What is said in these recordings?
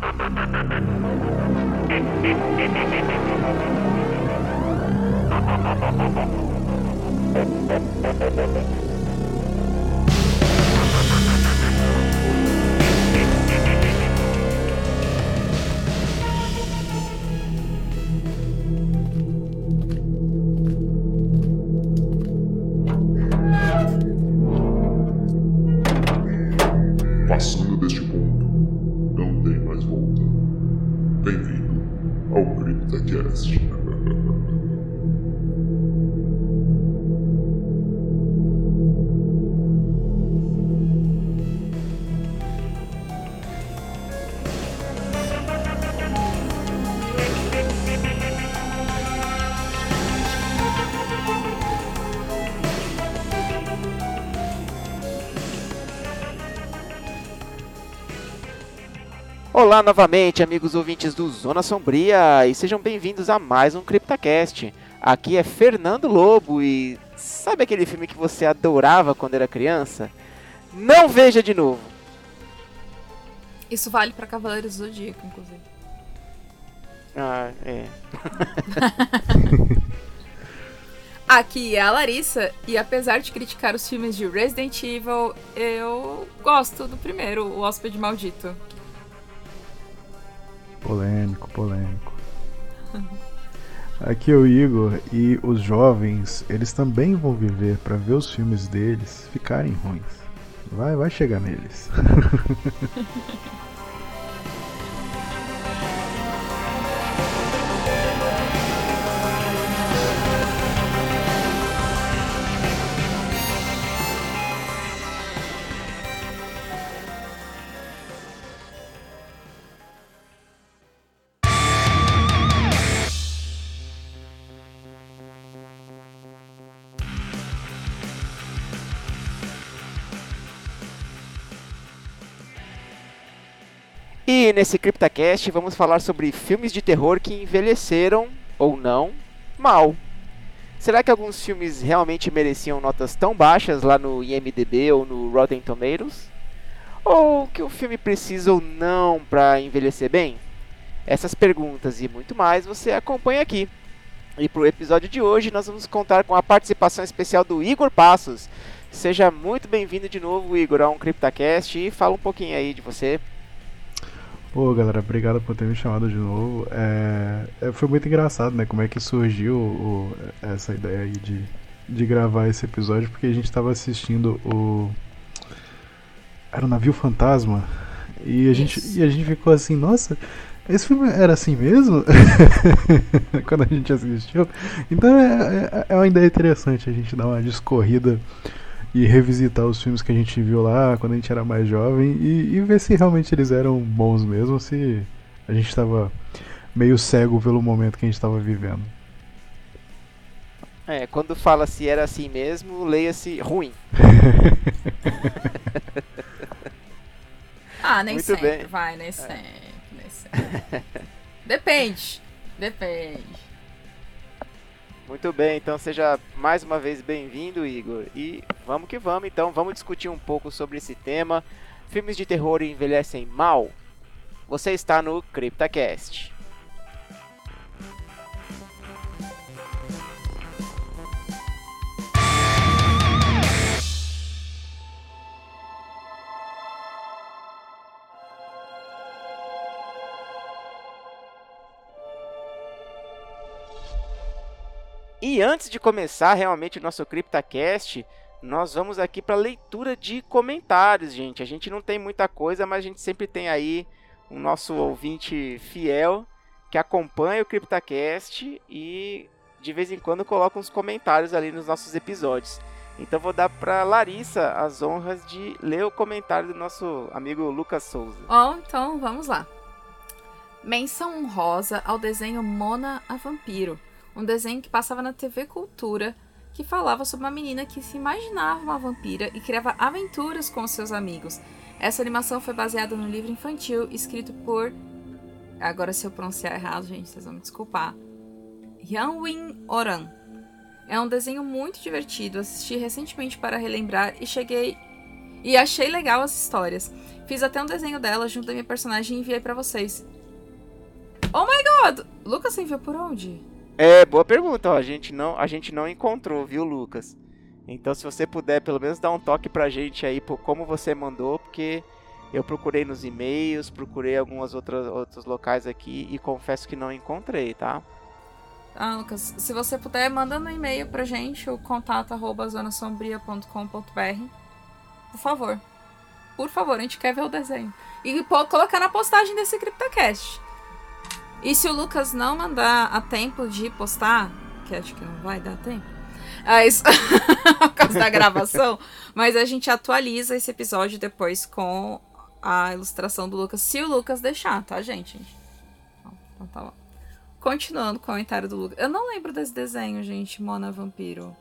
Thank you. Olá novamente, amigos ouvintes do Zona Sombria, e sejam bem-vindos a mais um CryptaCast. Aqui é Fernando Lobo e sabe aquele filme que você adorava quando era criança? Não veja de novo. Isso vale pra Cavaleiros do Zodíaco, inclusive. Ah, é. Aqui é a Larissa, e apesar de criticar os filmes de Resident Evil, eu gosto do primeiro, O Hóspede Maldito. Polêmico, polêmico. Aqui é o Igor e os jovens, eles também vão viver para ver os filmes deles ficarem ruins. Vai, vai chegar neles. E nesse CryptaCast vamos falar sobre filmes de terror que envelheceram, ou não, mal. Será que alguns filmes realmente mereciam notas tão baixas lá no IMDB ou no Rotten Tomatoes? Ou que o filme precisa ou não para envelhecer bem? Essas perguntas e muito mais você acompanha aqui. E para o episódio de hoje nós vamos contar com a participação especial do Igor Passos. Seja muito bem-vindo de novo, Igor, a um CryptaCast e fala um pouquinho aí de você. Pô, galera, obrigado por ter me chamado de novo. É, é, foi muito engraçado, né? Como é que surgiu o- essa ideia aí de, de gravar esse episódio, porque a gente tava assistindo o. Era o Navio Fantasma. E a, gente, Isso. e a gente ficou assim, nossa, esse filme era assim mesmo? Quando a gente assistiu. Então é, é, é uma ideia interessante a gente dar uma discorrida e revisitar os filmes que a gente viu lá quando a gente era mais jovem e, e ver se realmente eles eram bons mesmo, se a gente estava meio cego pelo momento que a gente estava vivendo. É, quando fala se era assim mesmo, leia-se ruim. Ah, nem Muito sempre, bem. É. vai, nem sempre, nem sempre. Depende, depende. Muito bem, então seja mais uma vez bem-vindo, Igor. E vamos que vamos, então, vamos discutir um pouco sobre esse tema. Filmes de terror envelhecem mal? Você está no CryptaCast. E antes de começar realmente o nosso CryptaCast, nós vamos aqui para leitura de comentários, gente. A gente não tem muita coisa, mas a gente sempre tem aí o nosso ouvinte fiel que acompanha o CryptaCast e de vez em quando coloca uns comentários ali nos nossos episódios. Então vou dar para Larissa as honras de ler o comentário do nosso amigo Lucas Souza. Ó, então vamos lá. Menção honrosa ao desenho Mona a Vampiro, um desenho que passava na TV Cultura, que falava sobre uma menina que se imaginava uma vampira e criava aventuras com seus amigos. Essa animação foi baseada no livro infantil escrito por. Agora, se eu pronunciar errado, gente, vocês vão me desculpar. Hyunwin Oran. É um desenho muito divertido, assisti recentemente para relembrar e cheguei. E achei legal as histórias. Fiz até um desenho dela junto da minha personagem e enviei pra vocês. Oh my god! Lucas enviou por onde? É, boa pergunta, ó. A gente não, a gente não encontrou, viu, Lucas? Então, se você puder, pelo menos dar um toque pra gente aí por como você mandou, porque eu procurei nos e-mails, procurei outras outros locais aqui e confesso que não encontrei, tá? Ah, Lucas, se você puder, manda no e-mail pra gente, o contato arroba zonasombria.com.br. Por favor. Por favor, a gente quer ver o desenho. E pode colocar na postagem desse CryptoCast. E se o Lucas não mandar a tempo de postar, que acho que não vai dar tempo, é isso, por causa da gravação, mas a gente atualiza esse episódio depois com a ilustração do Lucas, se o Lucas deixar, tá, gente? Então tá bom. Continuando o comentário do Lucas. Eu não lembro desse desenho, gente, Mona Vampiro.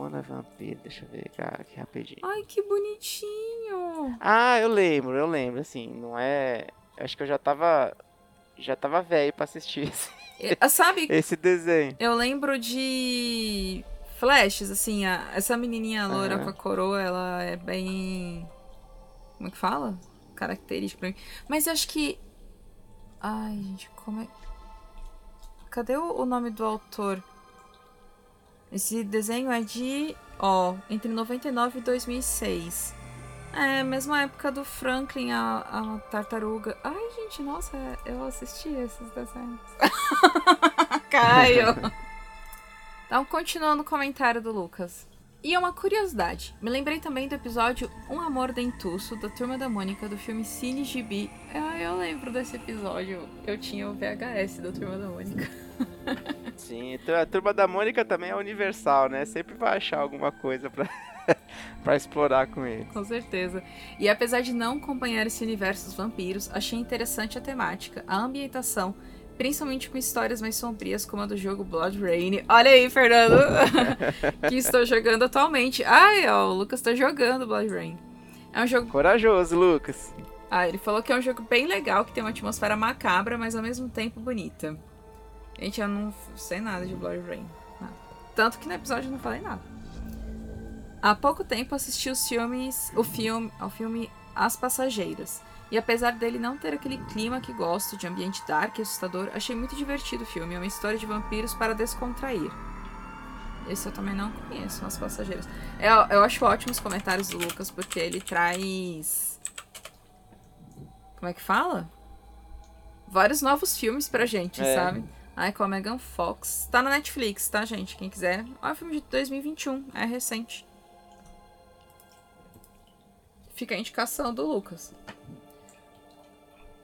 Mona Vampiro, deixa eu ver aqui rapidinho. Ai, que bonitinho! Ah, eu lembro, eu lembro, assim, não é. Acho que eu já tava. Já tava velho pra assistir esse, Ah, Sabe, esse desenho. eu lembro de flashes, assim, a- essa menininha loira Aham. com a coroa, ela é bem. Como é que fala? Característica pra mim. Mas eu acho que. Ai, gente, como é. Cadê o nome do autor? Esse desenho é de. Ó, entre 99 e 2006. É, mesma época do Franklin, a, a tartaruga. Ai, gente, nossa, eu assisti esses desenhos. Caio! Então, continuando o comentário do Lucas. E uma curiosidade, me lembrei também do episódio Um Amor Dentuço, da Turma da Mônica, do filme Cine Gibi. Ah, eu lembro desse episódio. Eu tinha o VHS da Turma da Mônica. Sim, a turma da Mônica também é universal, né? Sempre vai achar alguma coisa pra, pra explorar com ele. Com certeza. E apesar de não acompanhar esse universo dos vampiros, achei interessante a temática, a ambientação, principalmente com histórias mais sombrias como a do jogo Blood Rain. Olha aí, Fernando! que estou jogando atualmente. Ai, ó, o Lucas tá jogando Blood Rain. É um jogo. Corajoso, Lucas. Ah, ele falou que é um jogo bem legal, que tem uma atmosfera macabra, mas ao mesmo tempo bonita. Gente, eu não sei nada de Blood Rain. Nada. Tanto que no episódio eu não falei nada. Há pouco tempo assisti os filmes, o filme, ao filme As Passageiras. E apesar dele não ter aquele clima que gosto, de ambiente dark e assustador, achei muito divertido o filme. É uma história de vampiros para descontrair. Esse eu também não conheço, As Passageiras. Eu, eu acho ótimos os comentários do Lucas, porque ele traz. Como é que fala? Vários novos filmes pra gente, É. sabe? Ai, com a Megan Fox. Tá na Netflix, tá, gente? Quem quiser. Olha o filme de 2021, é recente. Fica a indicação do Lucas.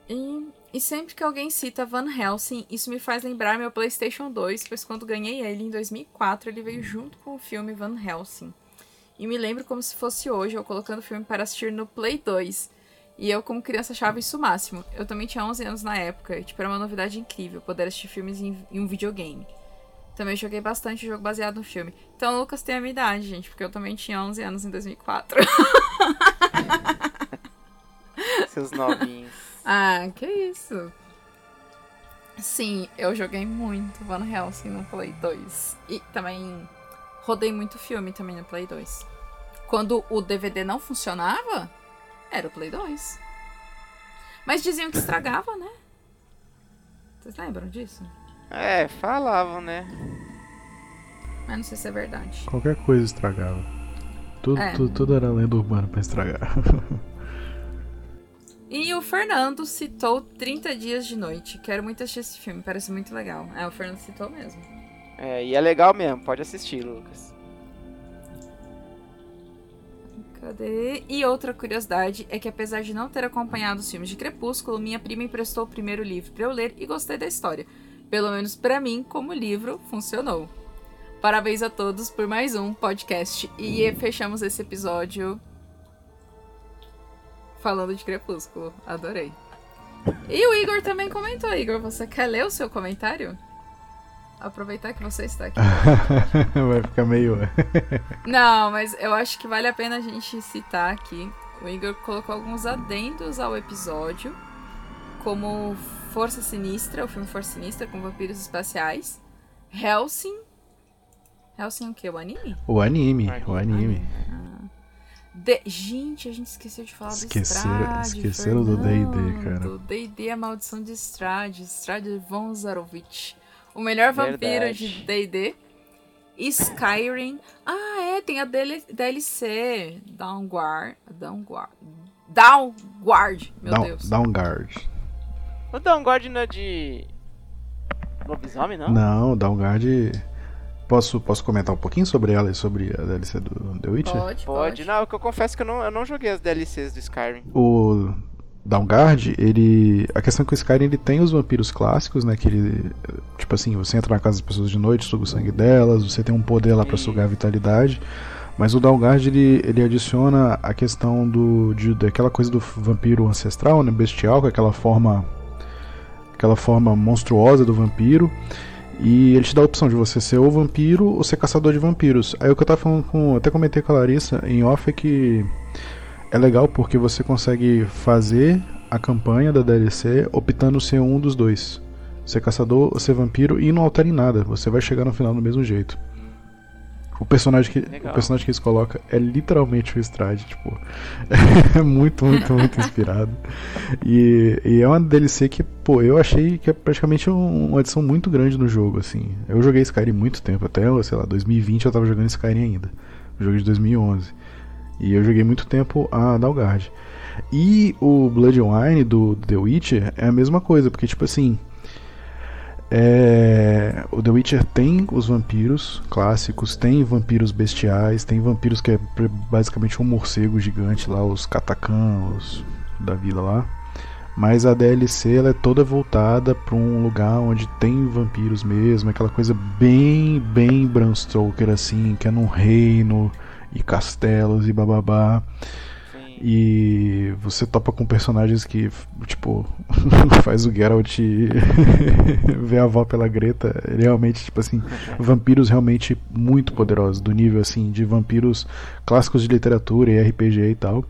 E, e sempre que alguém cita Van Helsing, isso me faz lembrar meu PlayStation 2, pois quando ganhei ele em 2004, ele veio junto com o filme Van Helsing. E me lembro como se fosse hoje, eu colocando o filme para assistir no Play 2. E eu, como criança, achava isso o máximo. Eu também tinha 11 anos na época, e tipo, era uma novidade incrível poder assistir filmes em, em um videogame. Também joguei bastante jogo baseado no filme. Então o Lucas tem a minha idade, gente, porque eu também tinha 11 anos em 2004. Seus novinhos. ah, que isso. Sim, eu joguei muito Van Helsing no Play 2. E também rodei muito filme também no Play 2. Quando o DVD não funcionava, era o Play 2. Mas diziam que estragava, né? Vocês lembram disso? É, falavam, né? Mas não sei se é verdade. Qualquer coisa estragava. Tudo, É. tudo, tudo era lenda urbana pra estragar. E o Fernando citou 30 Dias de Noite. Quero muito assistir esse filme, parece muito legal. É, o Fernando citou mesmo. É, e é legal mesmo, pode assistir, Lucas. Cadê? E outra curiosidade é que apesar de não ter acompanhado os filmes de Crepúsculo, minha prima emprestou o primeiro livro pra eu ler e gostei da história. Pelo menos pra mim, como livro, funcionou. Parabéns a todos por mais um podcast. E fechamos esse episódio falando de Crepúsculo. Adorei. E o Igor também comentou. Igor, você quer ler o seu comentário? Aproveitar que você está aqui. Vai ficar meio. Não, mas eu acho que vale a pena a gente citar aqui. O Igor colocou alguns adendos ao episódio, como Força Sinistra, o filme Força Sinistra com vampiros espaciais, Helsing. Hellsing o quê? O anime? O anime, o anime. De... Gente, a gente esqueceu de falar Esqueceram, do Strade. esqueceram do D&D, Fernando. cara. D&D é a maldição de Strade. Strade von Zarovich. O melhor vampiro Verdade. de D&D. Skyrim. Ah, é, tem a DL DLC. Downguard. Downguard. Downguard. Meu Down, Deus. Downguard. O Downguard não é de. Lobisomem, não? Não, Downguard. Posso, posso comentar um pouquinho sobre ela e sobre a DLC do The Witcher? Pode, Pode. pode. Não, que eu confesso que eu não, eu não joguei as DLCs do Skyrim. O Downguard, ele. A questão é que o Skyrim ele tem os vampiros clássicos, né? Que ele. Tipo assim, você entra na casa das pessoas de noite, suga o sangue delas, você tem um poder lá Isso. sugar a vitalidade. Mas o Downguard ele, ele adiciona a questão do. De, daquela coisa do vampiro ancestral, né? Bestial, com aquela forma. Aquela forma monstruosa do vampiro. E ele te dá a opção de você ser ou vampiro ou ser caçador de vampiros. Aí o que eu tava falando com. Até comentei com a Larissa em off é que é legal porque você consegue fazer a campanha da DLC optando ser um dos dois. Ser caçador ou ser vampiro e não altera em nada. Você vai chegar no final do mesmo jeito. O personagem que, Legal. o personagem que eles colocam é literalmente o Strade, tipo. é muito, muito, muito inspirado. E, e é uma DLC que, pô, eu achei que é praticamente um- uma adição muito grande no jogo, assim. Eu joguei Skyrim muito tempo, até, sei lá, 2020 eu tava jogando Skyrim ainda. O jogo é de 2011. E eu joguei muito tempo a Dalgard. E o Blood and Wine do The Witcher é a mesma coisa, porque tipo assim. é, o The Witcher tem os vampiros clássicos, tem vampiros bestiais, tem vampiros que é basicamente um morcego gigante lá, os Katakan, da vida lá. Mas a DLC ela é toda voltada para um lugar onde tem vampiros mesmo, aquela coisa bem, bem Bram Stoker assim, que é num reino e castelos e bababá. Sim. E você topa com personagens que, tipo, faz o Geralt ver a avó pela Greta. Ele realmente, tipo assim, vampiros realmente muito poderosos, do nível assim de vampiros clássicos de literatura e RPG e tal.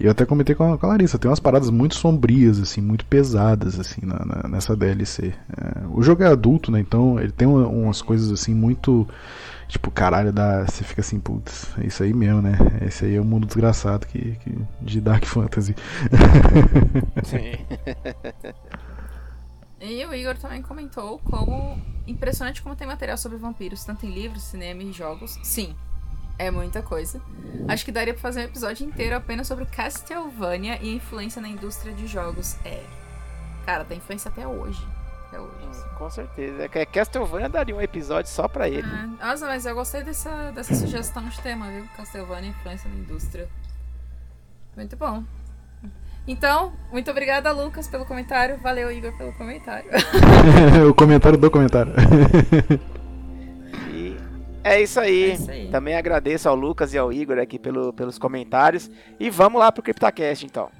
E eu até comentei com a, com a Larissa, tem umas paradas muito sombrias, assim, muito pesadas, assim, na, na- nessa DLC. É, o jogo é adulto, né? Então ele tem uma- umas coisas assim muito. Tipo, caralho, dá, você fica assim, putz, é isso aí mesmo, né? Esse aí é o mundo desgraçado que, que- de Dark Fantasy. Sim. E o Igor também comentou como impressionante como tem material sobre vampiros, tanto em livros, cinema e jogos. Sim, é muita coisa. Acho que daria pra fazer um episódio inteiro apenas sobre Castlevania e a influência na indústria de jogos. É. Cara, tem influência até hoje. Até hoje. assim. Com certeza. É que Castlevania daria um episódio só pra ele. Ah, nossa, mas eu gostei dessa, dessa sugestão de tema, viu? Castlevania, influência na indústria. Muito bom. Então, muito obrigada, Lucas, pelo comentário. Valeu, Igor, pelo comentário. o comentário do comentário. E é isso aí. É isso aí. Também agradeço ao Lucas e ao Igor aqui pelo, pelos comentários. E vamos lá pro CryptoCast então.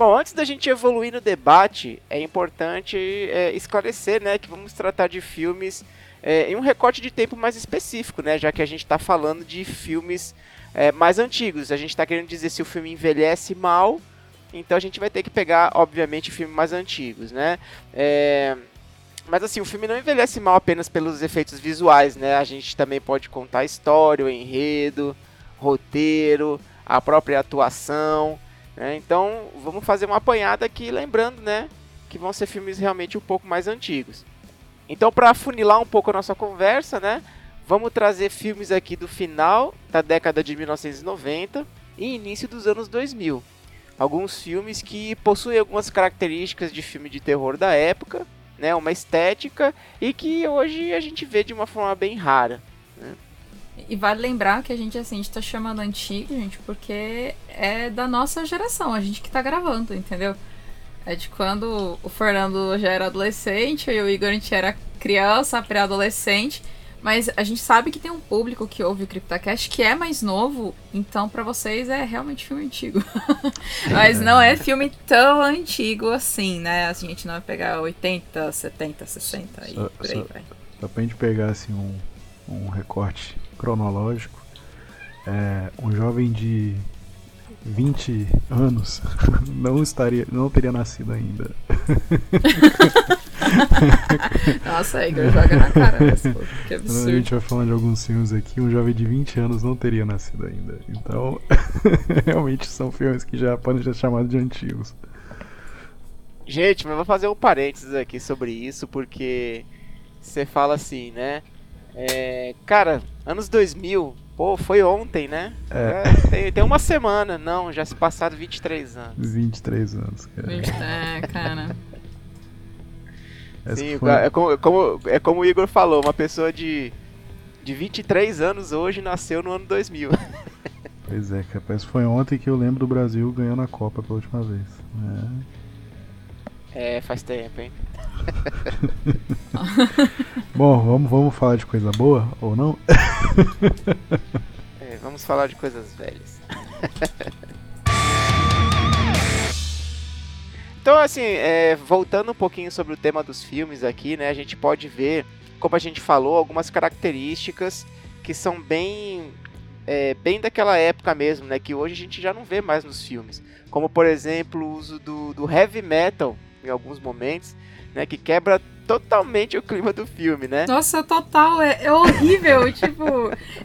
Bom, antes da gente evoluir no debate, é importante é, esclarecer né, que vamos tratar de filmes é, em um recorte de tempo mais específico, né, já que a gente está falando de filmes é, mais antigos. A gente está querendo dizer se o filme envelhece mal, então a gente vai ter que pegar, obviamente, filmes mais antigos. Né? É, mas assim, o filme não envelhece mal apenas pelos efeitos visuais, né? A gente também pode contar história, o enredo, roteiro, a própria atuação. Né? Então, vamos fazer uma apanhada aqui, lembrando, né, que vão ser filmes realmente um pouco mais antigos. Então, para afunilar um pouco a nossa conversa, né, vamos trazer filmes aqui do final da década de 1990 e início dos anos 2000. Alguns filmes que possuem algumas características de filme de terror da época, né, uma estética e que hoje a gente vê de uma forma bem rara. E vale lembrar que a gente, assim, a gente tá chamando antigo, gente, porque é da nossa geração, a gente que tá gravando, entendeu? É de quando o Fernando já era adolescente e o Igor a gente era criança, pré-adolescente. Mas a gente sabe que tem um público que ouve o CryptoCast que é mais novo, então para vocês é realmente filme antigo. Mas não é filme tão antigo assim, né? A gente não vai pegar 80, 70, 60 e Só- por aí só- vai. Só pra gente pegar assim um, um recorte cronológico, é, um jovem de 20 anos não estaria, não teria nascido ainda. Nossa, Igor, joga na cara porra. Que Quando a absurdo. gente vai falando de alguns filmes aqui, um jovem de 20 anos não teria nascido ainda. Então, realmente são filmes que já podem ser chamados de antigos. Gente, mas eu vou fazer um parênteses aqui sobre isso, porque você fala assim, né? É, cara, anos 2000, pô, foi ontem, né? É. É, tem, tem uma semana, não, já se passaram 23 anos. 23 anos, cara. É, cara. Sim, foi- é como, é como, é como o Igor falou, uma pessoa de, de 23 anos hoje nasceu no ano 2000. Pois é, capaz foi ontem que eu lembro do Brasil ganhando a Copa pela última vez. É. É, faz tempo, hein? Bom, vamos, vamos falar de coisa boa ou não? É, vamos falar de coisas velhas. então, assim, é, voltando um pouquinho sobre o tema dos filmes aqui, né? A gente pode ver, como a gente falou, algumas características que são bem, é, bem daquela época mesmo, né? Que hoje a gente já não vê mais nos filmes. Como, por exemplo, o uso do, do heavy metal em alguns momentos, né? Que quebra totalmente o clima do filme, né? Nossa, total, é, é horrível. tipo,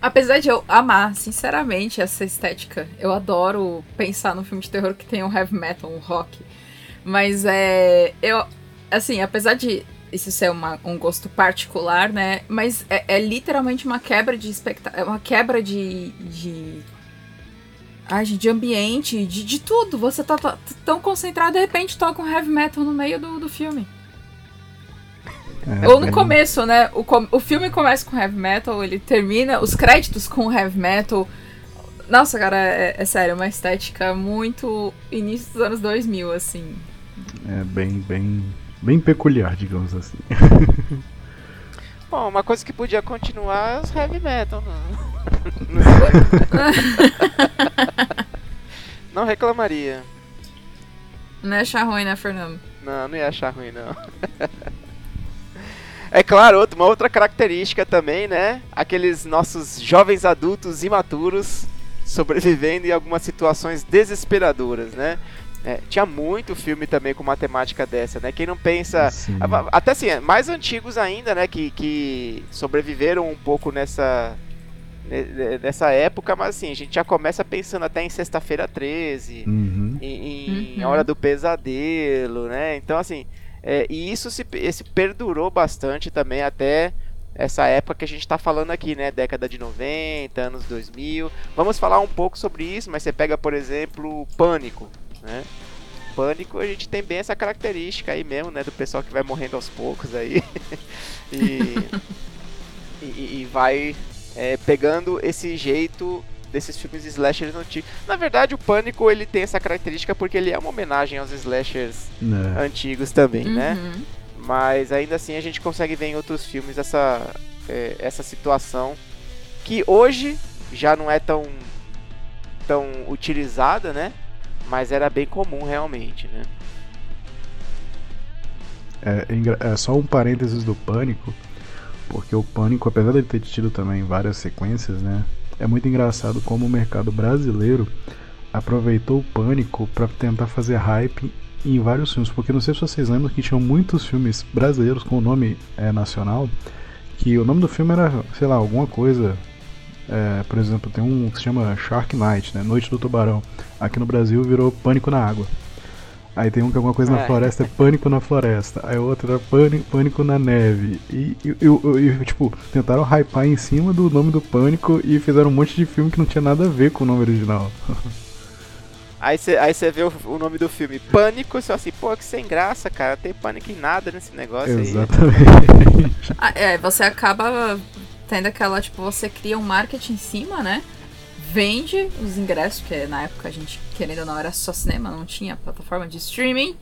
apesar de eu amar, sinceramente, essa estética, eu adoro pensar num filme de terror que tem um heavy metal, um rock. Mas é. Eu. Assim, apesar de isso ser uma- um gosto particular, né? Mas é, é literalmente uma quebra de expectativa. É uma quebra de. de Ai, gente, de ambiente, de, de tudo. Você tá, tá tão concentrado, de repente toca um heavy metal no meio do, do filme. É, Ou no bem- começo, né? O, com- o filme começa com heavy metal, ele termina, os créditos com heavy metal. Nossa, cara, é, é sério, uma estética muito início dos anos 2000, assim. É bem, bem, bem peculiar, digamos assim. Bom, uma coisa que podia continuar é os heavy metal. Não, não reclamaria. Não é achar ruim, né, Fernando? Não, não ia achar ruim, não. É claro, outra- uma outra característica também, né? Aqueles nossos jovens adultos imaturos sobrevivendo em algumas situações desesperadoras, né? É, tinha muito filme também com uma temática dessa, né? Quem não pensa. Sim. Até assim, mais antigos ainda, né? Que, que sobreviveram um pouco nessa. Ne- Nessa época, mas assim, a gente já começa pensando até em Sexta-feira 13, Uhum. em, em Uhum. Hora do Pesadelo, né? Então, assim, é, e isso se esse perdurou bastante também até essa época que a gente tá falando aqui, né? Década de 90, anos 2000. Vamos falar um pouco sobre isso, mas você pega, por exemplo, Pânico, né? Pânico, a gente tem bem essa característica aí mesmo, né? Do pessoal que vai morrendo aos poucos aí. e, e, e vai é, pegando esse jeito desses filmes slashers antigos. Na verdade, o Pânico ele tem essa característica porque ele é uma homenagem aos slashers É. antigos também, né? Uhum. Mas ainda assim a gente consegue ver em outros filmes essa, é, essa situação que hoje já não é tão, tão utilizada, né? Mas era bem comum realmente, né? É, é é só um parênteses do Pânico, porque o Pânico, apesar de ter tido também várias sequências, né? É muito engraçado como o mercado brasileiro aproveitou o Pânico para tentar fazer hype em vários filmes, porque não sei se vocês lembram que tinham muitos filmes brasileiros com o nome é, nacional, que o nome do filme era, sei lá, alguma coisa. é, por exemplo, tem um que se chama Shark Night, né? Noite do Tubarão. Aqui no Brasil virou Pânico na Água. Aí tem um que é alguma coisa na É. floresta, é Pânico na Floresta. Aí outro era Pânico, Pânico na Neve. E, e, e- e, tipo, tentaram hypar em cima do nome do Pânico e fizeram um monte de filme que não tinha nada a ver com o nome original. Aí você aí cê vê o, o nome do filme Pânico, e você fala assim, pô, que sem graça, cara, tem pânico em nada nesse negócio aí. Exatamente. Ah, é, você acaba tendo aquela, tipo, você cria um marketing em cima, né? Vende os ingressos, porque na época a gente, querendo ou não, era só cinema, não tinha plataforma de streaming.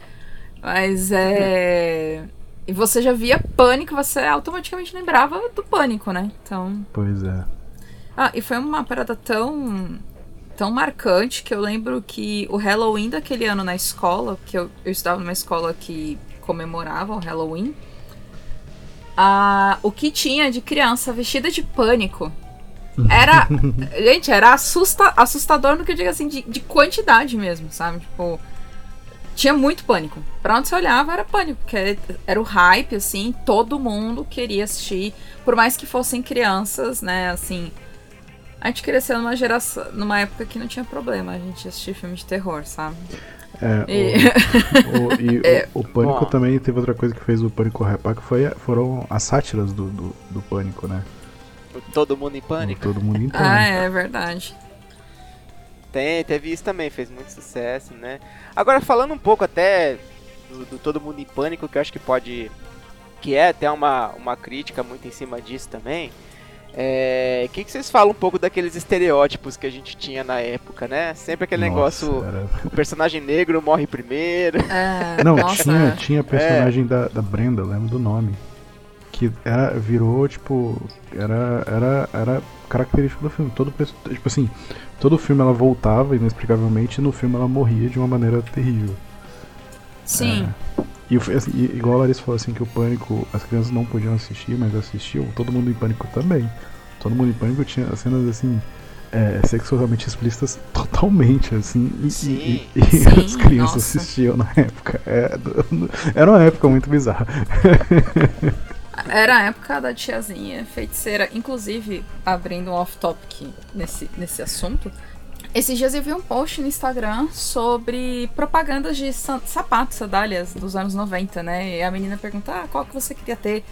Mas é. E você já via pânico, você automaticamente lembrava do pânico, né? Então. Pois é. Ah, e foi uma parada tão. tão marcante que eu lembro que o Halloween daquele ano na escola, que eu, eu estudava numa escola que comemorava o Halloween. Ah, o que tinha de criança vestida de pânico era. gente, era assusta, assustador no que eu digo assim, de, de quantidade mesmo, sabe? Tipo tinha muito pânico. Pra onde você olhava era pânico, porque era o hype, assim, todo mundo queria assistir, por mais que fossem crianças, né, assim. A gente cresceu numa geração, numa época que não tinha problema a gente assistir filme de terror, sabe? É, E- o, o- e É. o, o Pânico Bom. também teve outra coisa que fez o Pânico hypar, que foi, foram as sátiras do, do, do Pânico, né? Todo mundo em pânico. Todo mundo em Ah, pânico. é verdade. Tem, teve isso também, fez muito sucesso, né? Agora falando um pouco até do, do Todo Mundo em Pânico, que eu acho que pode. que é até uma, uma crítica muito em cima disso também. É. O que, que vocês falam um pouco daqueles estereótipos que a gente tinha na época, né? Sempre aquele Nossa, negócio. era- O personagem negro morre primeiro. É, Não, nossa, tinha, é. tinha a personagem da, da Brenda, lembro do nome. Que era, virou, tipo. Era, era, era característico do filme. Todo, tipo assim, todo filme ela voltava inexplicavelmente e no filme ela morria de uma maneira terrível. Sim. E, o fi- assim, e igual a Larissa falou assim que o Pânico, as crianças não podiam assistir, mas assistiam, todo mundo em Pânico também. Todo mundo em Pânico tinha cenas assim. é, sexualmente explícitas totalmente, assim. E, Sim, e- e- e sim, as crianças nossa. assistiam na época. É, era uma época muito bizarra. Era a época da tiazinha feiticeira. Inclusive, abrindo um off-topic nesse, nesse assunto. Esses dias eu vi um post no Instagram sobre propagandas de sa- sapatos, sandálias dos anos 90, né? E a menina pergunta, ah, qual que você queria ter?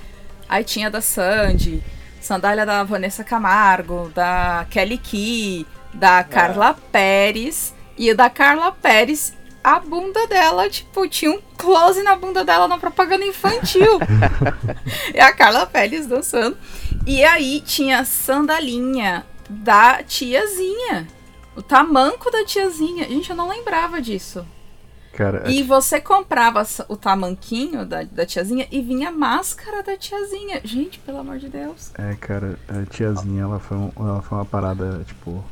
Aí tinha da Sandy, sandália da Vanessa Camargo, da Kelly Key, da Carla Pérez. E da Carla Pérez, a bunda dela, tipo, tinha um close na bunda dela na propaganda infantil. É a Carla Pérez dançando. E aí tinha a sandalinha da tiazinha. O tamanco da tiazinha. Gente, eu não lembrava disso. Cara, E você comprava o tamanquinho da, da tiazinha e vinha a máscara da tiazinha. Gente, pelo amor de Deus. é, cara, a tiazinha, ela foi, um- ela foi uma parada, tipo.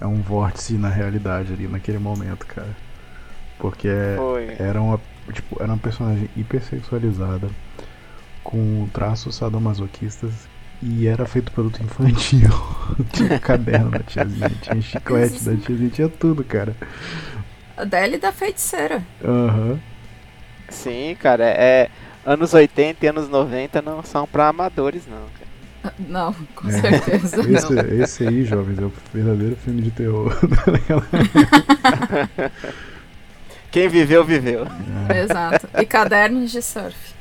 É um vórtice na realidade ali naquele momento, cara. Porque é, Foi. era uma, tipo, era uma personagem hipersexualizada, com traços sadomasoquistas e era feito produto infantil. tinha caderno da tiazinha, tinha chiclete da tiazinha, tinha tudo, cara. A Deli da feiticeira. Aham. Sim, cara, é. Anos 80 e anos 90 não são pra amadores, não, cara. Ah, Não, com É. certeza não. Esse, esse aí, jovens, é o verdadeiro filme de terror. Quem viveu, viveu. Exato. E cadernos de surf.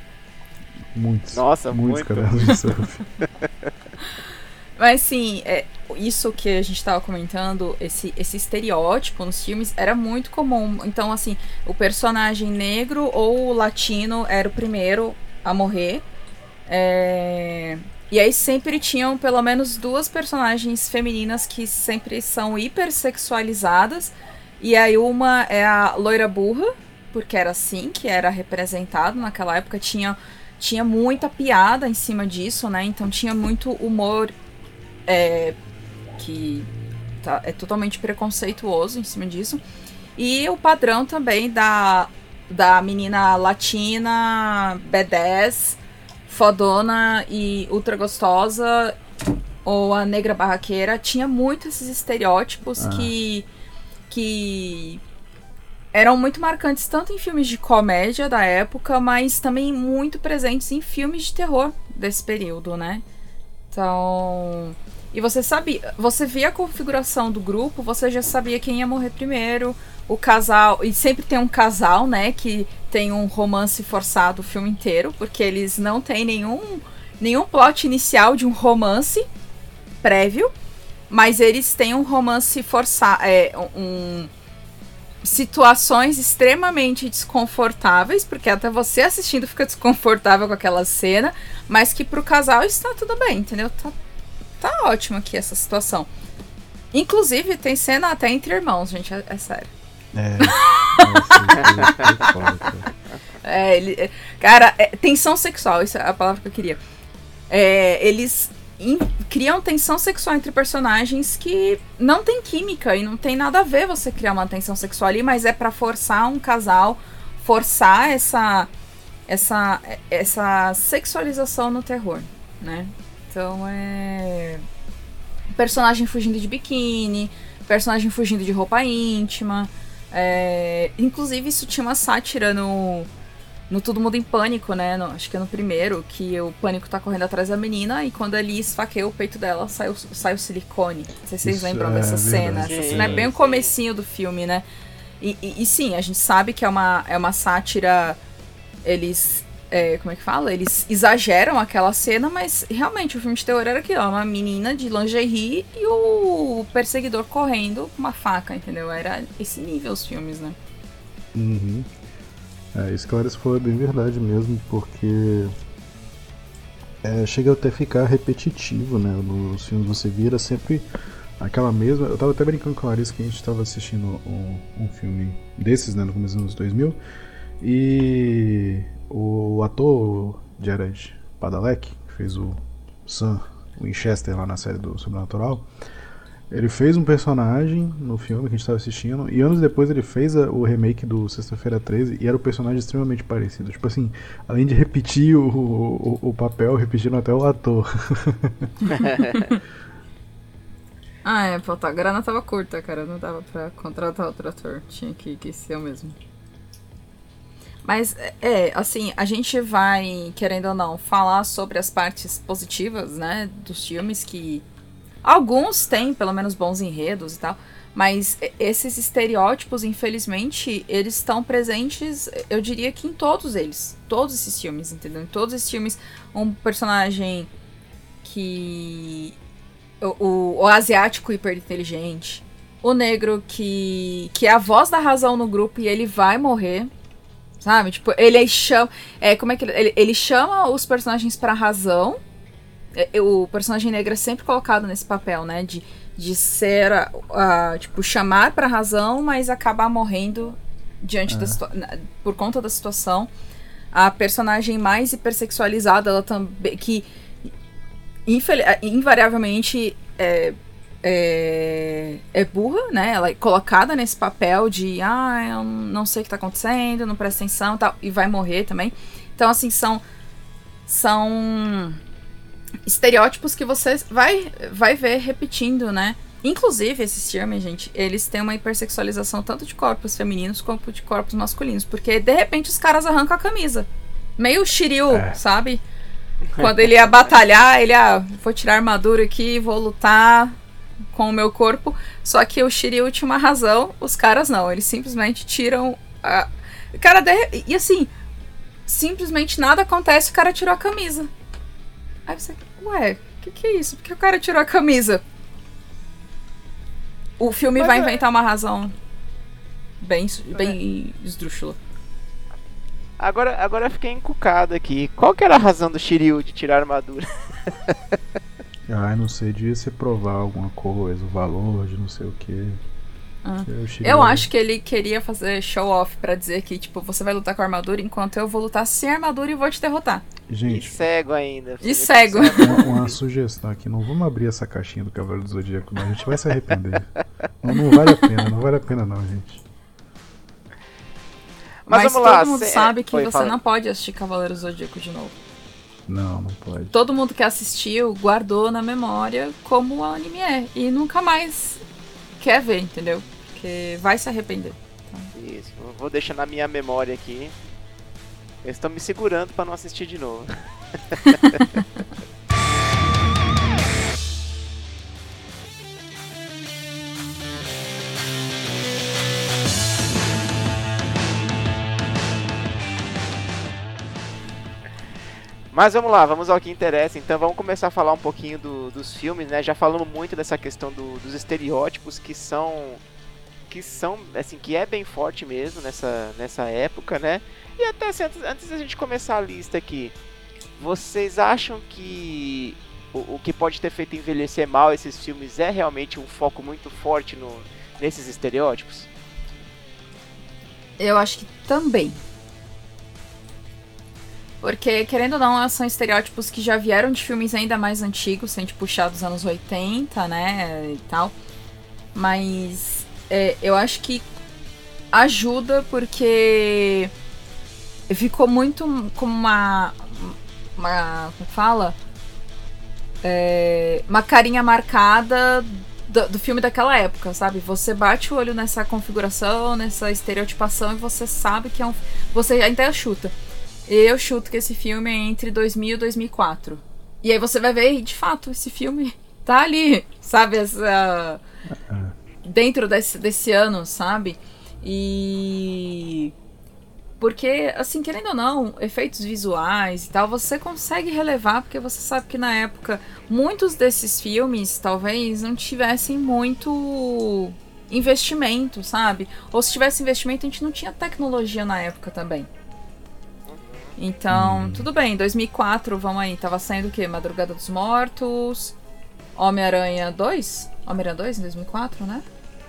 Muitos. Nossa, muitos muito. cadernos de surf. Mas sim, é, isso que a gente tava comentando, esse, esse estereótipo nos filmes era muito comum. Então, assim, o personagem negro ou latino era o primeiro a morrer. É, E aí sempre tinham pelo menos duas personagens femininas que sempre são hipersexualizadas. E aí uma é a loira burra, porque era assim que era representado naquela época. Tinha, tinha muita piada em cima disso, né? Então tinha muito humor é, que tá- é totalmente preconceituoso em cima disso. E o padrão também da, da menina latina, B10, fodona e ultra gostosa, ou a negra barraqueira, tinha muito esses estereótipos Ah. que, que eram muito marcantes tanto em filmes de comédia da época, mas também muito presentes em filmes de terror desse período, né? Então, e você sabia, você via a configuração do grupo, você já sabia quem ia morrer primeiro, o casal, e sempre tem um casal, né, que tem um romance forçado o filme inteiro, porque eles não têm nenhum nenhum plot inicial de um romance prévio, mas eles têm um romance forçado, é, um situações extremamente desconfortáveis, porque até você assistindo fica desconfortável com aquela cena, mas que pro casal está tudo bem, entendeu? Tá, tá ótimo aqui essa situação. Inclusive, tem cena até entre irmãos, gente, é, é sério. É. Isso. É, ele, é, cara, é, tensão sexual, essa é a palavra que eu queria. É, eles in, criam tensão sexual entre personagens que não tem química e não tem nada a ver você criar uma tensão sexual ali, mas é para forçar um casal, forçar essa essa essa sexualização no terror, né? Então é personagem fugindo de biquíni, personagem fugindo de roupa íntima. É... Inclusive, isso tinha uma sátira no, no Todo Mundo em Pânico, né? No, acho que é no primeiro, que o pânico tá correndo atrás da menina e quando ele esfaqueia o peito dela, sai o, sai o silicone. Não sei se vocês Isso lembram é dessa verdade. cena. Essa Sim, cena é bem o comecinho do filme, né? E, e, e sim, a gente sabe que é uma, é uma sátira. Eles. é, como é que fala? Eles exageram aquela cena, mas realmente o filme de terror era aquilo: ó, uma menina de lingerie e o perseguidor correndo com uma faca, entendeu? Era esse nível os filmes, né? Uhum. É, isso que a Larissa falou é bem verdade mesmo, porque é, chega até ficar repetitivo, né? Nos filmes você vira sempre aquela mesma. Eu tava até brincando com a Larissa que a gente tava assistindo um, um filme desses, né? No começo dos anos 2000, e o ator Jared Padalecki, que fez o Sam Winchester lá na série do Sobrenatural. Ele fez um personagem no filme que a gente estava assistindo, e anos depois ele fez a- o remake do Sexta-feira 13 e era um personagem extremamente parecido. Tipo assim, além de repetir o, o, o papel, repetiram até o ator. Ah, é, pô, tá, a grana tava curta, cara. Não dava pra contratar outro ator. Tinha que, que ser o mesmo. Mas, é, assim, a gente vai, querendo ou não, falar sobre as partes positivas, né, dos filmes que. Alguns têm, pelo menos, bons enredos e tal. Mas esses estereótipos, infelizmente, eles estão presentes, eu diria que em todos eles. Todos esses filmes, entendeu? Em todos esses filmes, um personagem que o, o, o asiático hiperinteligente, o negro que, que é a voz da razão no grupo e ele vai morrer, sabe? Tipo, ele chama. É, como é que ele, ele, ele chama os personagens pra razão. É, é, O personagem negro é sempre colocado nesse papel, né? De, de ser, a, a- tipo, chamar pra razão, mas acabar morrendo diante da na- por conta da situação. A personagem mais hipersexualizada, ela também. que infel- invariavelmente é, é, é burra, né? Ela é colocada nesse papel de ah, eu não sei o que tá acontecendo, não presta atenção e tal, e vai morrer também. Então, assim, são. São estereótipos que você vai, vai ver repetindo, né? Inclusive, esses filmes, gente, eles têm uma hipersexualização tanto de corpos femininos quanto de corpos masculinos. Porque, de repente, os caras arrancam a camisa. Meio Shiryu, É. sabe? Quando ele ia batalhar, ele, ah, vou tirar a armadura aqui, vou lutar com o meu corpo. Só que o Shiryu tinha uma razão, os caras não. Eles simplesmente tiram a. Cara, de... e assim, simplesmente nada acontece, o cara tirou a camisa. Aí você, ué, o que, que é isso? Por que o cara tirou a camisa? O filme Mas vai é- inventar uma razão bem, bem esdrúxula. Agora, agora eu fiquei encucado aqui. Qual que era a razão do Shiryu de tirar a armadura? Ah, não sei, devia ser provar alguma coisa, o valor de não sei o que. Ah. Eu, Eu acho que ele queria fazer show off pra dizer que, tipo, você vai lutar com a armadura enquanto eu vou lutar sem armadura e vou te derrotar. E Gente, cego ainda. E cego. uma, uma sugestão aqui, não vamos abrir essa caixinha do Cavaleiro do Zodíaco, não. A gente vai se arrepender. Não, não vale a pena, não vale a pena não, gente. Mas Mas, vamos lá, todo mundo cê- sabe que Oi, você fala. não pode assistir Cavaleiro Zodíaco de novo. Não, não pode. Todo mundo que assistiu guardou na memória como o anime é. E nunca mais quer ver, entendeu? Porque vai se arrepender. Isso, vou deixar na minha memória aqui. Eles estão me segurando pra não assistir de novo. Mas vamos lá, vamos ao que interessa. Então vamos começar a falar um pouquinho do- dos filmes, né? Já falamos muito dessa questão do- dos estereótipos que são que são assim que é bem forte mesmo nessa, nessa época, né? E até assim, antes, antes da gente começar a lista aqui, vocês acham que o, o que pode ter feito envelhecer mal esses filmes é realmente um foco muito forte no, nesses estereótipos? Eu acho que também. Porque, querendo ou não, são estereótipos que já vieram de filmes ainda mais antigos, se a gente puxar dos anos 80, né? E tal. Mas é, eu acho que ajuda porque ficou muito como uma. uma como fala? É, uma carinha marcada do, do, filme daquela época, sabe? Você bate o olho nessa configuração, nessa estereotipação e você sabe que é um. Você ainda chuta. Eu chuto que esse filme é entre 2000 e 2004. E aí você vai ver, de fato, esse filme tá ali, sabe? Essa. Dentro desse, desse ano, sabe? E. Porque, assim, querendo ou não, efeitos visuais e tal, você consegue relevar, porque você sabe que na época muitos desses filmes talvez não tivessem muito investimento, sabe? Ou se tivesse investimento, a gente não tinha tecnologia na época também. Então, hum. tudo bem, 2004, vamos aí, tava saindo o quê? Madrugada dos Mortos, Homem-Aranha 2? Homem-Aranha 2 em 2004, né?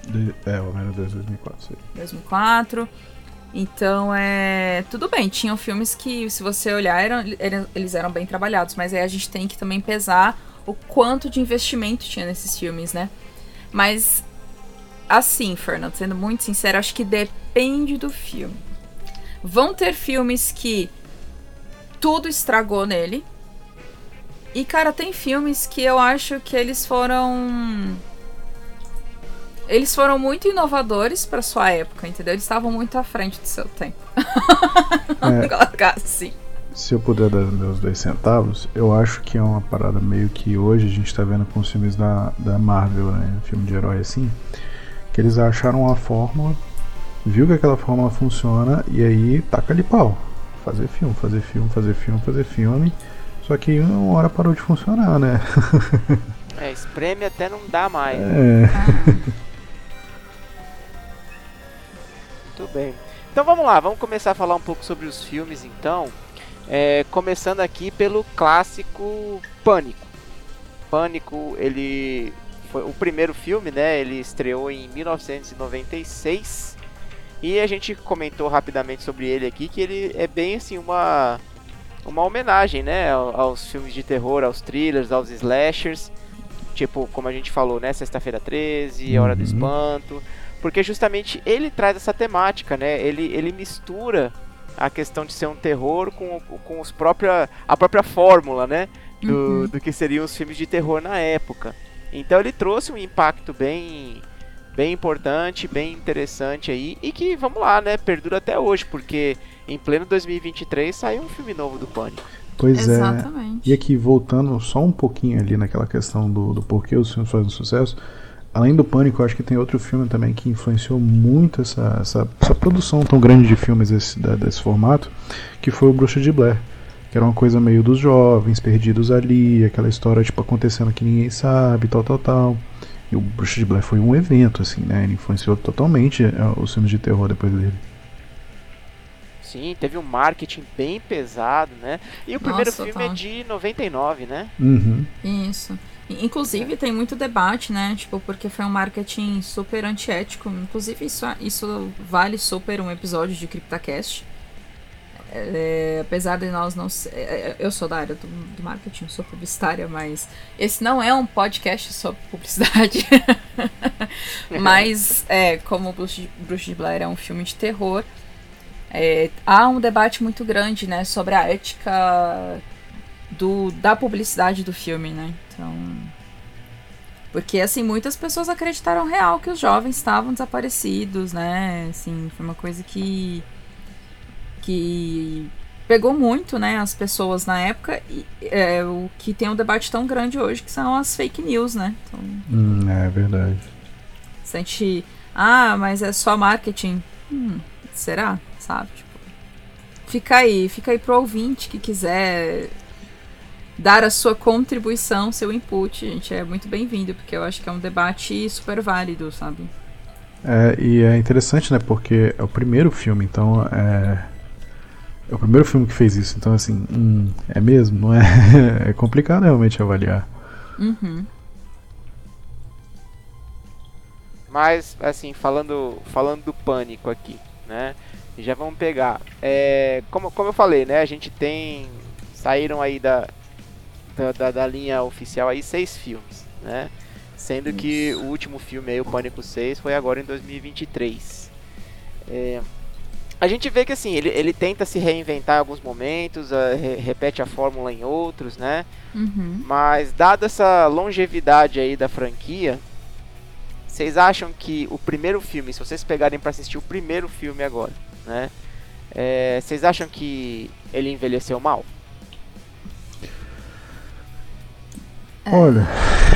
De, é, Homem-Aranha 2 2004, sim. 2004. Então, é. Tudo bem, tinham filmes que, se você olhar, eram, eles eram bem trabalhados, mas aí a gente tem que também pesar o quanto de investimento tinha nesses filmes, né? Mas, assim, Fernando, sendo muito sincero, acho que depende do filme. Vão ter filmes que tudo estragou nele. E, cara, tem filmes que eu acho que eles foram eles foram muito inovadores para sua época, entendeu? Eles estavam muito à frente do seu tempo. É, colocar assim. Se eu puder dar meus dois centavos, eu acho que é uma parada meio que hoje a gente tá vendo com os filmes da, da Marvel, né? Filme de herói assim. Que eles acharam uma fórmula, viu que aquela fórmula funciona e aí taca ali pau. Fazer filme, fazer filme, fazer filme, fazer filme. Só que uma hora parou de funcionar, né? é, espreme até não dá mais. É. Muito bem. Então vamos lá, vamos começar a falar um pouco sobre os filmes então. É, começando aqui pelo clássico Pânico. Pânico, ele foi o primeiro filme, né? Ele estreou em 1996 e a gente comentou rapidamente sobre ele aqui que ele é bem assim uma uma homenagem, né, aos filmes de terror, aos thrillers, aos slashers, tipo como a gente falou, né, Sexta-feira 13, Hora do uhum. Espanto porque justamente ele traz essa temática, né? Ele, ele mistura a questão de ser um terror com, com os própria, a própria fórmula, né? Do, uhum. do que seriam os filmes de terror na época. Então ele trouxe um impacto bem bem importante, bem interessante aí e que, vamos lá, né, perdura até hoje, porque em pleno 2023 saiu um filme novo do Pânico. Pois é. Exatamente. é. E aqui, voltando só um pouquinho ali naquela questão do, do porquê os filmes fazem sucesso, além do Pânico, acho que tem outro filme também que influenciou muito essa, essa, essa produção tão grande de filmes desse, da, desse formato, que foi o Bruxa de Blair. Que era uma coisa meio dos jovens, perdidos ali, aquela história tipo acontecendo que ninguém sabe, tal, tal, tal. E o Bruxa de Blair foi um evento, assim, né? Ele influenciou totalmente é, os filmes de terror depois dele. Sim, teve um marketing bem pesado, né? E o primeiro Nossa, filme tá. é de 99, né? Uhum. Isso. Inclusive, tem muito debate, né? Tipo, porque foi um marketing super antiético. Inclusive, isso, isso vale super um episódio de CryptaCast. É, apesar de nós não. É, é, eu sou da área do, do, marketing, sou publicitária, mas esse não é um podcast sobre publicidade. mas, é, como Bruce, Bruce de Blair é um filme de terror, é, há um debate muito grande, né, sobre a ética do, da publicidade do filme, né? Então. Porque, assim, muitas pessoas acreditaram real que os jovens estavam desaparecidos, né? Assim, foi uma coisa que. que pegou muito, né, as pessoas na época. E, é, o que tem um debate tão grande hoje que são as fake news, né? Então, hum, é verdade. Se a gente. Ah, mas é só marketing. Hum, será? Sabe? Tipo, fica aí, fica aí pro ouvinte que quiser dar a sua contribuição, seu input, gente, é muito bem-vindo, porque eu acho que é um debate super válido, sabe? É, e é interessante, né, porque é o primeiro filme, então é. É o primeiro filme que fez isso, então assim, hum, é mesmo? Não é? é complicado realmente avaliar. Uhum. Mas, assim, falando, falando do pânico aqui, né? Já vamos pegar. É, como, como eu falei, né? A gente tem. Saíram aí da, da, da, linha oficial aí seis filmes, né? Sendo que o último filme aí, o Pânico 6, foi agora em 2023. É, a gente vê que assim, ele, ele tenta se reinventar em alguns momentos, uh, re repete a fórmula em outros, né? Uhum. Mas dada essa longevidade aí da franquia, vocês acham que o primeiro filme, se vocês pegarem para assistir o primeiro filme agora, né? é, Vocês acham que ele envelheceu mal? Olha.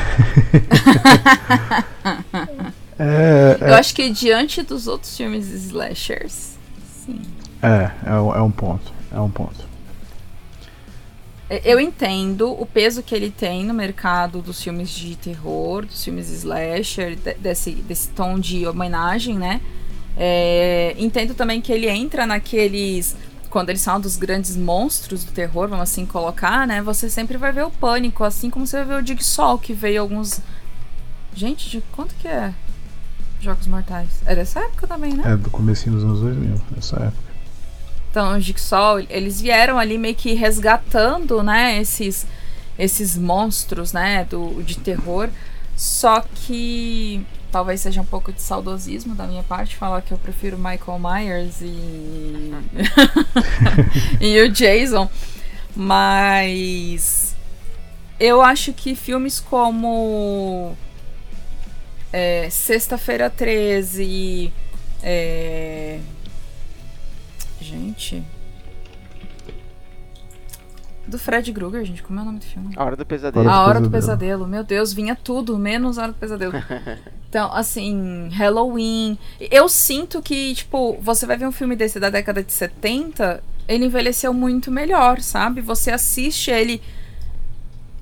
é, é, Eu acho que diante dos outros filmes slashers, sim. é, é, um- é um ponto. É um ponto. É, Eu entendo o peso que ele tem no mercado dos filmes de terror, dos filmes slasher, de- desse, desse tom de homenagem, né? É, entendo também que ele entra naqueles. Quando eles falam dos grandes monstros do terror, vamos assim colocar, né? Você sempre vai ver o pânico, assim como você vai ver o Jigsaw, que veio alguns. Gente, de quanto que é? Jogos Mortais. É dessa época também, né? É do comecinho dos anos 2000, nessa época. Então, o Jigsaw, eles vieram ali meio que resgatando, né, esses, esses monstros, né, do, de terror. Só que talvez seja um pouco de saudosismo da minha parte falar que eu prefiro Michael Myers e, e o Jason. Mas eu acho que filmes como é, Sexta-feira 13, é, Gente. Do Fred Krueger, gente. Como é o nome do filme? A Hora do Pesadelo. A Hora do Pesadelo. Pesadelo. Meu Deus, vinha tudo, menos a Hora do Pesadelo. Então, assim, Halloween. Eu sinto que, tipo, você vai ver um filme desse da década de 70, ele envelheceu muito melhor, sabe? Você assiste ele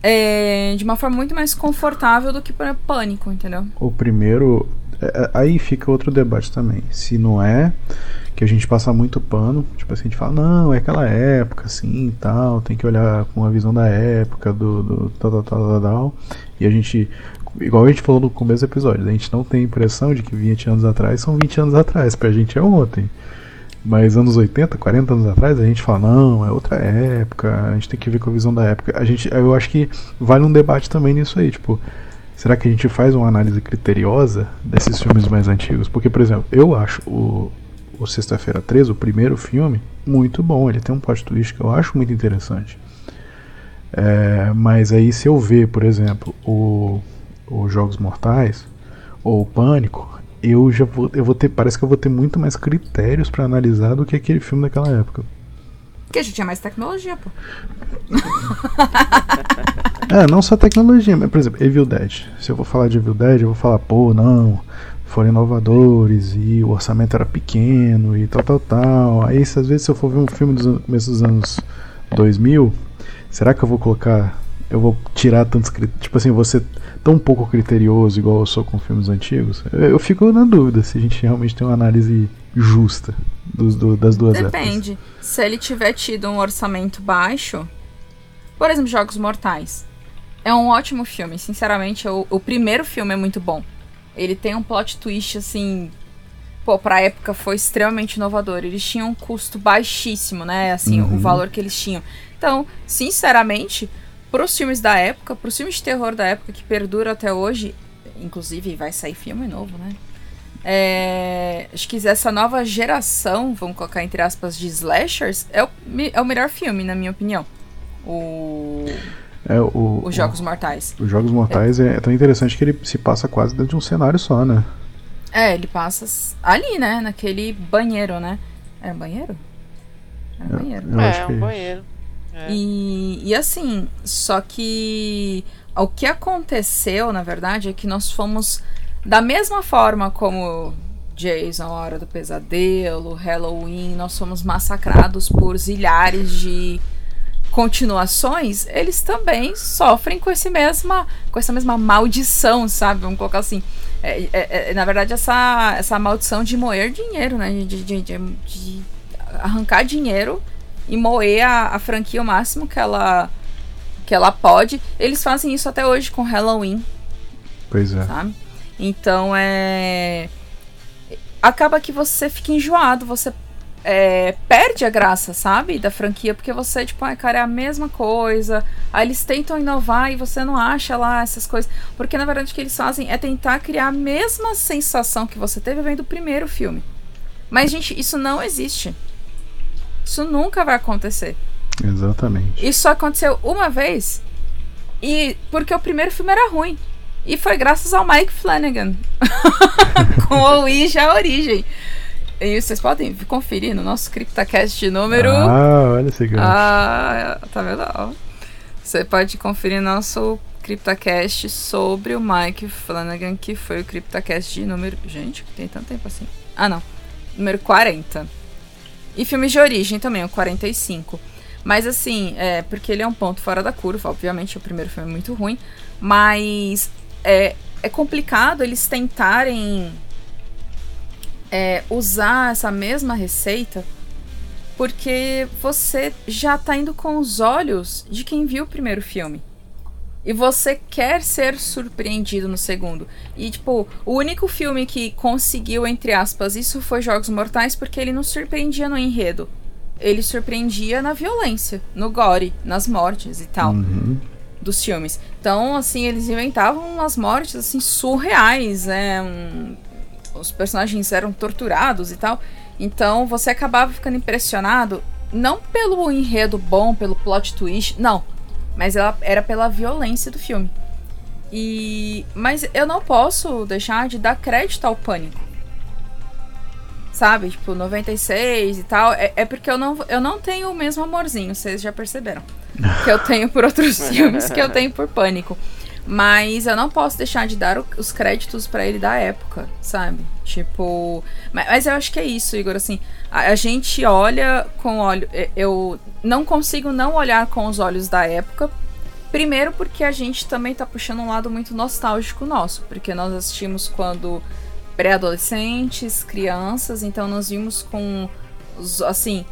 é, de uma forma muito mais confortável do que para Pânico, entendeu? O primeiro. é, é, aí fica outro debate também. Se não é que a gente passa muito pano, tipo assim, a gente fala, não, é aquela época assim tal, tem que olhar com a visão da época, do, do tal, tal, tal, tal. E a gente, igual a gente falou no começo do episódio, a gente não tem a impressão de que 20 anos atrás são 20 anos atrás, pra gente é ontem. Mas anos 80, 40 anos atrás, a gente fala, não, é outra época, a gente tem que ver com a visão da época. A gente, eu acho que vale um debate também nisso aí, tipo, será que a gente faz uma análise criteriosa desses filmes mais antigos? Porque, por exemplo, eu acho o, o Sexta-feira 13, o primeiro filme, muito bom, ele tem um plot twist que eu acho muito interessante. É, mas aí se eu ver, por exemplo, o, o Jogos Mortais ou o Pânico, eu já vou, eu vou ter, parece que eu vou ter muito mais critérios pra analisar do que aquele filme daquela época. Porque a gente tinha mais tecnologia, pô. É, não só tecnologia, mas por exemplo, Evil Dead. Se eu vou falar de Evil Dead, eu vou falar, pô, não, foram inovadores e o orçamento era pequeno e tal, tal, tal. Aí, às vezes, se eu for ver um filme dos começo dos anos 2000, será que eu vou colocar, eu vou tirar tantos tipo assim, ser tão pouco criterioso igual eu sou com filmes antigos? Eu, eu fico na dúvida se a gente realmente tem uma análise justa dos, do- das duas épocas. Depende. Se ele tiver tido um orçamento baixo, por exemplo, Jogos Mortais. É um ótimo filme, sinceramente, o primeiro filme é muito bom. Ele tem um plot twist assim, pô, pra época foi extremamente inovador. Eles tinham um custo baixíssimo, né? Assim, Uhum. o valor que eles tinham. Então, sinceramente, pros filmes da época, pros filmes de terror da época que perduram até hoje, inclusive vai sair filme novo, né? É, acho que essa nova geração, vamos colocar entre aspas, de slashers, é o, é o melhor filme, na minha opinião. O, É, o, os Jogos Mortais. Os Jogos Mortais é, tão interessante que ele se passa quase dentro de um cenário só, né? É, ele passa ali, né? Naquele banheiro, né? Era um banheiro? Era um banheiro. Eu acho é, que um é banheiro. É. E, e assim, só que o que aconteceu, na verdade, é que nós fomos da mesma forma como Jason, a Hora do Pesadelo, Halloween, nós fomos massacrados por zilhares de continuações, eles também sofrem com esse mesma, com essa mesma maldição, sabe? Vamos colocar assim. É, é- é, na verdade, essa, essa maldição de moer dinheiro, né? De, de, de, de arrancar dinheiro e moer a, a franquia o máximo que ela, que ela pode. Eles fazem isso até hoje com Halloween, Pois é. sabe? Então é. Acaba que você fica enjoado, você é, perde a graça, sabe? Da franquia, porque você, tipo, ai, cara, é a mesma coisa. Aí eles tentam inovar e você não acha lá essas coisas. Porque na verdade o que eles fazem é tentar criar a mesma sensação que você teve vendo o primeiro filme. Mas, gente, isso não existe. Isso nunca vai acontecer. Exatamente. Isso só aconteceu uma vez. E porque o primeiro filme era ruim. E foi graças ao Mike Flanagan. com o Ouija a origem. E vocês podem conferir no nosso CryptoCast número. Ah, olha esse gancho. Ah, tá vendo? Você pode conferir nosso CryptoCast sobre o Mike Flanagan, que foi o CryptoCast de número. Gente, tem tanto tempo assim. Ah, não. Número 40. E filmes de origem também, o 45. Mas assim, é, porque ele é um ponto fora da curva, obviamente o primeiro filme é muito ruim, mas é, é complicado eles tentarem é, usar essa mesma receita porque você já tá indo com os olhos de quem viu o primeiro filme. E você quer ser surpreendido no segundo. E, tipo, o único filme que conseguiu, entre aspas, isso foi Jogos Mortais porque ele não surpreendia no enredo. Ele surpreendia na violência, no gore, nas mortes e tal. Uhum. Dos filmes. Então, assim, eles inventavam umas mortes, assim, surreais, né? Um, os personagens eram torturados e tal. Então você acabava ficando impressionado, não pelo enredo bom, pelo plot twist, não. Mas ela era pela violência do filme. E. Mas eu não posso deixar de dar crédito ao pânico. Sabe? Tipo, 96 e tal. É, é porque eu não, eu não tenho o mesmo amorzinho, vocês já perceberam. Que eu tenho por outros filmes que eu tenho por pânico. Mas eu não posso deixar de dar os créditos para ele da época, sabe? Tipo. Mas, eu acho que é isso, Igor. Assim, a, gente olha com olho. Eu não consigo não olhar com os olhos da época. Primeiro, porque a gente também tá puxando um lado muito nostálgico nosso. Porque nós assistimos quando pré-adolescentes, crianças, então nós vimos com. Assim,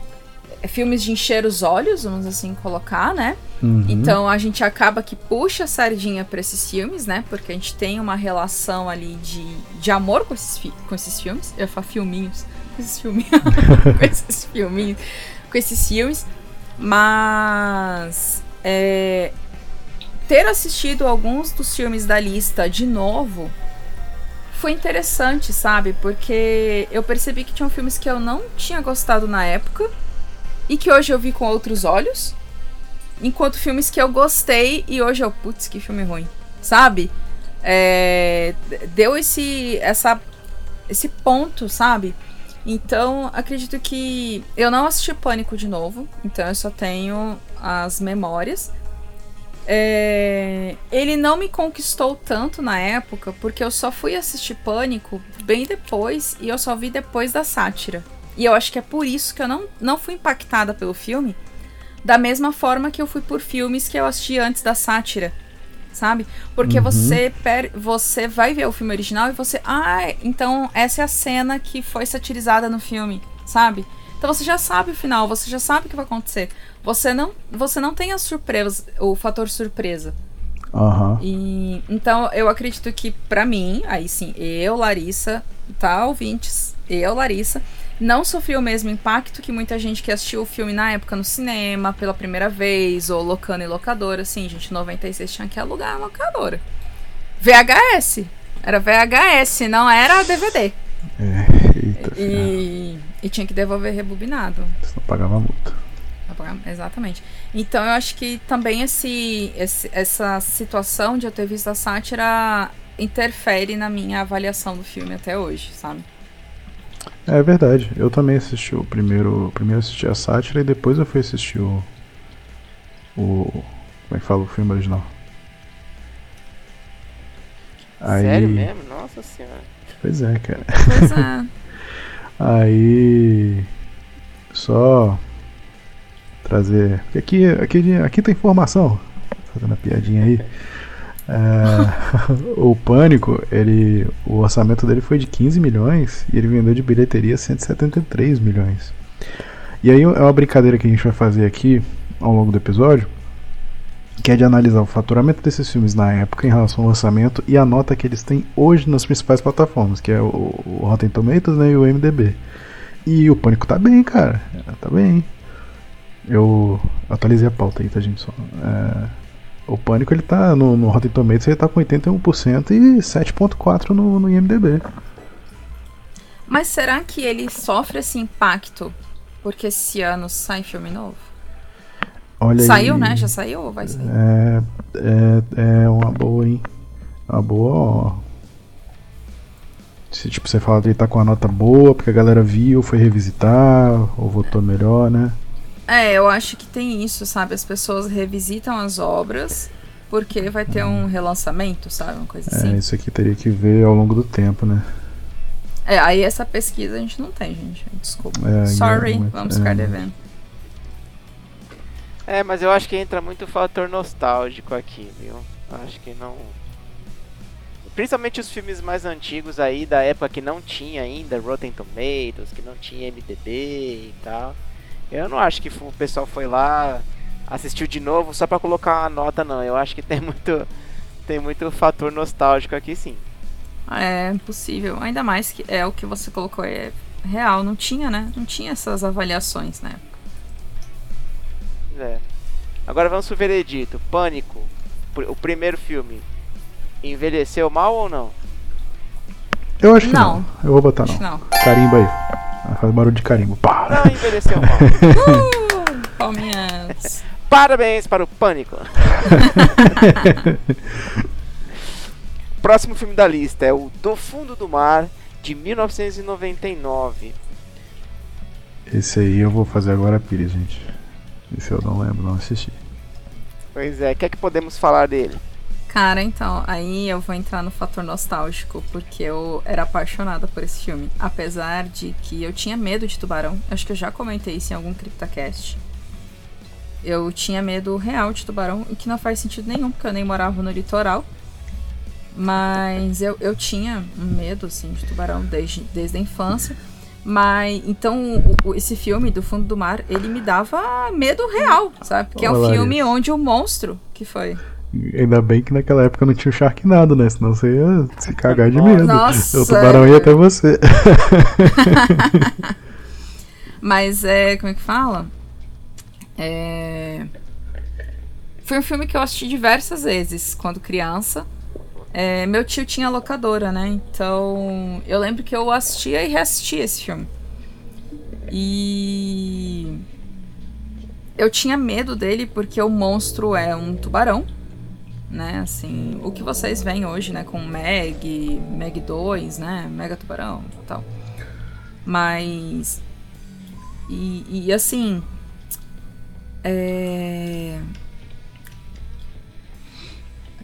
filmes de encher os olhos, vamos assim colocar, né? Uhum. Então a gente acaba que puxa a sardinha para esses filmes, né? Porque a gente tem uma relação ali de, de amor com esses, com esses filmes. Eu falo filminhos. Com esses filminhos. com esses filminhos. Com esses filmes. Mas. É, ter assistido alguns dos filmes da lista de novo foi interessante, sabe? Porque eu percebi que tinham filmes que eu não tinha gostado na época e que hoje eu vi com outros olhos. Enquanto filmes que eu gostei e hoje eu, putz, que filme ruim, sabe? É, deu esse, essa, esse ponto, sabe? Então, acredito que eu não assisti Pânico de novo, então eu só tenho as memórias. É, ele não me conquistou tanto na época, porque eu só fui assistir Pânico bem depois e eu só vi depois da sátira. E eu acho que é por isso que eu não, não fui impactada pelo filme, da mesma forma que eu fui por filmes que eu assisti antes da sátira. Sabe? Porque Uhum. você per, você vai ver o filme original e você. Ah, então essa é a cena que foi satirizada no filme, sabe? Então você já sabe o final, você já sabe o que vai acontecer. Você não, você não tem a surpresa, o fator surpresa. Aham. E então eu acredito que pra mim, aí sim, eu, Larissa, tá, ouvintes, eu, Larissa, não sofri o mesmo impacto que muita gente que assistiu o filme na época no cinema pela primeira vez, ou locando em locadora, assim, gente, 96 tinha que alugar a locadora. VHS. Era VHS, não era DVD. É, eita. E, e tinha que devolver rebobinado. Senão pagava multa. Exatamente. Então eu acho que também esse, esse- essa situação de eu ter visto a sátira interfere na minha avaliação do filme até hoje, sabe? É verdade. Eu também assisti o primeiro. Primeiro assisti a sátira e depois eu fui assistir o. O. Como é que fala o filme original? Aí, Sério mesmo? Nossa senhora. Pois é, cara. Pois é. Aí. Só. Trazer. Porque aqui, aqui, aqui tem informação. Fazendo a piadinha aí. É, o Pânico, ele, o orçamento dele foi de 15 milhões e ele vendeu de bilheteria 173 milhões. E aí é uma brincadeira que a gente vai fazer aqui ao longo do episódio, que é de analisar o faturamento desses filmes na época em relação ao orçamento e a nota que eles têm hoje nas principais plataformas, que é o, o Rotten Tomatoes né, e o MDB. E o Pânico tá bem, cara. Tá bem. Eu atualizei a pauta aí, tá, gente? Só, é, o Pânico ele tá no, no Rotten Tomatoes, ele tá com 81% e 7.4% no, no IMDB. Mas será que ele sofre esse impacto porque esse ano sai filme novo? Olha Saiu, aí, né? Já saiu ou vai sair? É, é, é uma boa, hein? Uma boa, ó. Se tipo, você fala que ele tá com a nota boa, porque a galera viu, foi revisitar, ou votou melhor, né? É, eu acho que tem isso, sabe? As pessoas revisitam as obras porque vai ter um relançamento, sabe? Uma coisa É, assim. isso aqui teria que ver ao longo do tempo, né? É, aí essa pesquisa a gente não tem, gente. Desculpa. É, Sorry, mas- vamos é. ficar devendo. É, mas eu acho que entra muito fator nostálgico aqui, viu? Acho que não. Principalmente os filmes mais antigos aí, da época que não tinha ainda Rotten Tomatoes, que não tinha MDB e tal. Eu não acho que o pessoal foi lá, assistiu de novo só pra colocar uma nota, não. Eu acho que tem muito, tem muito fator nostálgico aqui sim. É possível. Ainda mais que é o que você colocou, é real. Não tinha, né? Não tinha essas avaliações, né? É. Agora vamos pro veredito. Pânico, o primeiro filme, envelheceu mal ou não? Eu acho que Não. não. Eu vou botar não. não. Carimba aí. Ah, Faz barulho de carimbo. Pá. Não envelheceu mal. Uh, palminhas. Parabéns para o Pânico. Próximo filme da lista é o Do Fundo do Mar, de 1999. Esse aí eu vou fazer agora a Pires, gente. Esse eu não lembro, não assisti. Pois é, o que é que podemos falar dele? Cara, então, aí eu vou entrar no fator nostálgico, porque eu era apaixonada por esse filme. Apesar de que eu tinha medo de tubarão. Acho que eu já comentei isso em algum CryptoCast. Eu tinha medo real de tubarão, o que não faz sentido nenhum, porque eu nem morava no litoral. Mas eu, eu tinha medo, assim, de tubarão desde, desde a infância. Mas, então, o- esse filme do Fundo do Mar, ele me dava medo real, sabe? Porque é um Olá, filme onde o monstro, que foi... Ainda bem que naquela época não tinha o Sharknado, né? Senão você ia se cagar de medo. Nossa. O tubarão ia até você. Mas é. Como é que fala? É. Foi um filme que eu assisti diversas vezes quando criança. É, meu tio tinha locadora, né? Então eu lembro que eu assistia e reassistia esse filme. E. Eu tinha medo dele porque o monstro é um tubarão. Né, assim, o que vocês veem hoje, né, com Meg, Meg 2, né, Mega Tubarão e tal. Mas e, e, assim. É.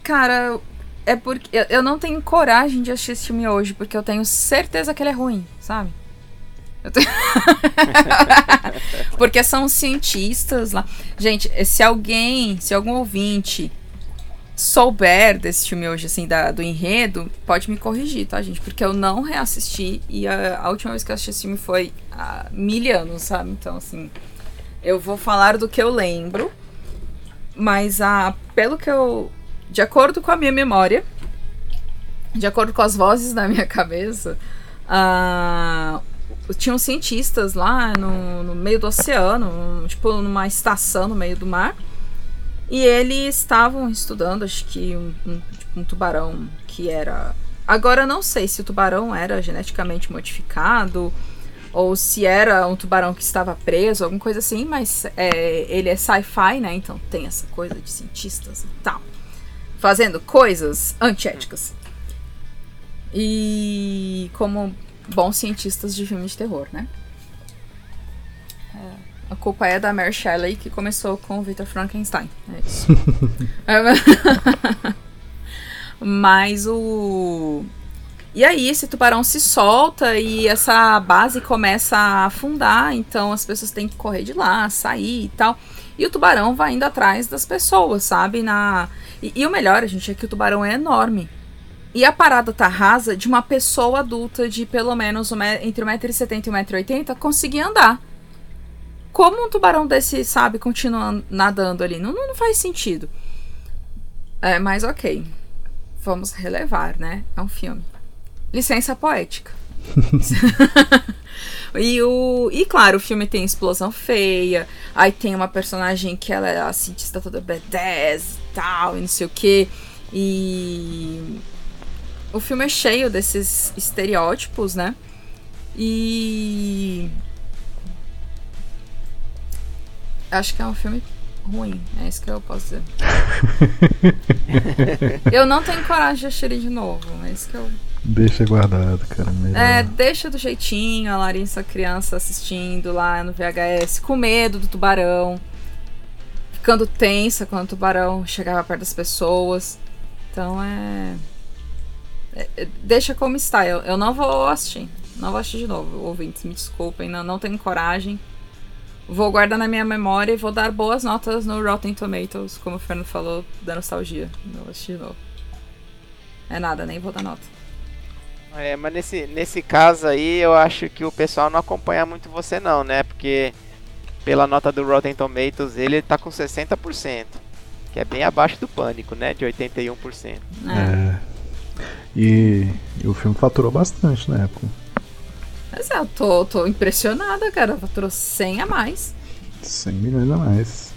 Cara, é porque. eu- não tenho coragem de assistir esse filme hoje, porque eu tenho certeza que ele é ruim, sabe? Porque são cientistas lá. Gente, se alguém, se algum ouvinte souber desse filme hoje, assim, da, do enredo, pode me corrigir, tá, gente? Porque eu não reassisti e a, a última vez que eu assisti esse filme foi há mil anos, sabe? Então, assim, eu vou falar do que eu lembro, mas a, pelo que eu. De acordo com a minha memória, de acordo com as vozes da minha cabeça, ah, tinham cientistas lá no, no meio do oceano, tipo numa estação no meio do mar. E eles estavam estudando, acho que um, um- tipo, um tubarão que era. Agora não sei se o tubarão era geneticamente modificado ou se era um tubarão que estava preso, alguma coisa assim, mas é, ele é sci-fi, né? Então tem essa coisa de cientistas e tal. Fazendo coisas antiéticas. E como bons cientistas de filmes de terror, né? A culpa é da Mary Shelley, que começou com o Victor Frankenstein. É isso. É, Mas o. E aí, esse tubarão se solta e essa base começa a afundar, então as pessoas têm que correr de lá, sair e tal. E o tubarão vai indo atrás das pessoas, sabe? Na... E, e o melhor, gente, é que o tubarão é enorme. E a parada tá rasa de uma pessoa adulta de pelo menos um entre 1,70m e 1,80m conseguir andar. Como um tubarão desse, sabe, continua nadando ali? Não, não faz sentido. É, mas ok. Vamos relevar, né? É um filme. Licença poética. e, o, e claro, o filme tem explosão feia, aí tem uma personagem que ela é a cientista toda badass e tal, e não sei o que. E o filme é cheio desses estereótipos, né? E acho que é um filme ruim, é isso que eu posso dizer. eu não tenho coragem de assistir ele de novo, é isso que eu Deixa guardado, cara. Melhor. É, deixa do jeitinho, a Larissa criança assistindo lá no VHS, com medo do tubarão, ficando tensa quando o tubarão chegava perto das pessoas. Então é. é, é deixa como está. Eu, eu não vou assistir. Não vou assistir de novo, ouvintes, me desculpem, não, não tenho coragem. Vou guardar na minha memória e vou dar boas notas no Rotten Tomatoes, como o Fernando falou, da nostalgia. Não vou assistir de novo. É nada, nem vou dar nota. É, mas nesse, nesse caso aí eu acho que o pessoal não acompanha muito você não, né? Porque pela nota do Rotten Tomatoes ele tá com 60%, que é bem abaixo do pânico, né? De 81%. É. é. E, e, o filme faturou bastante na época. Mas é, eu tô, tô impressionada, cara. Faturou 100 a mais. 100 milhões a mais.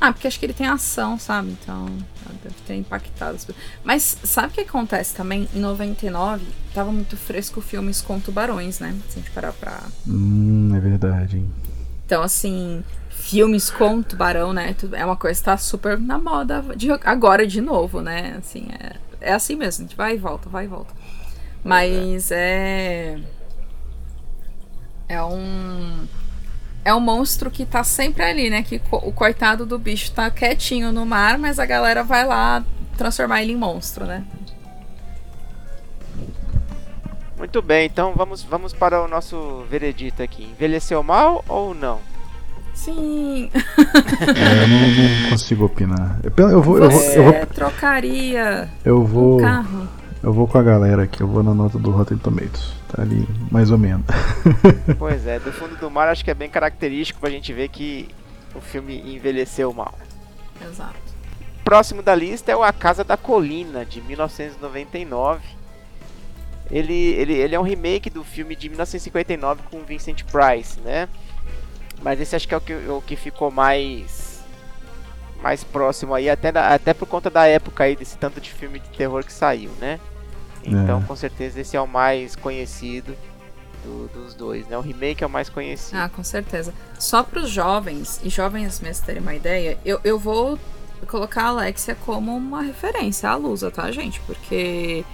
Ah, porque acho que ele tem ação, sabe? Então, deve ter impactado. Mas sabe o que acontece também? Em 99, tava muito fresco filmes com tubarões, né? Se a gente parar pra. Hum, é verdade. Então, assim, filmes com tubarão, né? É uma coisa que tá super na moda de agora de novo, né? Assim, é, é assim mesmo, a gente vai e volta, vai e volta. Mas é. É um é um monstro que tá sempre ali, né? Que o coitado do bicho tá quietinho no mar, mas a galera vai lá transformar ele em monstro, né? Muito bem, então vamos, vamos para o nosso veredito aqui. Envelheceu mal ou não? Sim. é, eu não, não, consigo opinar. Eu, eu vou, eu vou, eu vou, trocaria eu vou, um carro. Eu vou com a galera aqui, eu vou na nota do Rotten Tomatoes. Tá ali, mais ou menos. pois é, do fundo do mar acho que é bem característico pra gente ver que o filme envelheceu mal. Exato. Próximo da lista é o A Casa da Colina, de 1999. Ele, ele, ele é um remake do filme de 1959 com Vincent Price, né? Mas esse acho que é o que, o que ficou mais mais próximo aí, até, da, até por conta da época aí desse tanto de filme de terror que saiu, né? Então, é. com certeza, esse é o mais conhecido do, dos dois, né? O remake é o mais conhecido. Ah, com certeza. Só para os jovens, e jovens mesmo terem uma ideia, eu, eu vou colocar a Alexia como uma referência à Lusa, tá, gente? Porque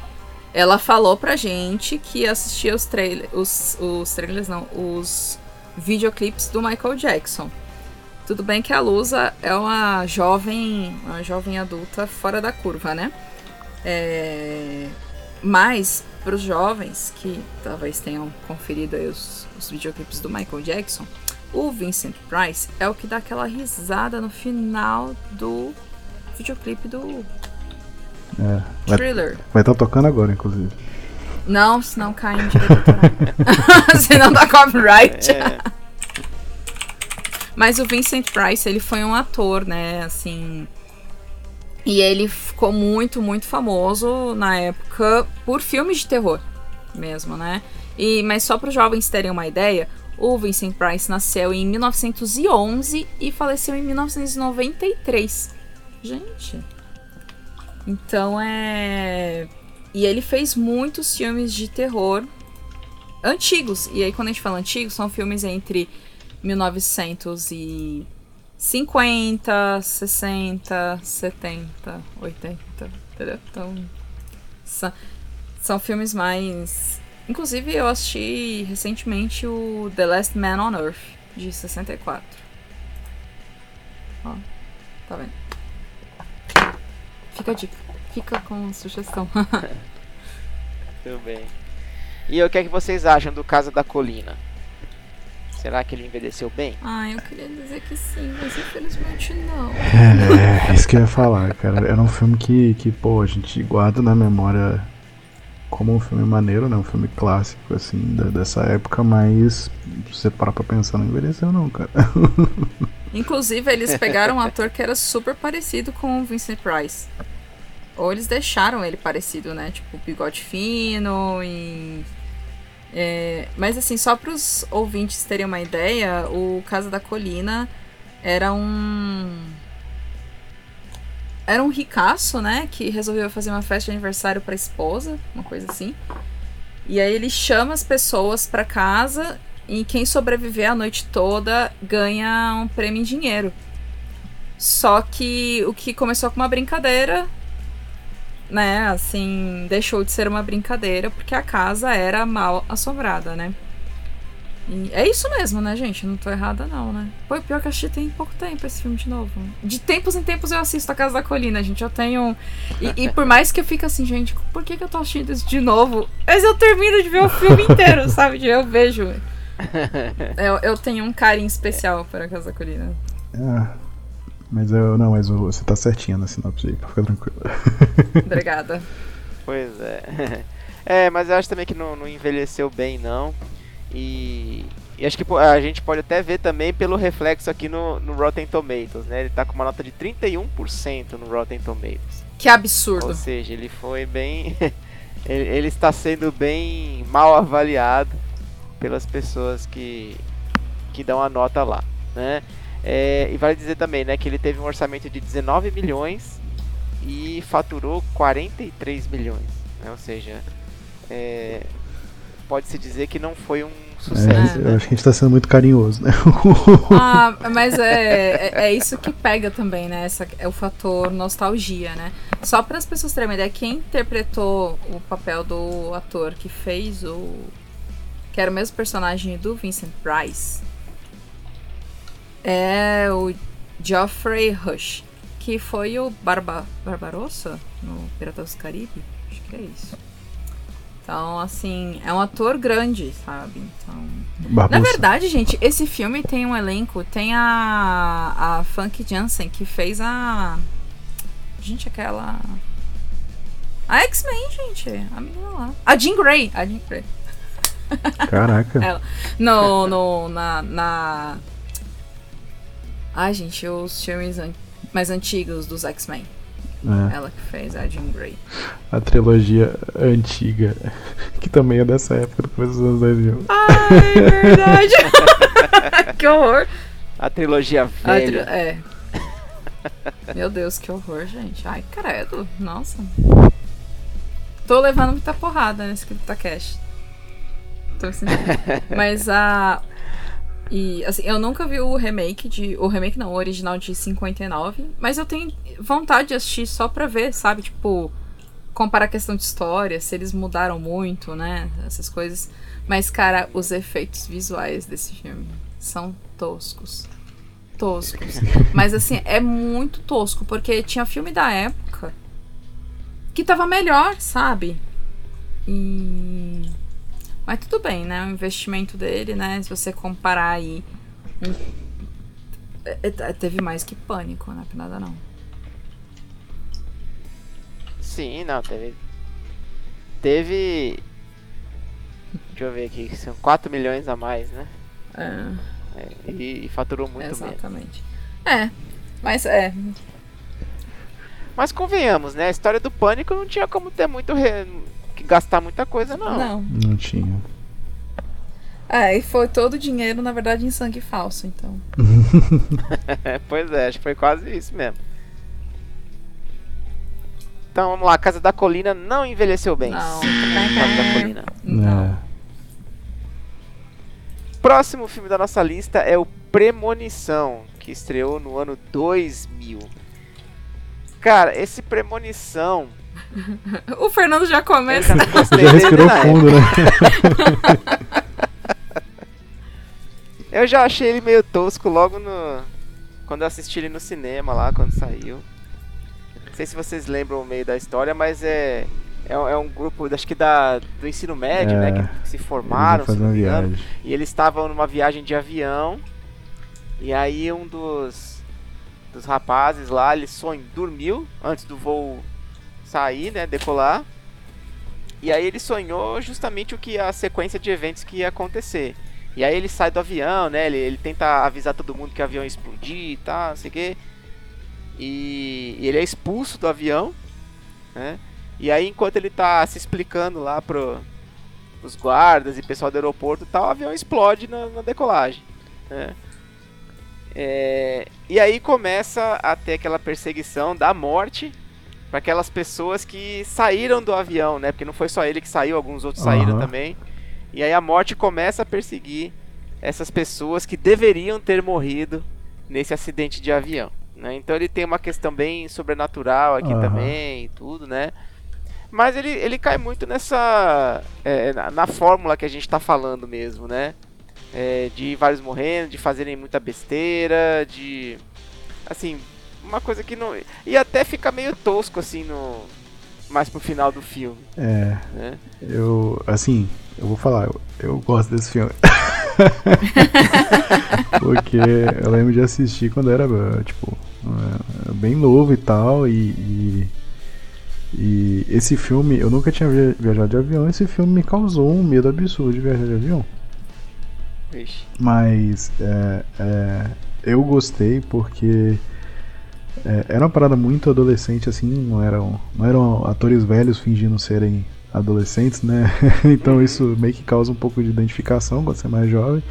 ela falou pra gente que assistia os trailers, os, os trailers não, os videoclipes do Michael Jackson. Tudo bem que a Lusa é uma jovem, uma jovem adulta fora da curva, né? É... Mas, para os jovens que talvez tenham conferido os, os videoclipes do Michael Jackson, o Vincent Price é o que dá aquela risada no final do videoclipe do é, Thriller. Vai estar tá tocando agora, inclusive. Não, senão cai em direito senão dá copyright. É. Mas o Vincent Price, ele foi um ator, né, assim... E ele ficou muito, muito famoso na época por filmes de terror mesmo, né? E, mas só para os jovens terem uma ideia, o Vincent Price nasceu em 1911 e faleceu em 1993. Gente. Então é. E ele fez muitos filmes de terror antigos. E aí, quando a gente fala antigos, são filmes entre 1950, 60, 70, 80, entendeu? Então, são, são filmes mais. Inclusive, eu assisti recentemente o The Last Man on Earth, de 64. Ó, tá vendo? Fica a dica. Fica com sugestão. Tudo bem. E o que é que vocês acham do Casa da Colina? Será que ele envelheceu bem? Ah, eu queria dizer que sim, mas infelizmente não. É, é isso que eu ia falar, cara. Era um filme que, que, pô, a gente guarda na memória como um filme maneiro, né? Um filme clássico, assim, da, dessa época, mas você parar pra pensar, não envelheceu não, cara. Inclusive, eles pegaram um ator que era super parecido com o Vincent Price. Ou eles deixaram ele parecido, né? Tipo, bigode fino e. É, mas assim, só para os ouvintes terem uma ideia, o Casa da Colina era um. Era um ricaço, né? Que resolveu fazer uma festa de aniversário para a esposa, uma coisa assim. E aí ele chama as pessoas para casa e quem sobreviver a noite toda ganha um prêmio em dinheiro. Só que o que começou com uma brincadeira, né, assim, deixou de ser uma brincadeira porque a casa era mal assombrada, né? E é isso mesmo, né, gente? Não tô errada, não, né? Pô, pior que eu assisti tem pouco tempo esse filme de novo. De tempos em tempos eu assisto A Casa da Colina, gente. Eu tenho. E, e por mais que eu fique assim, gente, por que, que eu tô assistindo isso de novo? Mas eu termino de ver o filme inteiro, sabe? Eu vejo. Eu, eu tenho um carinho especial para A Casa da Colina. Ah, mas eu. Não, mas você tá certinha na sinopse aí, pra ficar tranquilo. Obrigada. Pois é. É, mas eu acho também que não, não envelheceu bem, não. E, e, acho que a gente pode até ver também pelo reflexo aqui no, no Rotten Tomatoes, né? Ele tá com uma nota de 31% no Rotten Tomatoes. Que absurdo. Ou seja, ele foi bem. ele, ele está sendo bem mal avaliado pelas pessoas que, que dão a nota lá, né? É, e vale dizer também, né, que ele teve um orçamento de 19 milhões e faturou 43 milhões, né? Ou seja, é, pode-se dizer que não foi um sucesso. É, eu acho que a gente tá sendo muito carinhoso, né? ah, mas é, é, é, isso que pega também, né? Essa, é o fator nostalgia, né? Só para as pessoas terem uma ideia, quem interpretou o papel do ator que fez o. que era o mesmo personagem do Vincent Price é o Geoffrey Rush, que foi o Barba, Barbarossa no Piratas do Caribe. Acho que é isso. Então, assim, é um ator grande, sabe? Então. Barbosa. Na verdade, gente, esse filme tem um elenco. Tem a. A Funk Jansen, que fez a. Gente, aquela. A X-Men, gente. A menina lá. A Jean Grey. A Jean Grey. Caraca. Ela. No, no, na, na. Ai, gente, os filmes an mais antigos dos X-Men. É. Ela que fez a Jean Grey. A trilogia antiga, que também é dessa época, do começo dos anos 2000. Ai, verdade. que horror. A trilogia velha. A tri é. Meu Deus, que horror, gente. Ai, credo. Nossa. Tô levando muita porrada nesse CryptoCast. Tô sentindo. Mas a. E assim, eu nunca vi o remake de. O remake não, o original de 59. Mas eu tenho vontade de assistir só pra ver, sabe? Tipo, comparar a questão de história, se eles mudaram muito, né? Essas coisas. Mas, cara, os efeitos visuais desse filme são toscos. Toscos. Mas assim, é muito tosco, porque tinha filme da época que tava melhor, sabe? E. Mas tudo bem, né? O investimento dele, né? Se você comparar aí. Teve mais que pânico, né? Nada não. Sim, não, teve. Teve. Deixa eu ver aqui, são 4 milhões a mais, né? É. é e, e, faturou muito Exatamente. Mesmo. É, mas é. Mas convenhamos, né? A história do pânico não tinha como ter muito. Re gastar muita coisa, não. Não. Não tinha. É, e foi todo o dinheiro, na verdade, em sangue falso, então. pois é, acho que foi quase isso mesmo. Então vamos lá, Casa da Colina não envelheceu bem. Não. Casa da Colina. Não. É. Próximo filme da nossa lista é o Premonição, que estreou no ano 2000. Cara, esse Premonição o Fernando já começa. Você já respirou fundo, né? eu já achei ele meio tosco logo no. Quando eu assisti ele no cinema lá, quando saiu. Não sei se vocês lembram o meio da história, mas é. É, é um grupo, acho que da, do ensino médio, É, né? Que se formaram, se não engano. E eles estavam numa viagem de avião. E aí um dos, dos rapazes lá, ele sonhou, dormiu antes do voo sair, né, decolar. E aí ele sonhou justamente o que a sequência de eventos que ia acontecer. E aí ele sai do avião, né? Ele, ele tenta avisar todo mundo que o avião ia explodir e tal, não sei o quê. E, e ele é expulso do avião. né? E aí, enquanto ele tá se explicando lá pro, os guardas e pessoal do aeroporto tal, o avião explode na, na decolagem. Né? É, e aí começa a ter aquela perseguição da morte para aquelas pessoas que saíram do avião, né? Porque não foi só ele que saiu, alguns outros uhum. saíram também. E aí a morte começa a perseguir essas pessoas que deveriam ter morrido nesse acidente de avião. Né? Então ele tem uma questão bem sobrenatural aqui uhum. também, e tudo, né? Mas ele, ele cai muito nessa. É, na, na, fórmula que a gente tá falando mesmo, né? É, de vários morrendo, de fazerem muita besteira, de. Assim, uma coisa que não. E até fica meio tosco, assim, no. Mais pro final do filme. É. Né? Eu. Assim, eu vou falar, eu, eu gosto desse filme. Porque eu lembro de assistir quando era, tipo, bem novo e tal, e, e e esse filme, eu nunca tinha viajado de avião, esse filme me causou um medo absurdo de viajar de avião. Ixi. Mas é, é, eu gostei porque é, era uma parada muito adolescente, assim, não eram, não eram atores velhos fingindo serem adolescentes, né? então isso meio que causa um pouco de identificação quando você é mais jovem.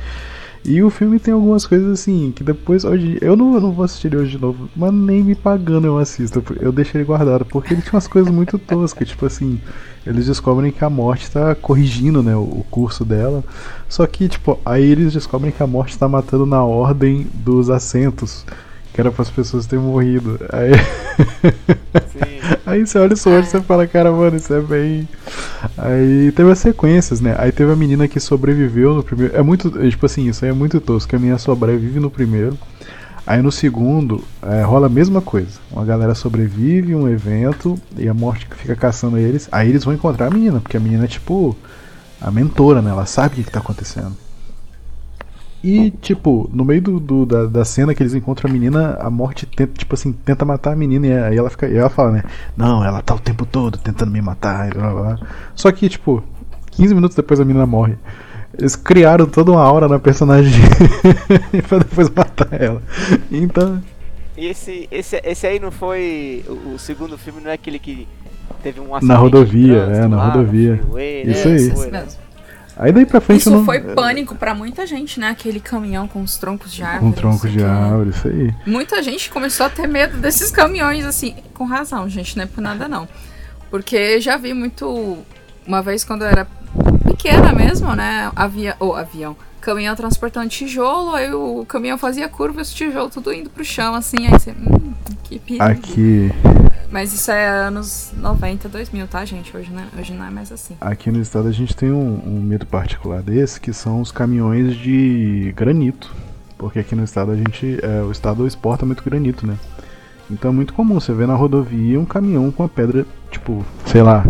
E o filme tem algumas coisas assim, que depois, hoje, eu não, eu não vou assistir ele hoje de novo, mas nem me pagando eu assisto, eu deixo ele guardado, porque ele tinha umas coisas muito toscas, tipo assim, eles descobrem que a morte tá corrigindo, né, o curso dela, só que, tipo, aí eles descobrem que a morte tá matando na ordem dos assentos, que era para as pessoas terem morrido. Aí, aí você olha o sorte e você fala, cara, mano, isso é bem. Aí teve as sequências, né? Aí teve a menina que sobreviveu no primeiro. É muito. Tipo assim, isso aí é muito tosco. A menina sobrevive no primeiro. Aí no segundo, é, rola a mesma coisa. Uma galera sobrevive um evento e a morte fica caçando eles. Aí eles vão encontrar a menina, porque a menina é tipo a mentora, né? Ela sabe o que, que tá acontecendo. E, tipo, no meio do, do da, da, cena que eles encontram a menina, a morte tenta, tipo assim, tenta matar a menina. E aí ela fica. E ela fala, né? Não, ela tá o tempo todo tentando me matar. Blá, blá. Só que, tipo, 15 minutos depois a menina morre. Eles criaram toda uma aura na personagem pra depois matar ela. Então. E esse, esse, esse aí não foi. O, o segundo filme não é aquele que teve um acidente. Na rodovia, é, na lá, rodovia. Freeway, Isso né? aí. Isso mesmo. Aí daí pra frente Isso não... foi pânico para muita gente, né? Aquele caminhão com os troncos de árvore. Com troncos de árvore, isso aí. Muita gente começou a ter medo desses caminhões, assim, com razão, gente, não é por nada não. Porque já vi muito. Uma vez quando eu era pequena mesmo, né? Avia... Ou oh, avião. Caminhão transportando tijolo, aí o caminhão fazia curva e os tijolos tudo indo pro chão, assim, aí você. Hum, que perigo. Aqui. Mas isso é anos 90, 2000, tá, gente? Hoje não é, hoje não é mais assim. Aqui no estado a gente tem um, um medo particular desse, que são os caminhões de granito. Porque aqui no estado a gente. É, o estado exporta muito granito, né? Então é muito comum você ver na rodovia um caminhão com a pedra, tipo, sei lá,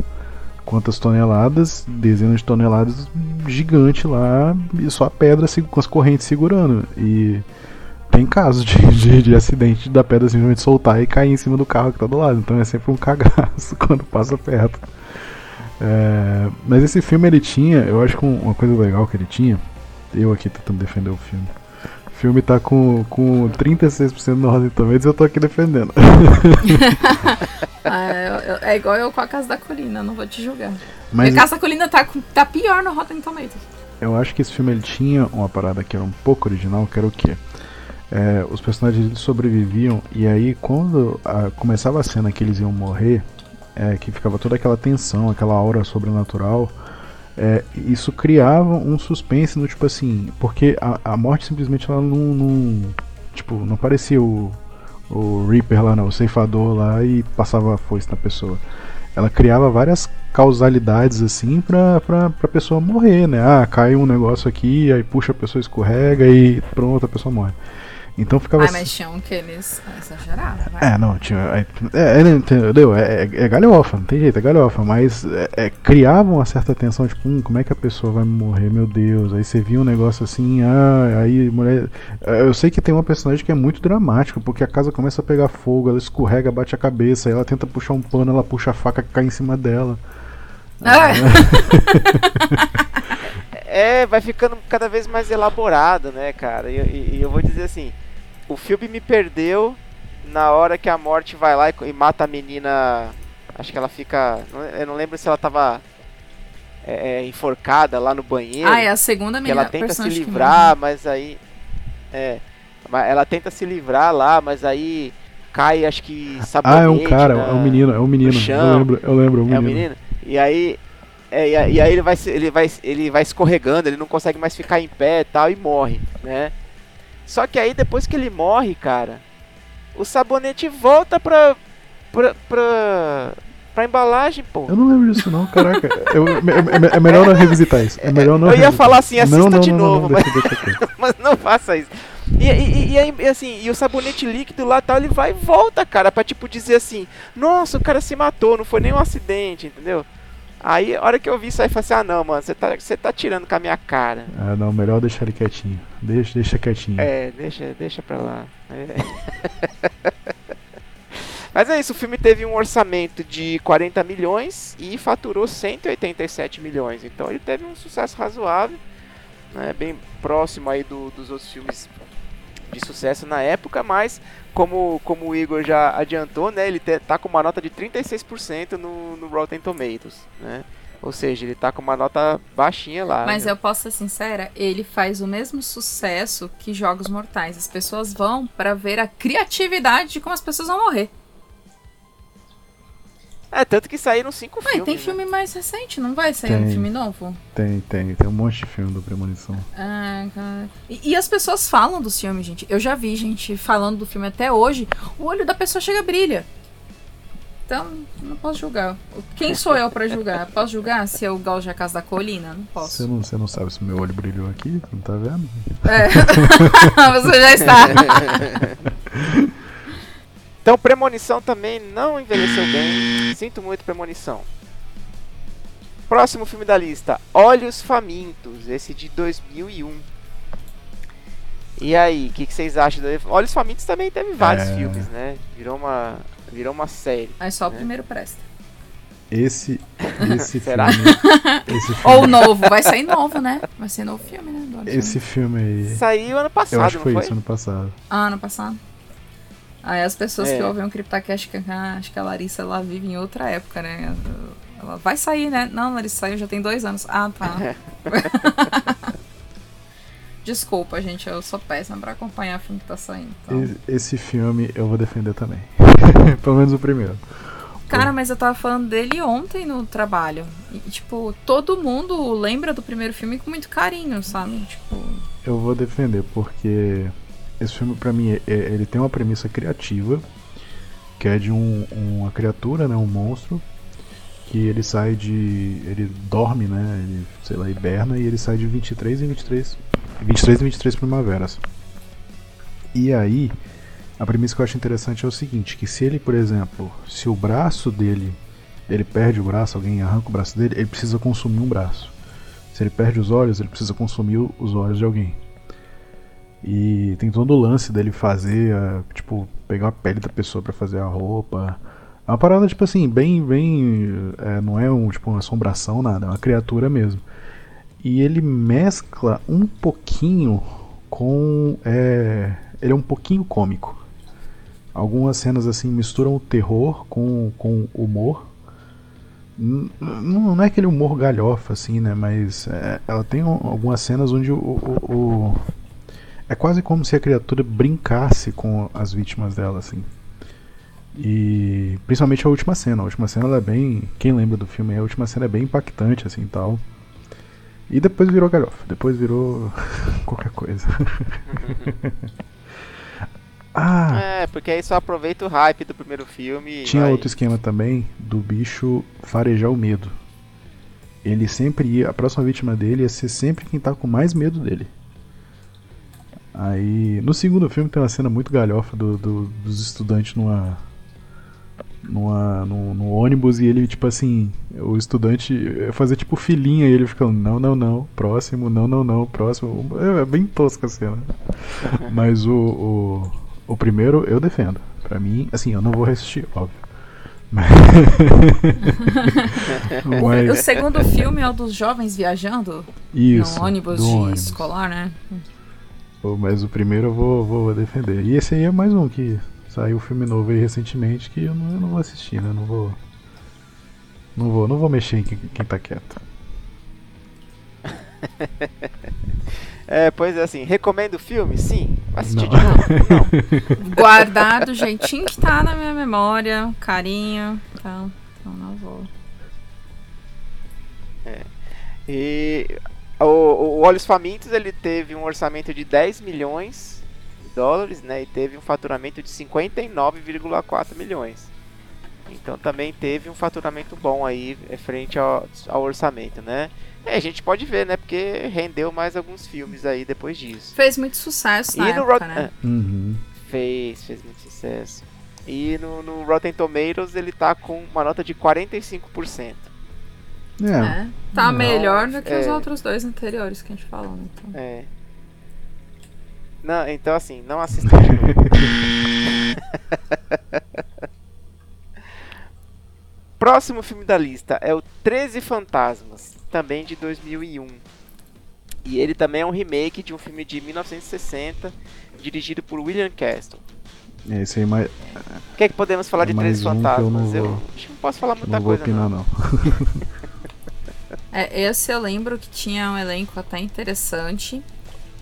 quantas toneladas, dezenas de toneladas gigante lá, e só a pedra com as correntes segurando. E tem casos de, de, de, acidente da pedra simplesmente soltar e cair em cima do carro que tá do lado. Então é sempre um cagaço quando passa perto. É, mas esse filme ele tinha, eu acho que uma coisa legal que ele tinha, eu aqui tentando defender o filme. O filme tá com, com 36% no Rotten Tomatoes e eu tô aqui defendendo. é, é, igual eu com a Casa da Colina, não vou te julgar. Mas a Casa da Colina tá, tá pior no Rotten Tomatoes. Eu acho que esse filme ele tinha uma parada que era um pouco original, que era o quê? É, os personagens sobreviviam e aí quando a, começava a cena que eles iam morrer, é, que ficava toda aquela tensão, aquela aura sobrenatural, é, isso criava um suspense no tipo assim, porque a, a morte simplesmente ela não, não, tipo não parecia o, o Reaper lá, não, o ceifador lá e passava a foice na pessoa. Ela criava várias causalidades assim pra, pra, pra pessoa morrer, né? Ah, cai um negócio aqui, aí puxa a pessoa escorrega e pronto, a pessoa morre. Então ficava. Ah, mas tinham que eles exageraram, vai. É, não, tinha. É, é, é entendeu? É, é, é, galhofa, não tem jeito, é galhofa. Mas é, é, criavam uma certa tensão, tipo, hum, como é que a pessoa vai morrer, meu Deus. Aí você via um negócio assim, ah, aí mulher. Eu sei que tem uma personagem que é muito dramática, porque a casa começa a pegar fogo, ela escorrega, bate a cabeça, aí ela tenta puxar um pano, ela puxa a faca que cai em cima dela. Ah. é, vai ficando cada vez mais elaborado, né, cara? E, e, e eu vou dizer assim o filme me perdeu na hora que a morte vai lá e, e mata a menina Acho que ela fica. Eu não lembro se ela tava é, é, enforcada lá no banheiro. Ah, é a segunda que ela tenta se livrar, mas aí. É. Ela tenta se livrar lá, mas aí cai, acho que sabonete Ah, é um cara, na, é um menino, é um menino. Eu lembro, eu lembro, é um menino. É um menino. E aí. É, e, aí ele vai, ele, vai, ele vai escorregando, ele não consegue mais ficar em pé e tal, e morre, né? Só que aí depois que ele morre, cara, o sabonete volta pra, pra, pra, pra embalagem, pô. Eu não lembro disso não, caraca. Eu, é, é, é, melhor não revisitar isso. É melhor não Eu ia falar assim, assista não, não, de novo, mas, mas não faça isso. E, e, e, aí, assim, e o sabonete líquido lá tal, ele vai e volta, cara, pra tipo dizer assim, nossa, o cara se matou, não foi nem um acidente, entendeu? Aí, a hora que eu vi isso aí, eu falei assim, ah não, mano, você tá, você tá tirando com a minha cara. Ah, não, melhor deixar ele quietinho. Deixa, deixa quietinho. É, deixa, deixa pra lá. É. Mas é isso, o filme teve um orçamento de 40 milhões e faturou 187 milhões. Então ele teve um sucesso razoável, né, bem próximo aí do, dos outros filmes de sucesso na época, mas como, como o Igor já adiantou, né, ele tá com uma nota de 36% no, no Rotten Tomatoes, né? Ou seja, ele tá com uma nota baixinha lá. Mas né? eu posso ser sincera, ele faz o mesmo sucesso que Jogos Mortais. As pessoas vão para ver a criatividade de como as pessoas vão morrer. É, tanto que saíram cinco Ué, filmes. tem né? filme mais recente, não vai sair tem, um filme novo? Tem, tem. Tem um monte de filme do Premonição. Ah, cara. E, e, as pessoas falam dos filmes, gente. Eu já vi gente falando do filme até hoje. O olho da pessoa chega brilha. Então, não posso julgar. Quem sou eu para julgar? Posso julgar se eu galjo a casa da colina? Não posso. Você não, você não sabe se meu olho brilhou aqui? Não tá vendo? É. você já está. Então, Premonição também não envelheceu bem. Sinto muito, Premonição. Próximo filme da lista: Olhos Famintos, esse de 2001. E aí, o que, que, vocês acham? Olhos Famintos também teve vários é... filmes, né? Virou uma, virou uma série. Aí só né? o primeiro presta. Esse, esse Será? filme. esse filme. Ou novo, vai sair novo, né? Vai ser novo filme, né? Esse filme aí. Saiu ano passado, Eu acho que foi foi? isso, ano passado. Ah, ano passado. Aí as pessoas é. que ouvem o Criptacast, que ah, acho que a Larissa ela vive em outra época, né? Ela vai sair, né? Não, Larissa saiu já tem dois anos. Ah, tá. Desculpa, gente, eu sou péssima pra acompanhar o filme que tá saindo. Então. Esse filme eu vou defender também. Pelo menos o primeiro. Cara, mas eu tava falando dele ontem no trabalho. E, tipo, todo mundo lembra do primeiro filme com muito carinho, sabe? Tipo. Eu vou defender, porque esse filme para mim é, é, ele tem uma premissa criativa que é de um, uma criatura, né, um monstro que ele sai de ele dorme, né, ele sei lá hiberna e ele sai de 23 em 23 23 em 23 primaveras. E aí a premissa que eu acho interessante é o seguinte, que se ele, por exemplo, se o braço dele ele perde o braço, alguém arranca o braço dele, ele precisa consumir um braço. Se ele perde os olhos, ele precisa consumir os olhos de alguém. E tem todo o lance dele fazer, tipo, pegar a pele da pessoa para fazer a roupa. É uma parada, tipo assim, bem, bem. É, não é um, tipo, uma assombração, nada, é uma criatura mesmo. E ele mescla um pouquinho com. É, ele é um pouquinho cômico. Algumas cenas assim misturam o terror com, com humor. Não, não é aquele humor galhofa, assim, né? Mas é, ela tem algumas cenas onde o, o, o é quase como se a criatura brincasse com as vítimas dela, assim. E principalmente a última cena. A última cena é bem. Quem lembra do filme, a última cena é bem impactante, assim tal. E depois virou galhofa. Depois virou qualquer coisa. ah! É, porque aí só aproveita o hype do primeiro filme. Tinha vai... outro esquema também do bicho farejar o medo. Ele sempre ia. A próxima vítima dele ia ser sempre quem tá com mais medo dele. Aí, no segundo filme tem uma cena muito galhofa do, do, dos estudantes numa, numa no, no, ônibus e ele, tipo assim, o estudante fazer tipo filinha e ele ficando, não, não, não, próximo, não, não, não, próximo. É, é bem tosca a cena. Mas o, o, o, primeiro eu defendo. Pra mim, assim, eu não vou resistir, óbvio. Mas... Mas... O segundo filme é o dos jovens viajando Isso, no ônibus de ônibus. escolar, né? Mas o primeiro eu vou, vou defender. E esse aí é mais um que saiu um filme novo aí recentemente que eu não, eu não vou assistir, né? Não vou. Não vou, não vou mexer em quem, quem tá quieto. É, pois é, assim, recomendo o filme? Sim. Assistir Não. de novo? Não. Guardar do jeitinho que tá na minha memória, carinho. Então, então não vou. E o, o Olhos Famintos ele teve um orçamento de 10 milhões dólares, né? E teve um faturamento de 59,4 milhões. Então também teve um faturamento bom aí eh, frente ao, ao orçamento, né? É, a gente pode ver, né? Porque rendeu mais alguns filmes aí depois disso. Fez muito sucesso na E no época, Rot- né? Uhum. Fez, fez muito sucesso. E no, no Rotten Tomatoes ele tá com uma nota de 45%. É, É. Tá Não, melhor do que os é. outros dois anteriores que a gente falou, né? Então. É. Não, então assim, não assista de novo. Próximo filme da lista é o 13 Fantasmas, também de 2001. E ele também é um remake de um filme de 1960, dirigido por William Castle. é esse aí mais, O que é que podemos falar É de 13 um que eu não Fantasmas? Eu, vou- acho que não posso falar muita não vou coisa opinar não. não. É, esse eu lembro que tinha um elenco até interessante.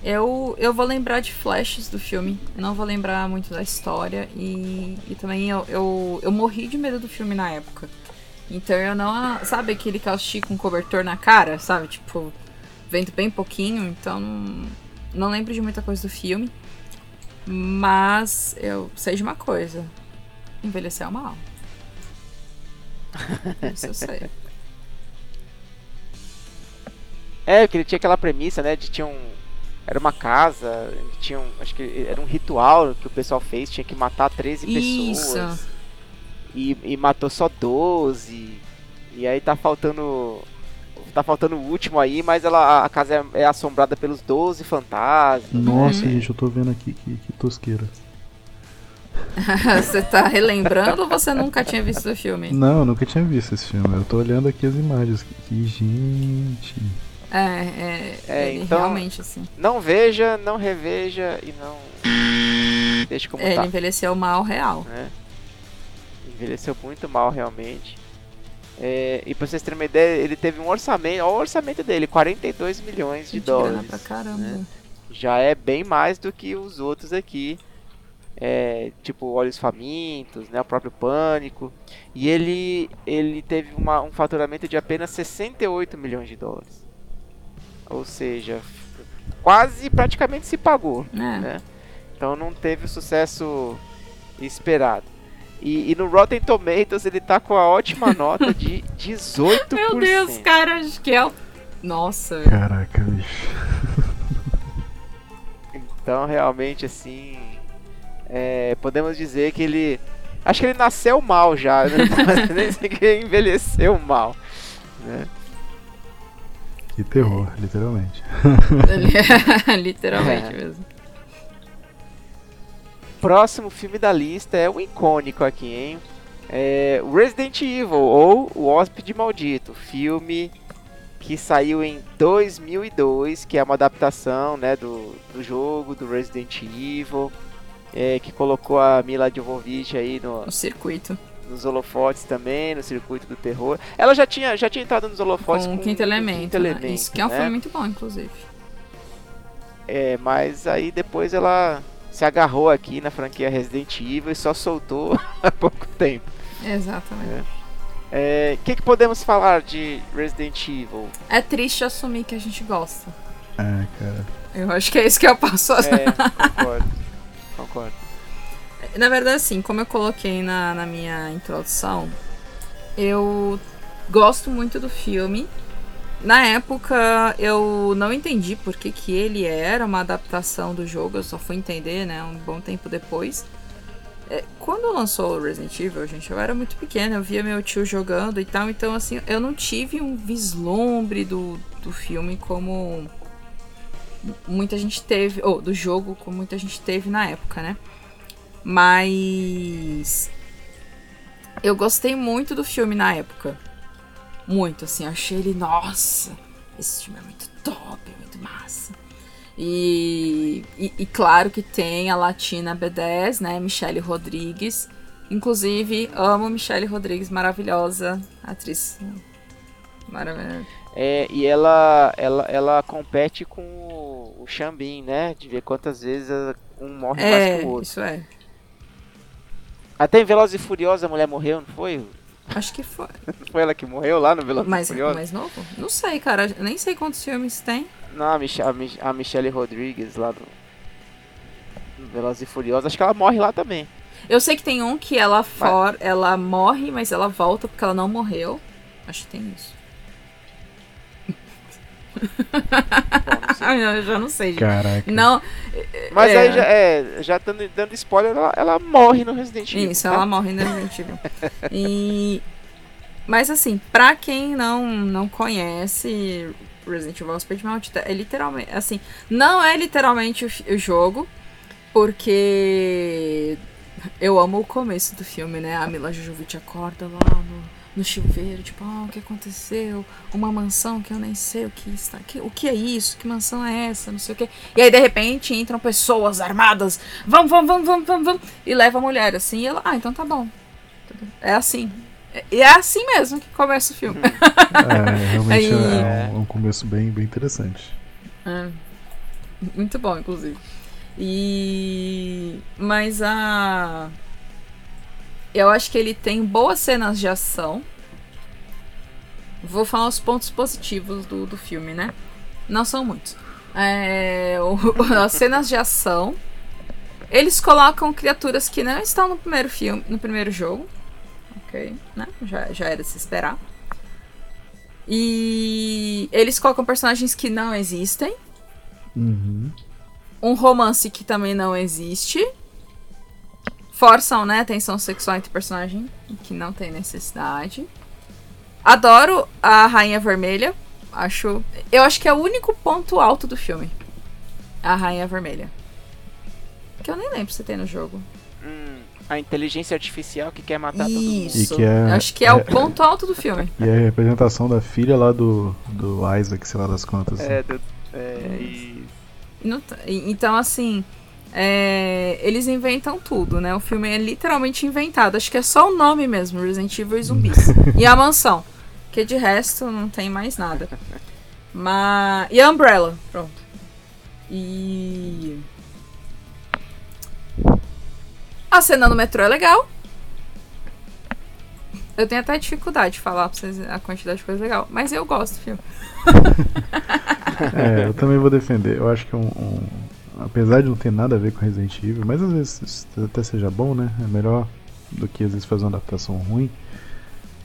Eu, eu vou lembrar de flashes do filme, não vou lembrar muito da história. E, e também eu, eu, eu morri de medo do filme na época. Então eu não. Sabe aquele assisti com cobertor na cara? Sabe? Tipo, vento bem pouquinho. Então não, não lembro de muita coisa do filme. Mas eu sei de uma coisa: envelheceu mal. Isso eu sei. É, porque ele tinha aquela premissa, né, de tinha um era uma casa, tinha um, acho que era um ritual que o pessoal fez, tinha que matar 13 Isso. pessoas. E, e matou só 12. E aí tá faltando tá faltando o último aí, mas ela a casa é, é assombrada pelos 12 fantasmas. Nossa, Uhum. gente, eu tô vendo aqui que, que tosqueira. você tá relembrando ou você nunca tinha visto o filme? Não, eu nunca tinha visto esse filme. Eu tô olhando aqui as imagens. Que gente. É, é, É, ele então- realmente, assim. Não veja, não reveja e não deixe como Ele tá. envelheceu mal real. né? Envelheceu muito mal, realmente. É, e pra vocês terem uma ideia, ele teve um orçamento, olha o orçamento dele, 42 milhões de Gente, dólares. pra caramba. né? Já é bem mais do que os outros aqui. É, tipo Olhos Famintos, né, o próprio Pânico. E ele, ele teve uma- um faturamento de apenas 68 milhões de dólares. Ou seja, quase praticamente se pagou É. né? Então não teve o sucesso esperado. E, e no Rotten Tomatoes ele tá com a ótima nota de 18%. Meu Deus, cara, acho que é o. Nossa, Caraca, bicho. Então realmente assim. é, podemos dizer que ele. Acho que ele nasceu mal já, né? Mas nem sei que ele envelheceu mal. Né? Que terror, literalmente. literalmente É. mesmo. Próximo filme da lista é o icônico aqui, hein? É Resident Evil ou O Hóspede Maldito, filme que saiu em 2002, que é uma adaptação né, do, do jogo do Resident Evil, é, que colocou a Mila Jovovich aí no, O circuito. Nos holofotes também, no circuito do terror. Ela já tinha, já tinha entrado nos holofotes Com com o quinto elemento. Quinto né? Elemento, Isso que é um né? filme muito bom, inclusive. É, mas aí depois ela se agarrou aqui na franquia Resident Evil e só soltou há pouco tempo. Exatamente. É, O que, que podemos falar de Resident Evil? É triste assumir que a gente gosta. É, cara. Eu acho que é isso que eu passo. É, concordo. Concordo. Na verdade, assim, como eu coloquei na, na minha introdução, eu gosto muito do filme. Na época, eu não entendi por que, que ele era uma adaptação do jogo, eu só fui entender, né, um bom tempo depois. É, quando lançou o Resident Evil, gente, eu era muito pequena, eu via meu tio jogando e tal, então, assim, eu não tive um vislumbre do, do filme como muita gente teve, ou do jogo como muita gente teve na época, né? Mas eu gostei muito do filme na época. Muito, assim, achei ele, nossa, esse filme é muito top, é muito massa. E, e, e claro que tem a Latina B10, né, Michelle Rodrigues, Inclusive, amo Michelle Rodrigues, maravilhosa atriz. Maravilhosa. É, e ela, ela, ela compete com o, Xambin, né? De ver quantas vezes um morre mais É, que o outro. isso é. Até em Velozes e Furiosos a mulher morreu, não foi? Acho que foi. Foi ela que morreu lá no Velozes e Mais, Furiosos? mais novo? Não sei, cara. Nem sei quantos filmes tem. Não, a, Mich a, Mich a Michelle Rodrigues lá no Velozes e Furiosos. Acho que ela morre lá também. Eu sei que tem um que ela for, ela morre, mas ela volta porque ela não morreu. Acho que tem isso. Bom, não. Ah, eu já não sei, gente. Caraca. Não, Mas É. aí já, é, já dando, dando spoiler, ela, ela morre no Resident Evil. Isso, tá? ela morre no Resident Evil. E... Mas assim, pra quem não, não conhece Resident Evil Spirit Mount, é literalmente, assim, não é literalmente o, o jogo, porque eu amo o começo do filme, né? A Mila Jovovich acorda lá no, no chuveiro, tipo, ah, o que aconteceu? Uma mansão que eu nem sei o que está, que, o que é isso? Que mansão é essa? Não sei o que. E aí de repente entram pessoas armadas, vamos, vamos, vamos, vamos, vamos, vamos, e leva a mulher assim, e ela, ah, então tá bom. É assim. E é assim mesmo que começa o filme. É, realmente Aí- é um, um começo bem, bem interessante. É. Muito bom, inclusive. E. Mas a. Eu acho que ele tem boas cenas de ação. Vou falar os pontos positivos do, do filme, né? Não são muitos. É, o- as cenas de ação. Eles colocam criaturas que não estão no primeiro filme, no primeiro jogo. Ok, né? Já, já era de se esperar. E eles colocam personagens que não existem Uhum. um romance que também não existe. Forçam, né, tensão sexual entre personagem, que não tem necessidade. Adoro a Rainha Vermelha. Acho. Eu acho que é o único ponto alto do filme. A Rainha Vermelha. Que eu nem lembro se tem no jogo. Hum, a inteligência artificial que quer matar todo mundo. Isso. E que é- Eu acho que é, o ponto alto do filme. E a representação da filha lá do, do Isaac, sei lá das contas. É, do- é, Não e- Então, assim, é, eles inventam tudo, né? O filme é literalmente inventado. Acho que é só o nome mesmo, Resident Evil e zumbis. e a mansão. Que de resto não tem mais nada. Mas... E a Umbrella, pronto. E... A cena no metrô é legal. Eu tenho até dificuldade de falar pra vocês a quantidade de coisa legal. Mas eu gosto do filme. É, eu também vou defender. Eu acho que é um, um- Apesar de não ter nada a ver com Resident Evil, mas às vezes isso até seja bom, né? É melhor do que às vezes fazer uma adaptação ruim.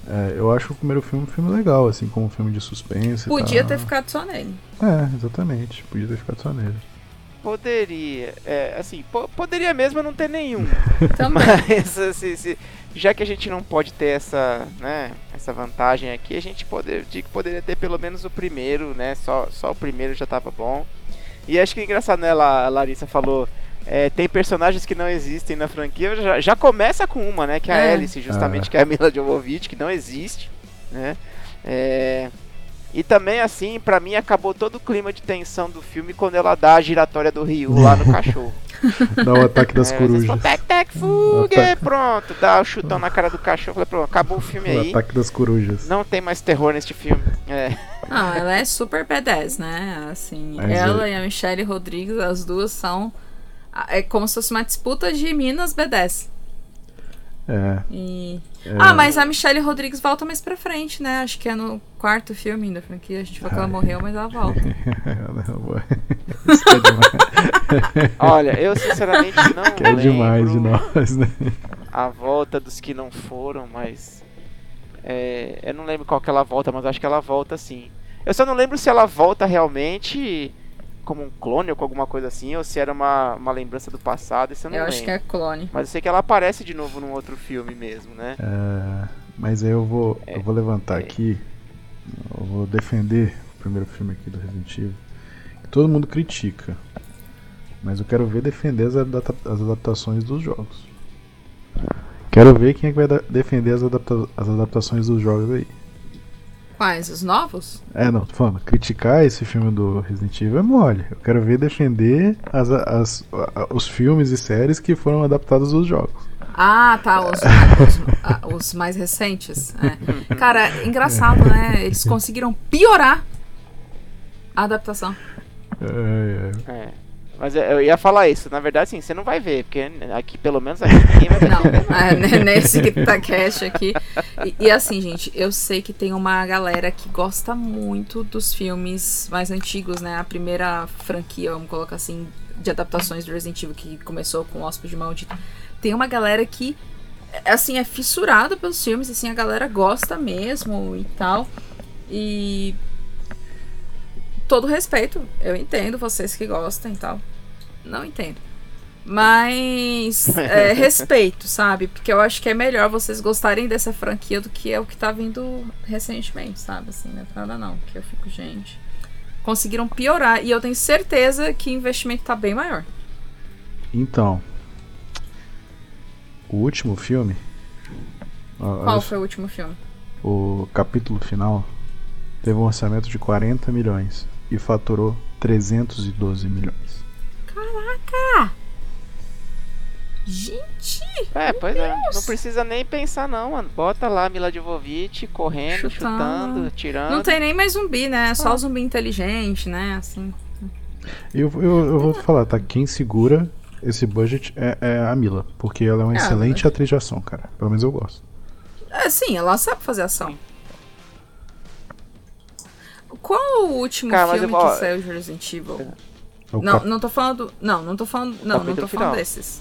É, eu acho o primeiro filme um filme legal, assim, como um filme de suspense. Podia ter ficado só nele. É, exatamente. Podia ter ficado só nele. poderia, é, assim, po- poderia mesmo não ter nenhum. Mas assim, se- já que a gente não pode ter essa, né, essa vantagem aqui, a gente poder, poderia ter pelo menos o primeiro, né? Só, só o primeiro já tava bom. E acho que é engraçado, né? A Larissa falou. é, tem personagens que não existem na franquia. Já, já começa com uma, né? Que é a É. Alice, justamente, Ah. que é a Mila Jovovich, que não existe, né? É, e também, assim, pra mim acabou todo o clima de tensão do filme quando ela dá a giratória do Ryu lá no cachorro. Dá o ataque das É, corujas. falam, Tec, tec, fuga, Ataque. pronto. Dá o chutão na cara do cachorro. Falei, pronto, acabou o filme O aí. ataque das corujas. Não tem mais terror neste filme. É. Não, ela é super B10, né? Assim, Mas ela é- e a Michelle Rodrigues, as duas são. É como se fosse uma disputa de Minas B10. É. E... é. Ah, mas a Michelle Rodrigues volta mais pra frente, né? Acho que é no quarto filme da franquia. A gente falou que ela morreu, mas ela volta. É Olha, eu sinceramente não que é demais de lembro nós, né? a volta dos que não foram, mas. é, eu não lembro qual que ela volta, mas acho que ela volta sim. Eu só não lembro se ela volta realmente como um clone ou com alguma coisa assim, ou se era uma, uma lembrança do passado, isso eu não Eu lembro. acho que é clone. Mas eu sei que ela aparece de novo num outro filme mesmo, né? É, mas aí eu vou, É, eu vou levantar é. aqui, eu vou defender o primeiro filme aqui do Resident Evil, que todo mundo critica, mas eu quero ver defender as, adapta- as adaptações dos jogos. Quero ver quem é que vai defender as, adapta- as adaptações dos jogos aí. Quais? Os novos? É, não, tô falando, criticar esse filme do Resident Evil é mole. Eu quero ver defender as, as- os filmes e séries que foram adaptados dos jogos. Ah, tá. Os, os, ah, os mais recentes. É. Cara, engraçado, né? Eles conseguiram piorar a adaptação. É, é. É. Mas eu- ia falar isso. Na verdade, sim, você não vai ver, porque aqui, pelo menos, aqui ninguém vai ver. Não, é, né, nesse que tá cash aqui. E, e assim, gente, eu sei que tem uma galera que gosta muito dos filmes mais antigos, né? A primeira franquia, vamos colocar assim, de adaptações do Resident Evil, que começou com o Hóspede Maldito. Tem uma galera que, assim, é fissurada pelos filmes, assim, a galera gosta mesmo e tal. E. Todo respeito, eu entendo vocês que gostam e tal. Não entendo. Mas é, respeito, sabe? Porque eu acho que é melhor vocês gostarem dessa franquia do que é o que tá vindo recentemente, sabe? Assim, não é pra nada não. Que eu fico, gente. Conseguiram piorar e eu tenho certeza que o investimento tá bem maior. Então, o último filme, olha Qual foi o último filme? o capítulo final, teve um orçamento de 40 milhões e faturou 312 milhões. Gente! É, pois é. Não precisa nem pensar, não, mano. Bota lá Mila Jovovich correndo, Chutando. chutando, tirando. Não tem nem mais zumbi, né? Ah. Só zumbi inteligente, né? Assim. Eu, eu, eu vou te falar, tá? Quem segura esse budget é, é a Mila, porque ela é uma Ah, excelente atriz de ação, cara. Pelo menos eu gosto. É, sim, ela sabe fazer ação. Qual o último Cara, filme eu que saiu de Resident Evil? É o Não, cap- não tô falando. Não, não tô falando. Não, não tô falando final. desses.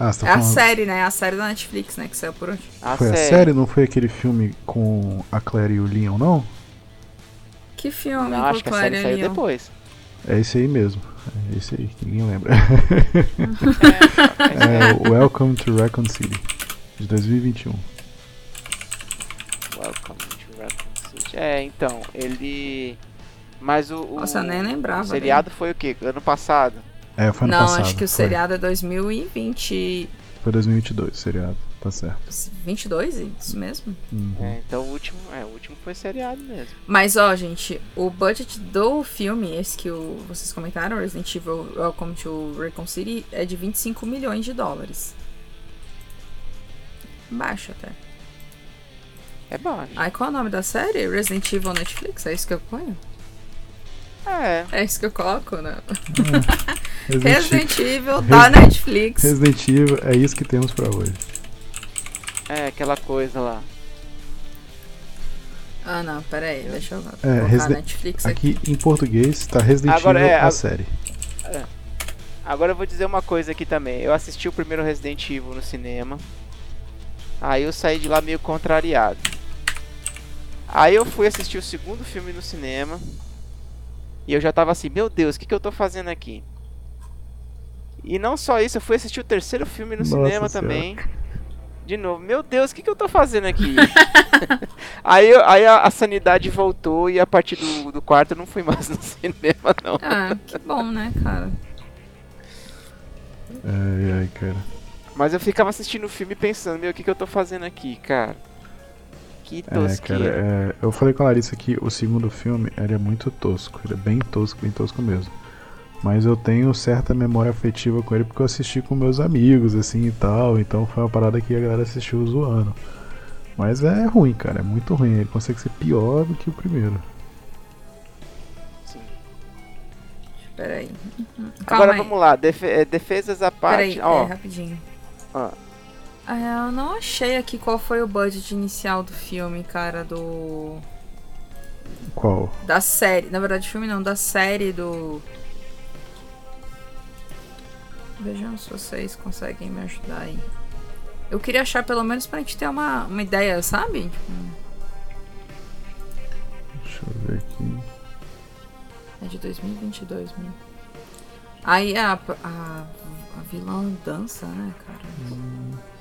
Ah, você É tá a série, né? A série da Netflix, né? Que saiu por hoje. A Foi a série. série, não foi aquele filme com a Claire e o Leon, não? Que filme Não, com acho que a Claire série saiu Leon? depois. É esse aí mesmo. É esse aí, que ninguém lembra. É, é o Welcome to Raccoon City, de 2021. Welcome. É, então, ele. Mas o. o Nossa, eu nem lembrava O seriado foi o quê? Ano passado? É, foi ano Não, passado. acho que o foi. seriado é 2020. Foi 2022, o seriado. Tá certo. 22, isso mesmo? Uhum. É, então o último. É, o último foi seriado mesmo. Mas, ó, gente, o budget do filme, esse que o- vocês comentaram, Resident Evil Welcome to Raccoon City, é de 25 milhões de dólares. Baixo até. É baixo. Aí, qual é o nome da série? Resident Evil Netflix? É isso que eu ponho? É. É isso que eu coloco, né? Resident, Resident Evil da Netflix. Resident Evil, é isso que temos pra hoje. É, aquela coisa lá. Ah, não, pera aí, deixa eu colocar É, Residen- Netflix aqui. Aqui em português tá Resident Agora, Evil é, a a- série. Agora eu vou dizer uma coisa aqui também. Eu assisti o primeiro Resident Evil no cinema. Aí eu saí de lá meio contrariado. Aí eu fui assistir o segundo filme no cinema. E eu já tava assim, meu Deus, o que, que eu tô fazendo aqui? E não só isso, eu fui assistir o terceiro filme no Nossa cinema Senhora. também. De novo, meu Deus, o que, que eu tô fazendo aqui? aí aí a, a sanidade voltou e a partir do, do quarto eu não fui mais no cinema, não. Ah, que bom, né, cara? Ai, ai, cara. Mas eu ficava assistindo o filme pensando, meu, o que, que eu tô fazendo aqui, cara? Que É, cara, é, eu falei com a Larissa que o segundo filme ele é muito tosco. Ele é bem tosco, bem tosco mesmo. Mas eu tenho certa memória afetiva com ele porque eu assisti com meus amigos, assim e tal. Então foi uma parada que a galera assistiu zoando. Mas é ruim, cara, é muito ruim. Ele consegue ser pior do que o primeiro. Sim. Pera aí. Uhum. Calma Agora aí. vamos lá, defe- é, defesas à parte. Peraí, Ó, é, rapidinho. ó, eu não achei aqui qual foi o budget inicial do filme, cara, do. Qual? Da série. Na verdade, filme não, da série do. Vejam se vocês conseguem me ajudar aí. Eu queria achar pelo menos pra gente ter uma, uma ideia, sabe? Deixa eu ver aqui. É de 2022 mesmo. Aí a, a, a vilã dança, né, cara?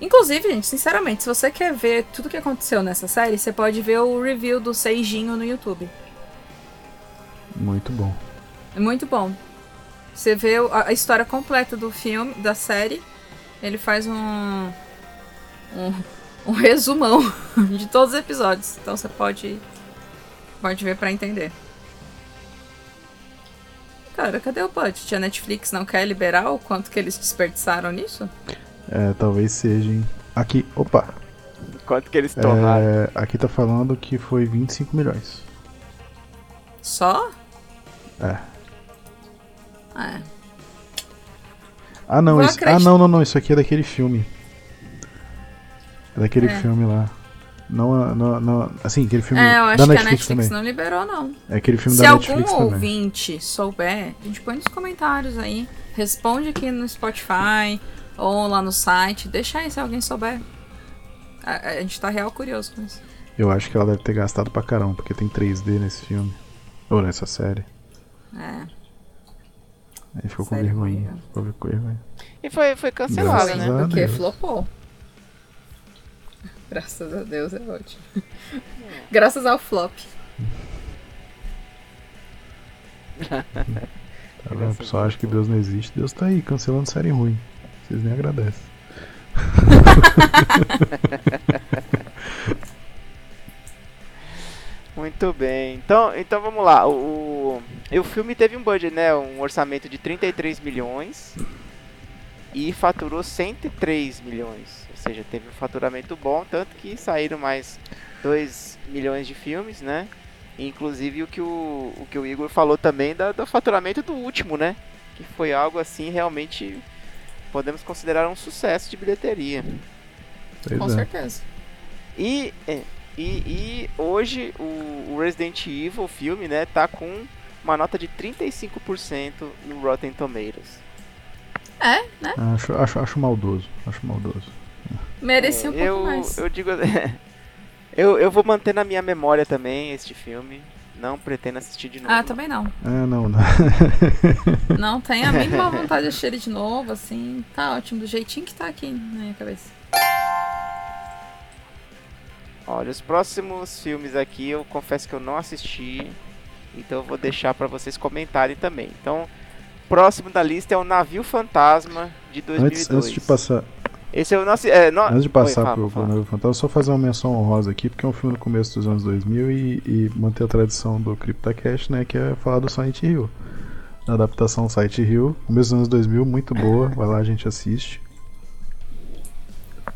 Inclusive, gente, sinceramente, se você quer ver tudo que aconteceu nessa série, você pode ver o review do Seijinho no YouTube. Muito bom. É muito bom. Você vê a, história completa do filme, da série. Ele faz um. um, um resumão de todos os episódios. Então você pode. Pode ver pra entender. Cara, cadê o budget? A Netflix não quer liberar o quanto que eles desperdiçaram nisso? É, talvez seja, hein? Aqui, opa. Quanto que eles torraram? É, aqui tá falando que foi 25 milhões. Só? É. É. Ah não, isso, ah não, não, não, isso aqui é daquele filme. É daquele É. filme lá. Não, não, não, assim, aquele filme É, eu acho da que a Netflix, Netflix também. não liberou, não. É aquele filme Se da algum Netflix também. ouvinte souber, a gente põe nos comentários aí. Responde aqui no Spotify ou lá no site. Deixa aí se alguém souber. A, a gente tá real curioso com isso. Eu acho que ela deve ter gastado pra caramba, porque tem 3D nesse filme. Ou nessa série. É. Aí ficou com vergonha. Ficou com vergonha. E foi, foi cancelado, Graças né? Porque Deus. flopou. Graças a Deus é ótimo. Graças ao flop. Tá vendo? O pessoal acha que Deus não existe. Deus tá aí, cancelando série ruim. Vocês nem agradecem. Muito bem. Então, então vamos lá. O, o, o filme teve um budget, né? Um orçamento de 33 milhões e faturou 103 milhões. Ou seja, teve um faturamento bom, tanto que saíram mais 2 milhões de filmes, né? Inclusive o que o, o que o Igor falou também da, do faturamento do último, né? Que foi algo assim realmente podemos considerar um sucesso de bilheteria. Pois Com é. certeza. E, é, e, e hoje o, o Resident Evil, o filme, né, tá com uma nota de 35% no Rotten Tomatoes. É, né? Acho, acho, acho maldoso. Acho maldoso. Merecia um pouco eu, mais. eu digo. eu, eu vou manter na minha memória também este filme. Não pretendo assistir de novo. Ah, também não. Ah, não, não. Não tem a mínima vontade de assistir ele de novo, assim. Tá ótimo, do jeitinho que tá aqui na minha cabeça. Olha, os próximos filmes aqui eu confesso que eu não assisti. Então eu vou deixar pra vocês comentarem também. Então, próximo da lista é o Navio Fantasma de 2002. Antes, antes de passar, Esse eu não assi- é, não- antes de Oi, passar fala, pro, fala. Fantasma, só fazer uma menção honrosa aqui, porque é um filme no começo dos anos 2000 e, e manter a tradição do CryptoCast, né, que é falar do Silent Hill. A adaptação Silent Hill, começo dos anos 2000, muito boa, vai lá, a gente assiste.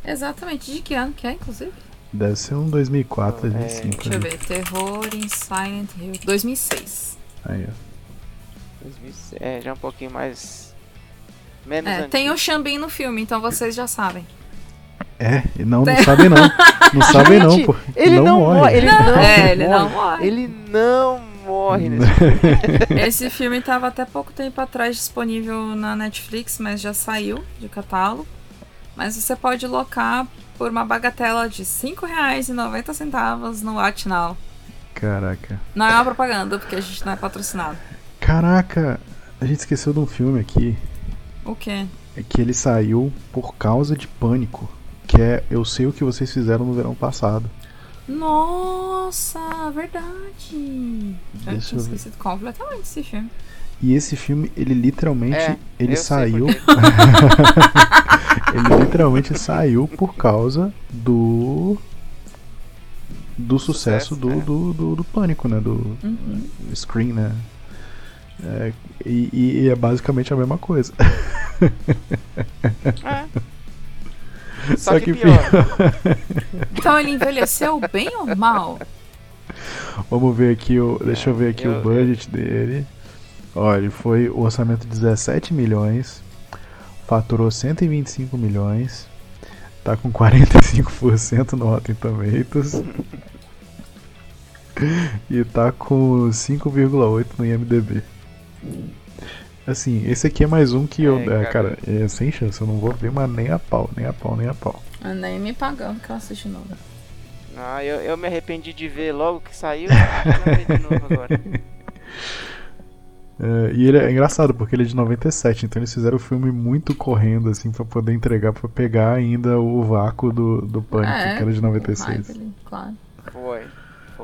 Exatamente. De que ano que é, inclusive? Deve ser um 2004, É, 2005. Deixa eu ver. Terror em Silent Hill. 2006. Aí, ó. 2006, É, já um pouquinho mais. Menos É, antigo. tem o Xambin no filme, então vocês já sabem. É, e não, não sabem não. Não sabem não, pô. Ele não, morre. Ele não, é, ele morre. não morre. Ele não morre nesse filme. Esse filme tava até pouco tempo atrás disponível na Netflix, mas já saiu de catálogo. Mas você pode locar por uma bagatela de R$ 5,90 no Now. Caraca. Não é uma propaganda, porque a gente não é patrocinado. Caraca, a gente esqueceu de um filme aqui. O quê? É que ele saiu por causa de pânico. Que é Eu Sei O Que Vocês Fizeram no Verão Passado. Nossa, verdade. Eu Deixa tinha eu ver. esquecido completamente desse filme. E esse filme, ele literalmente. É, ele saiu. ele literalmente saiu por causa do. Do sucesso, Sucesso, do, é. do, do, do pânico, né? Do Uhum. screen, né? É, e, e é basicamente a mesma coisa. É. Só, que, pior. Então ele envelheceu bem ou mal? Vamos ver aqui o. Deixa eu ver aqui Eu- o budget dele. Olha, ele foi o orçamento de 17 milhões. Faturou 125 milhões. Tá com 45% no Rotten Tomatoes. e tá com 5,8 no IMDB. Assim, esse aqui é mais um que eu. É, É, cara. cara, é sem chance, eu não vou ver, mas nem a pau, nem a pau, nem a pau. Ah, Nem me pagando que eu assisti novo. Ah, eu, eu me arrependi de ver logo que saiu. Vou ver de novo agora. É, e ele é engraçado porque ele é de 97, então eles fizeram o filme muito correndo, assim, pra poder entregar, pra pegar ainda o vácuo do, do Pânico, É, que era de Mais 96. ali, claro. Foi.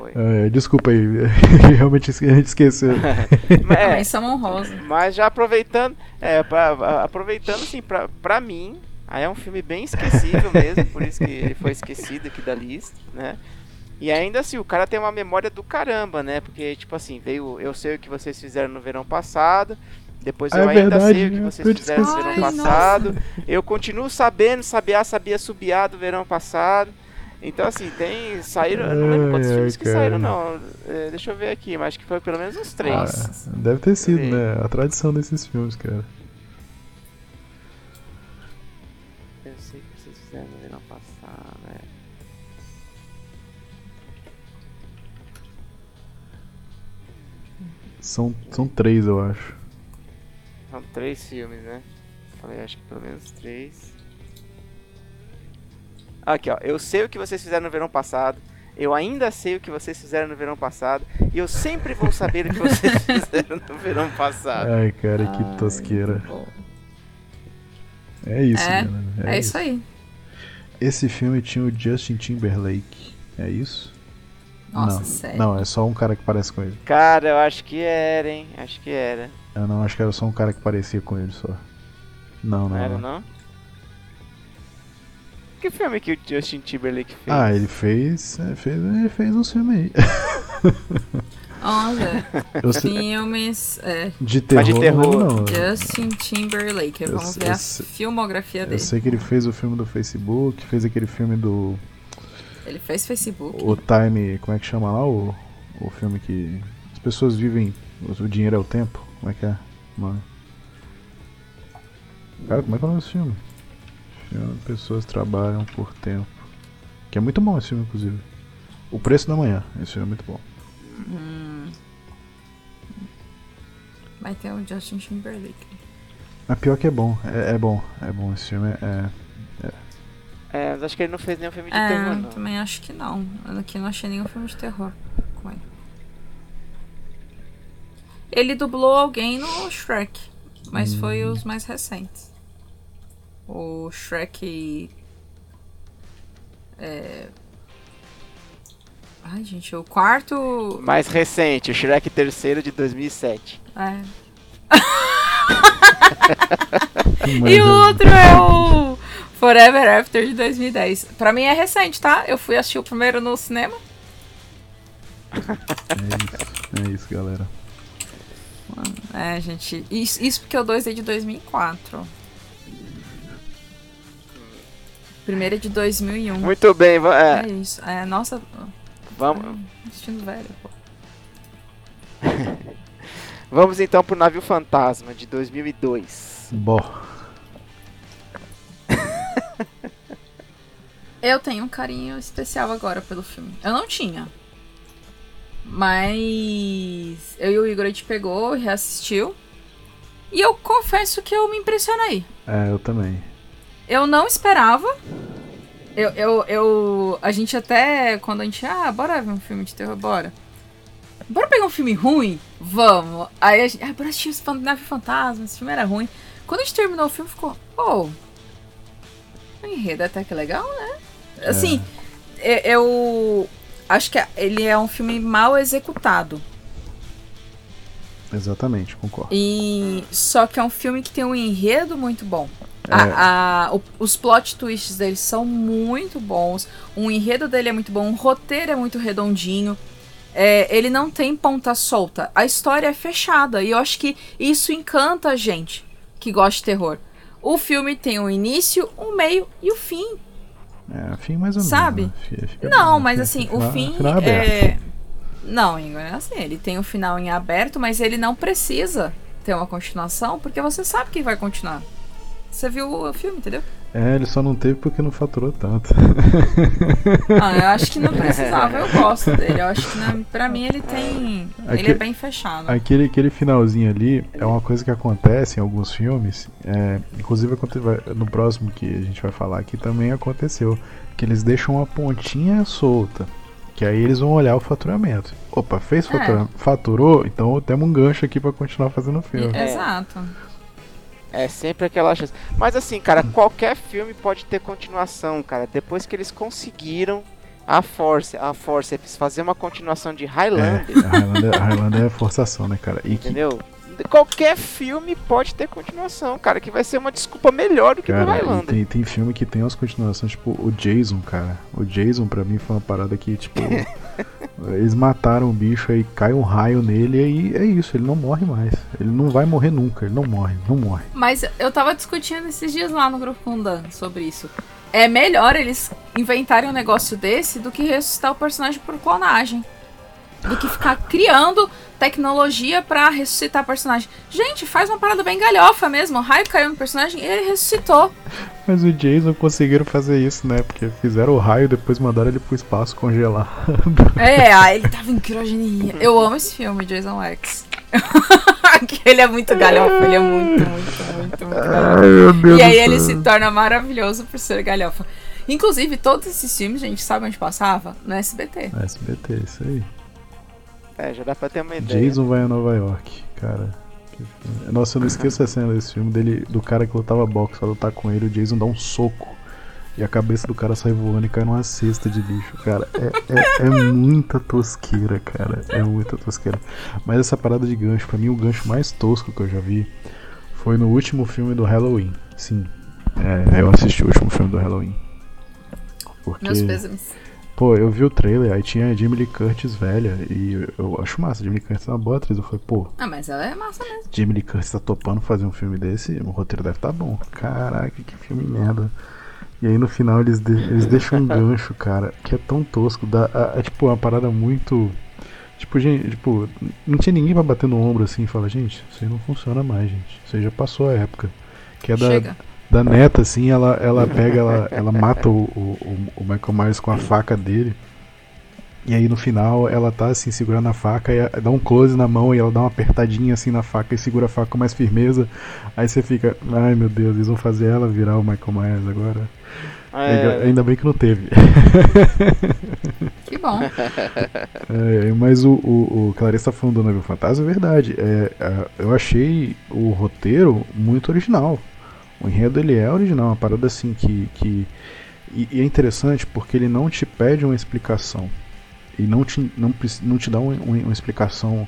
Foi. É, desculpa aí, realmente a gente esqueceu. Mas, É. Menção honrosa. mas já aproveitando, é, pra- aproveitando assim, pra, pra mim, aí é um filme bem esquecível mesmo, por isso que ele foi esquecido aqui da lista, né? E ainda assim, o cara tem uma memória do caramba, né? Porque, tipo assim, veio Eu Sei O Que Vocês Fizeram no Verão Passado, Depois Ah, eu é ainda verdade, sei o que né? vocês fizeram no verão Ai, passado. Eu continuo sabendo, sabiá, sabia subiar do verão passado. Então assim, tem. Saíram. Eu não lembro quantos Ai, filmes que saíram, não. É, deixa eu ver aqui, mas acho que foi pelo menos uns três. Ah, deve ter sido, né? A tradição desses filmes, cara. Eu sei que vocês fizeram no verão passado, né? São, são três, eu acho. São três filmes, né? Falei, acho que pelo menos três. Aqui, ó. Eu sei o que vocês fizeram no verão passado. Eu ainda sei o que vocês fizeram no verão passado. E eu sempre vou saber o que vocês fizeram no verão passado. Ai, cara, que Ai, tosqueira. É isso, É, galera. É isso aí. Esse filme tinha o Justin Timberlake. É isso? Nossa, não. sério. Não, é só um cara que parece com ele. Cara, eu acho que era, hein? Acho que era. Eu não acho que era só um cara que parecia com ele só. Não, Não, não. era, não. não? Que filme que o Justin Timberlake fez? Ah, ele fez, é, fez. Ele fez uns filmes aí. Olha, Eu sei- filmes. É, de terror, de terror. não. Justin Timberlake. Eu Vamos sei- ver eu a sei- filmografia Eu dele. sei que ele fez o filme do Facebook, fez aquele filme do. Ele fez Facebook. O Time. Como é que chama lá? O, o filme que. As pessoas vivem. O dinheiro é o tempo? Como é que é? o nome? Cara, como é que é o nome desse filme? Pessoas Trabalham por Tempo. Que é muito bom esse filme, inclusive. O Preço da Manhã. Esse filme é muito bom. Hum. Vai ter o Justin Timberlake. Mas pior que é bom. É, é bom. É bom esse filme. É, É, mas acho que ele não fez nenhum filme de É, terror, não. também acho que não. Eu Aqui não achei nenhum filme de terror com ele. Ele dublou alguém no Shrek, mas foi Hum. os mais recentes. O Shrek. É... Ai, gente, o quarto. Mais recente, o Shrek terceiro de 2007. É. E é- o outro é o Forever After de 2010. Pra mim é recente, tá? Eu fui assistir o primeiro no cinema. É isso, é isso, galera. É, gente. Isso, isso porque o 2 é de 2004. É de 2001. Muito bem, É é, isso. É, nossa, vamos, assistindo velho, pô. vamos então pro Navio Fantasma de 2002. Bom. Eu tenho um carinho especial agora pelo filme. Eu não tinha. Mas eu e o Igor a gente pegou e reassistiu. E eu confesso que eu me impressionei. É, eu também. Eu não esperava. Eu, eu, eu. A gente até. Quando a gente. Ah, bora ver um filme de terror, bora. Bora pegar um filme ruim? Vamos. Aí a gente. Ah, bora assistir esse Nave Fantasma, esse filme era ruim. Quando a gente terminou o filme, ficou. Oh. O enredo é até que legal, né? Assim, e- eu. Acho que ele é um filme mal executado. Exatamente, concordo. E só que é um filme que tem um enredo muito bom. É. A- a- o- os plot twists dele são muito bons. O enredo dele é muito bom. O roteiro é muito redondinho. É, ele não tem ponta solta. A história é fechada. E eu acho que isso encanta a gente que gosta de terror. O filme tem um início, um meio e o fim. É, fim mais ou menos. Sabe? né? Não, bom, mas assim, o fim final aberto. é. Não, Igor, é assim, ele tem o final em aberto, mas ele não precisa ter uma continuação, porque você sabe que vai continuar. Você viu o filme, entendeu? É, ele só não teve porque não faturou tanto. Ah, eu acho que não precisava, eu gosto dele. Eu acho que na, pra mim ele tem. Ele Aqui- é bem fechado. Aquele, aquele finalzinho ali é uma coisa que acontece em alguns filmes. é, inclusive no próximo que a gente vai falar aqui também aconteceu. Que eles deixam uma pontinha solta. Que aí eles vão olhar o faturamento. Opa, fez É. fatura- faturou? Então temos um gancho aqui pra continuar fazendo o filme. E- Exato. É sempre aquela chance. Mas assim, cara, qualquer filme pode ter continuação, cara. Depois que eles conseguiram a Force, a Forceps fazer uma continuação de É, Highlander, a Highlander, a Highlander é forçação, né, cara? E que, entendeu? Qualquer filme pode ter continuação, cara, que vai ser uma desculpa melhor do que do Cara, e Highlander. tem, tem filme que tem umas continuações, tipo o Jason, cara. O Jason pra mim foi uma parada que, tipo. Eles mataram o bicho, aí cai um raio nele e aí é isso, ele não morre mais. Ele não vai morrer nunca, ele não morre, não morre. Mas eu tava discutindo esses dias lá no grupo com o Dan sobre isso. É melhor eles inventarem um negócio desse do que ressuscitar o personagem por clonagem. Do que ficar criando tecnologia pra ressuscitar personagem. Gente, faz uma parada bem galhofa mesmo. O raio caiu no personagem e ele ressuscitou. Mas o Jason conseguiram fazer isso, né? Porque fizeram o raio e depois mandaram ele pro espaço congelar. É, aí ele tava em criogenia. Eu amo esse filme, Jason X. ele é muito galhofa, ele é muito, muito, muito, muito galhofa. Ai, E aí ele se torna maravilhoso por ser galhofa. Inclusive, todos esses filmes, gente, sabe onde passava? No SBT. SBT, isso aí. É, já dá pra ter uma ideia. Jason vai a Nova York, cara. Nossa, eu não esqueço a cena desse filme dele, do cara que lutava boxe pra lutar com ele, o Jason dá um soco. E a cabeça do cara sai voando e cai numa cesta de lixo, cara. É, é, é muita tosqueira, cara. É muita tosqueira. Mas essa parada de gancho, pra mim, o gancho mais tosco que eu já vi foi no último filme do Halloween. Sim. É, eu assisti o último filme do Halloween. Porque. Meus pêsames. Pô, eu vi o trailer, aí tinha a Jamie Lee Curtis velha, e eu acho massa, a Jamie Lee Curtis é uma boa atriz. Eu falei, pô, Ah, mas ela é massa mesmo. Jamie Lee Curtis tá topando fazer um filme desse, o roteiro deve tá bom. Caraca, que filme merda. E aí no final eles, de- eles deixam um gancho, cara, que é tão tosco, dá, a- é tipo uma parada muito. Tipo, gente, tipo, não tinha ninguém pra bater no ombro assim e falar, gente, isso aí não funciona mais, gente. Isso aí já passou a época. Que é da, Chega. Da neta, assim, ela, ela pega, ela, ela mata o, o, o Michael Myers com a faca dele. E aí no final ela tá assim, segurando a faca e dá um close na mão e ela dá uma apertadinha assim na faca e segura a faca com mais firmeza. Aí você fica, ai meu Deus, eles vão fazer ela virar o Michael Myers agora. É, Ainda bem que não teve. Que bom. É, mas o, o, o Clarice tá falando do Fantasma, é verdade. É, é, eu achei o roteiro muito original. O enredo ele é original, uma parada assim que. que e, e é interessante porque ele não te pede uma explicação. E não te, não, não te dá um- um- uma explicação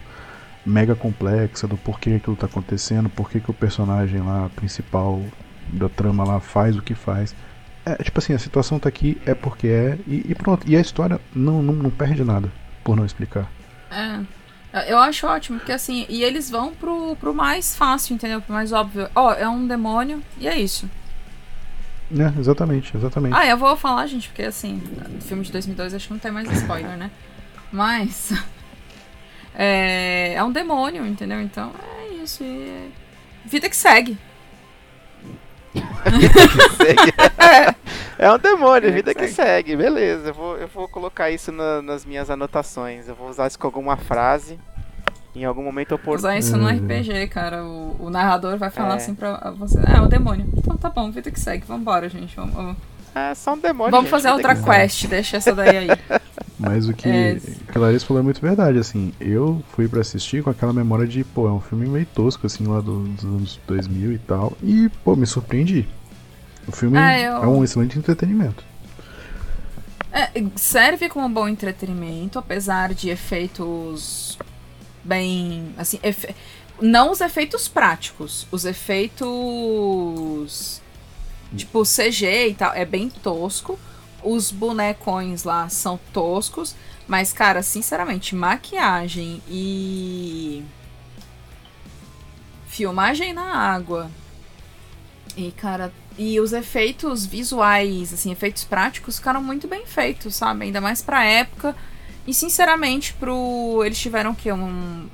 mega complexa do porquê aquilo tá acontecendo, porquê que o personagem lá principal da trama lá faz o que faz. É tipo assim, a situação tá aqui, é porque é, e, e pronto. E a história não, não, não perde nada por não explicar. É. Eu acho ótimo, porque assim, e eles vão pro, pro mais fácil, entendeu? Pro mais óbvio. Ó, é um demônio e é isso. É, exatamente, exatamente. Ah, eu vou falar, gente, porque assim, filme de 2002 acho que não tem mais spoiler, né? Mas. É, é um demônio, entendeu? Então é isso. E... é Vida que segue. é um demônio, Vida vida que que segue, beleza. Eu vou, eu vou colocar isso na- nas minhas anotações. Eu vou usar isso com alguma frase. Em algum momento oportuno. Usar isso no Uhum. RPG, cara. O, o narrador vai falar É. assim pra você: Ah, é um demônio. Então tá bom, vida que segue. Vambora, gente. Vamos, vamos- É só um demônio. vamos gente, fazer outra que quest. Deixa essa daí aí. Mas o que É. que a Larissa falou é muito verdade, assim, eu fui pra assistir com aquela memória de, pô, é um filme meio tosco, assim, lá do- dos anos 2000 e tal, e, pô, me surpreendi. O filme Ah, eu- é um excelente entretenimento. É, serve como um bom entretenimento, apesar de efeitos bem. Assim, efe- não os efeitos práticos, os efeitos. Tipo, CG e tal, é bem tosco. Os bonecões lá são toscos. Mas, cara, sinceramente, maquiagem e. Filmagem na água. E, cara, e os efeitos visuais, assim, efeitos práticos ficaram muito bem feitos, sabe? Ainda mais pra época. E sinceramente, pro. Eles tiveram o quê? Um.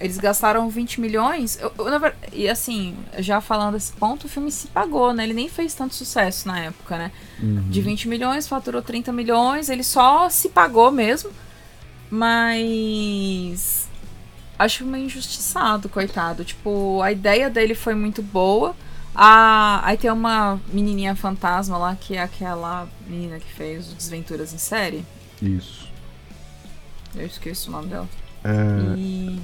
Eles gastaram 20 milhões. Eu, eu, na ver- E assim, já falando desse ponto, o filme se pagou, né? Ele nem fez tanto sucesso na época, né? De 20 milhões, faturou 30 milhões, ele só se pagou mesmo. Mas. Acho meio injustiçado, coitado. Tipo, a ideia dele foi muito boa. A... Aí tem uma menininha fantasma lá, que é aquela menina que fez Desventuras em série. Isso. Eu esqueci o nome dela. É, E...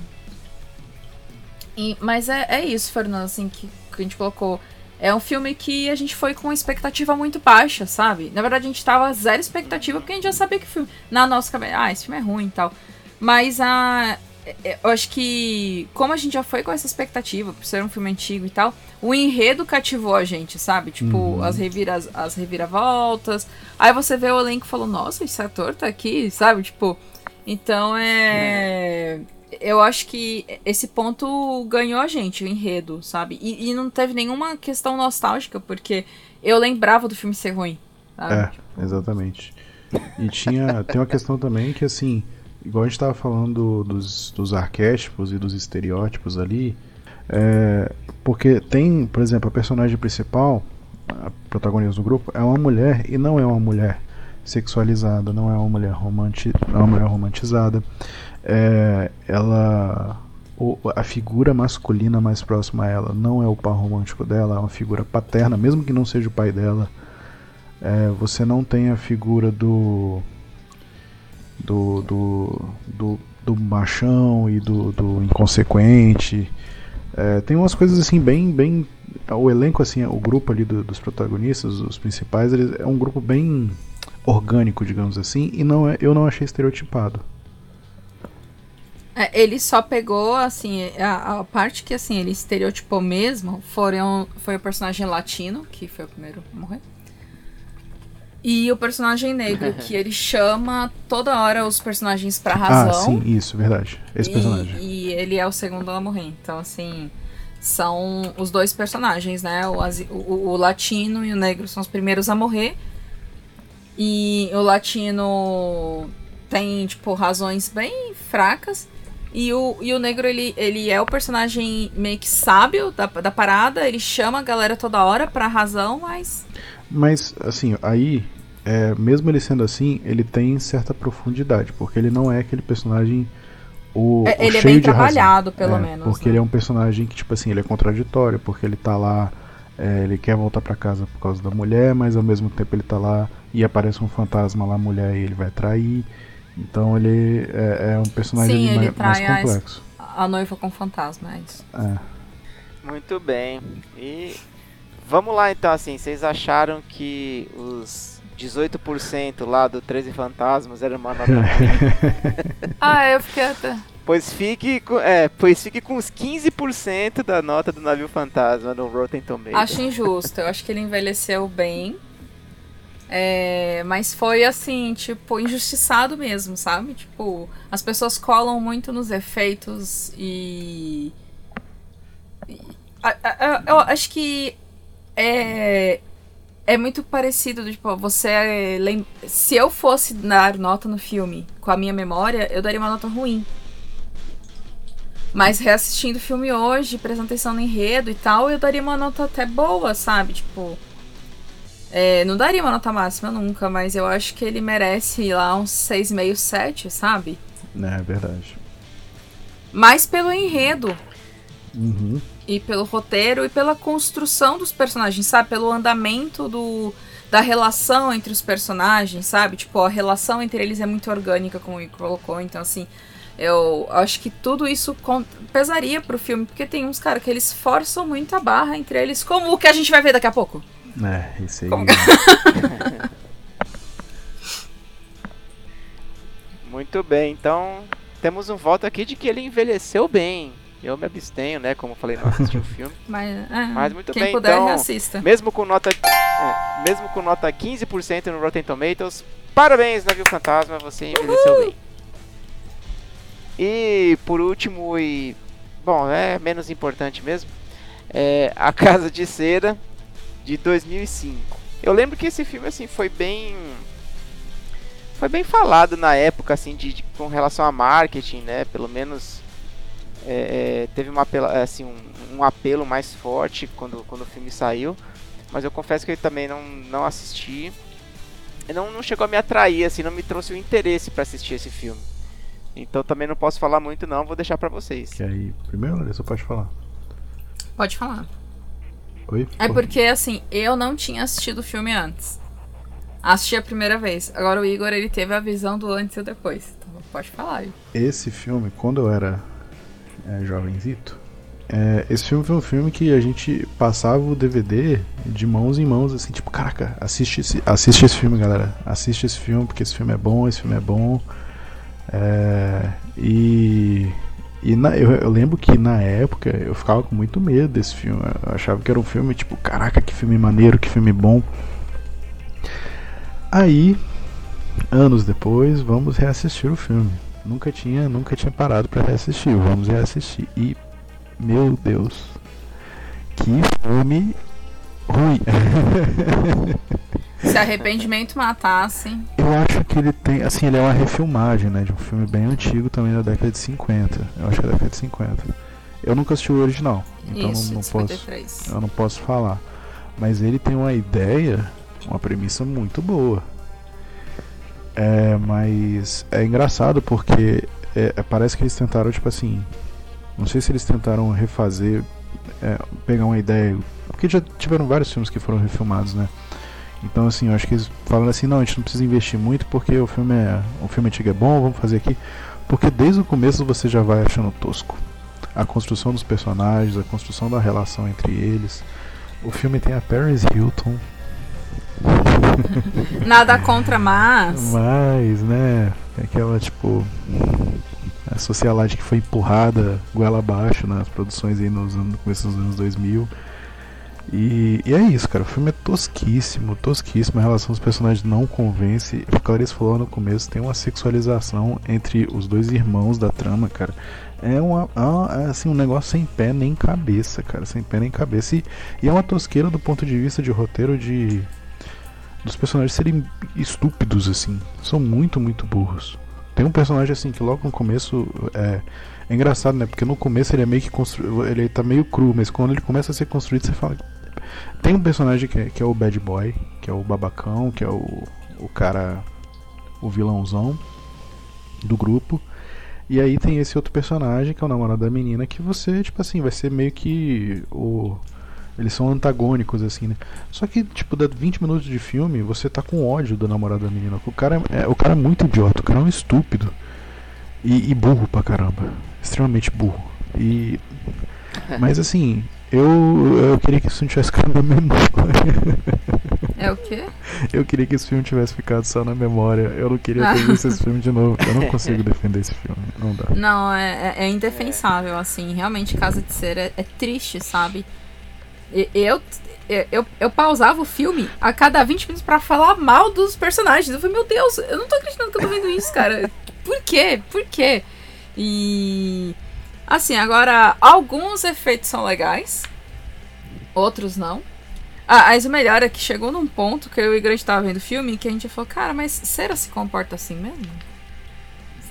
e- mas é, é isso, Fernando, assim, que, que a gente colocou. É um filme que a gente foi com expectativa muito baixa, sabe? Na verdade, a gente tava zero expectativa, porque a gente já sabia que o filme. Na nossa cabeça, ah, esse filme é ruim e tal. Mas a. é- Eu acho que, como a gente já foi com essa expectativa, por ser um filme antigo e tal, o enredo cativou a gente, sabe? Tipo, Uhum. as, revira, as reviravoltas. Aí você vê o elenco e falou, nossa, esse ator tá aqui, sabe? Tipo, Então é. Eu acho que esse ponto ganhou a gente, o enredo, sabe? E, e não teve nenhuma questão nostálgica, porque eu lembrava do filme ser ruim. Sabe? É, exatamente. E tinha, tem uma questão também que, assim, igual a gente tava falando dos, dos arquétipos e dos estereótipos ali, é, porque tem, por exemplo, a personagem principal, a protagonista do grupo, é uma mulher e não é uma mulher sexualizada, não é uma mulher, romanti é uma mulher romantizada. É, ela. a figura masculina mais próxima a ela não é o par romântico dela, é uma figura paterna, mesmo que não seja o pai dela. É, você não tem a figura do do do, do, do machão e do, do inconsequente. É, tem umas coisas assim bem bem o elenco assim, o grupo ali do- dos protagonistas, os principais, eles, é um grupo bem orgânico, digamos assim, e não é, eu não achei estereotipado. É, ele só pegou, assim, a, a parte que, assim, ele estereotipou mesmo foram, foi o personagem latino, que foi o primeiro a morrer. E o personagem negro, que ele chama toda hora os personagens pra Ah, razão. sim, isso, verdade. Esse e, personagem. E ele é o segundo a morrer. Então, assim, são os dois personagens, né? O, o- o latino e o negro são os primeiros a morrer. E o latino tem, tipo, razões bem fracas. E o, e o negro, ele, ele é o personagem meio que sábio da, da parada. Ele chama a galera toda hora pra razão, mas. Mas, assim, aí, é, mesmo ele sendo assim, ele tem certa profundidade, porque ele não é aquele personagem. O, É, o ele é bem de razão. trabalhado, pelo É, menos. Porque né? ele é um personagem que, tipo assim, ele é contraditório, porque ele tá lá, é, ele quer voltar pra casa por causa da mulher, mas ao mesmo tempo ele tá lá e aparece um fantasma lá, mulher, e ele vai trair. Então ele é, é um personagem Sim, mais, mais complexo. A noiva com fantasma, é isso. É. Muito bem. E vamos lá então, assim, vocês acharam que os 18% lá do 13 Fantasmas era uma nota Ah, eu fiquei até. Pois fique, com, é, pois fique com os 15% da nota do navio fantasma no Rotten Tomatoes. Acho injusto. Eu acho que ele envelheceu bem. É, mas foi assim, tipo, injustiçado mesmo, sabe? Tipo, as pessoas colam muito nos efeitos e. Eu acho que é. É muito parecido, tipo, você. lem- Se eu fosse dar nota no filme com a minha memória, eu daria uma nota ruim. Mas reassistindo o filme hoje, prestando atenção no enredo e tal, eu daria uma nota até boa, sabe? Tipo. É, não daria uma nota máxima nunca, mas eu acho que ele merece lá uns 6,5, 7, sabe? É verdade. Mais pelo enredo Uhum. e pelo roteiro e pela construção dos personagens, sabe? Pelo andamento do, da relação entre os personagens, sabe? Tipo, a relação entre eles é muito orgânica, como o Igor colocou. Então, assim, eu acho que tudo isso pesaria pro filme, porque tem uns caras que eles forçam muito a barra entre eles, como o que a gente vai ver daqui a pouco. É, esse aí. Como- Muito bem, então temos um voto aqui de que ele envelheceu bem. Eu me abstenho, né? Como falei, não assisti o filme. Mas, é, Mas muito quem bem, puder, então- reassista. Mesmo com nota, é, mesmo com nota 15% no Rotten Tomatoes, parabéns, Navio Fantasma, você envelheceu bem. E por último, e bom, é menos importante mesmo, é A Casa de Cera de 2005. Eu lembro que esse filme assim foi bem foi bem falado na época assim de, de- com relação a marketing, né? Pelo menos é, é, teve uma apela, assim, um, um apelo mais forte quando, quando o filme saiu. Mas eu confesso que eu também não, não assisti. E não, não chegou a me atrair, assim, não me trouxe o interesse para assistir esse filme. Então também não posso falar muito não, vou deixar pra vocês. Que aí, primeiro, Larissa, pode falar. Pode falar. Oi? É porque, assim, eu não tinha assistido o filme antes. Assisti a primeira vez. Agora o Igor, ele teve a visão do antes e depois. Então pode falar, Igor. Esse filme, quando eu era é, jovenzito, é, esse filme foi um filme que a gente passava o DVD de mãos em mãos, assim, tipo, caraca, assiste esse, assiste esse filme, galera. Assiste esse filme, porque esse filme é bom, esse filme é bom. É, e e na- eu, eu lembro que na época eu ficava com muito medo desse filme. Eu achava que era um filme tipo, caraca, que filme maneiro, que filme bom. Aí, anos depois, vamos reassistir o filme. Nunca tinha, nunca tinha parado pra reassistir. Vamos reassistir. E, meu Deus, que filme ruim. Se arrependimento matasse. Eu acho que ele tem, assim, ele é uma refilmagem, né, de um filme bem antigo também da década de 50. Eu acho que é da década de 50. Eu nunca assisti o original, então Isso, não, não posso, 53. eu não posso falar. Mas ele tem uma ideia, uma premissa muito boa. É, mas é engraçado porque é, é, parece que eles tentaram, tipo assim. Não sei se eles tentaram refazer, é, pegar uma ideia. Porque já tiveram vários filmes que foram refilmados, né? Então, assim, eu acho que eles falaram assim: não, a gente não precisa investir muito porque o filme é. O filme antigo é bom, vamos fazer aqui. Porque desde o começo você já vai achando tosco. A construção dos personagens, a construção da relação entre eles. O filme tem a Paris Hilton. Nada contra, mas. Mas, né? Aquela tipo. A socialite que foi empurrada goela abaixo nas produções aí nos no começo dos anos 2000. E, e é isso, cara. O filme é tosquíssimo, tosquíssimo. A relação dos personagens não convence. O Clarice falou no começo: tem uma sexualização entre os dois irmãos da trama, cara. É uma, é é, assim, um negócio sem pé nem cabeça, cara. Sem pé nem cabeça. E, e é uma tosqueira do ponto de vista de roteiro de. Dos personagens serem estúpidos, assim. São muito, muito burros. Tem um personagem assim que logo no começo é, é engraçado, né? Porque no começo ele é meio que construído. Ele tá meio cru, mas quando ele começa a ser construído, você fala. Tem um personagem que é, que é o bad boy, que é o babacão, que é o, o cara. o vilãozão do grupo. E aí tem esse outro personagem, que é o namorado da menina, que você, tipo assim, vai ser meio que o. Eles são antagônicos, assim, né? Só que, tipo, dá 20 minutos de filme, você tá com ódio do namorado da menina. O cara é, o cara é muito idiota, o cara é um estúpido. E, e burro pra caramba. Extremamente burro. E. Mas assim, eu, eu queria que isso não tivesse ficado na memória. É o quê? Eu queria que esse filme tivesse ficado só na memória. Eu não queria ter visto esse filme de novo. Eu não consigo defender esse filme. Não dá. Não, é, é- é indefensável, assim. Realmente, Casa de Cera é, é triste, sabe? Eu, eu, eu pausava o filme a cada 20 minutos pra falar mal dos personagens. Eu falei, meu Deus, eu não tô acreditando que eu tô vendo isso, cara. Por quê? Por quê? E. Assim, agora, alguns efeitos são legais, outros não. Ah, mas o melhor é que chegou num ponto que eu e Grande tava vendo o filme que a gente falou, cara, mas Cera se comporta assim mesmo?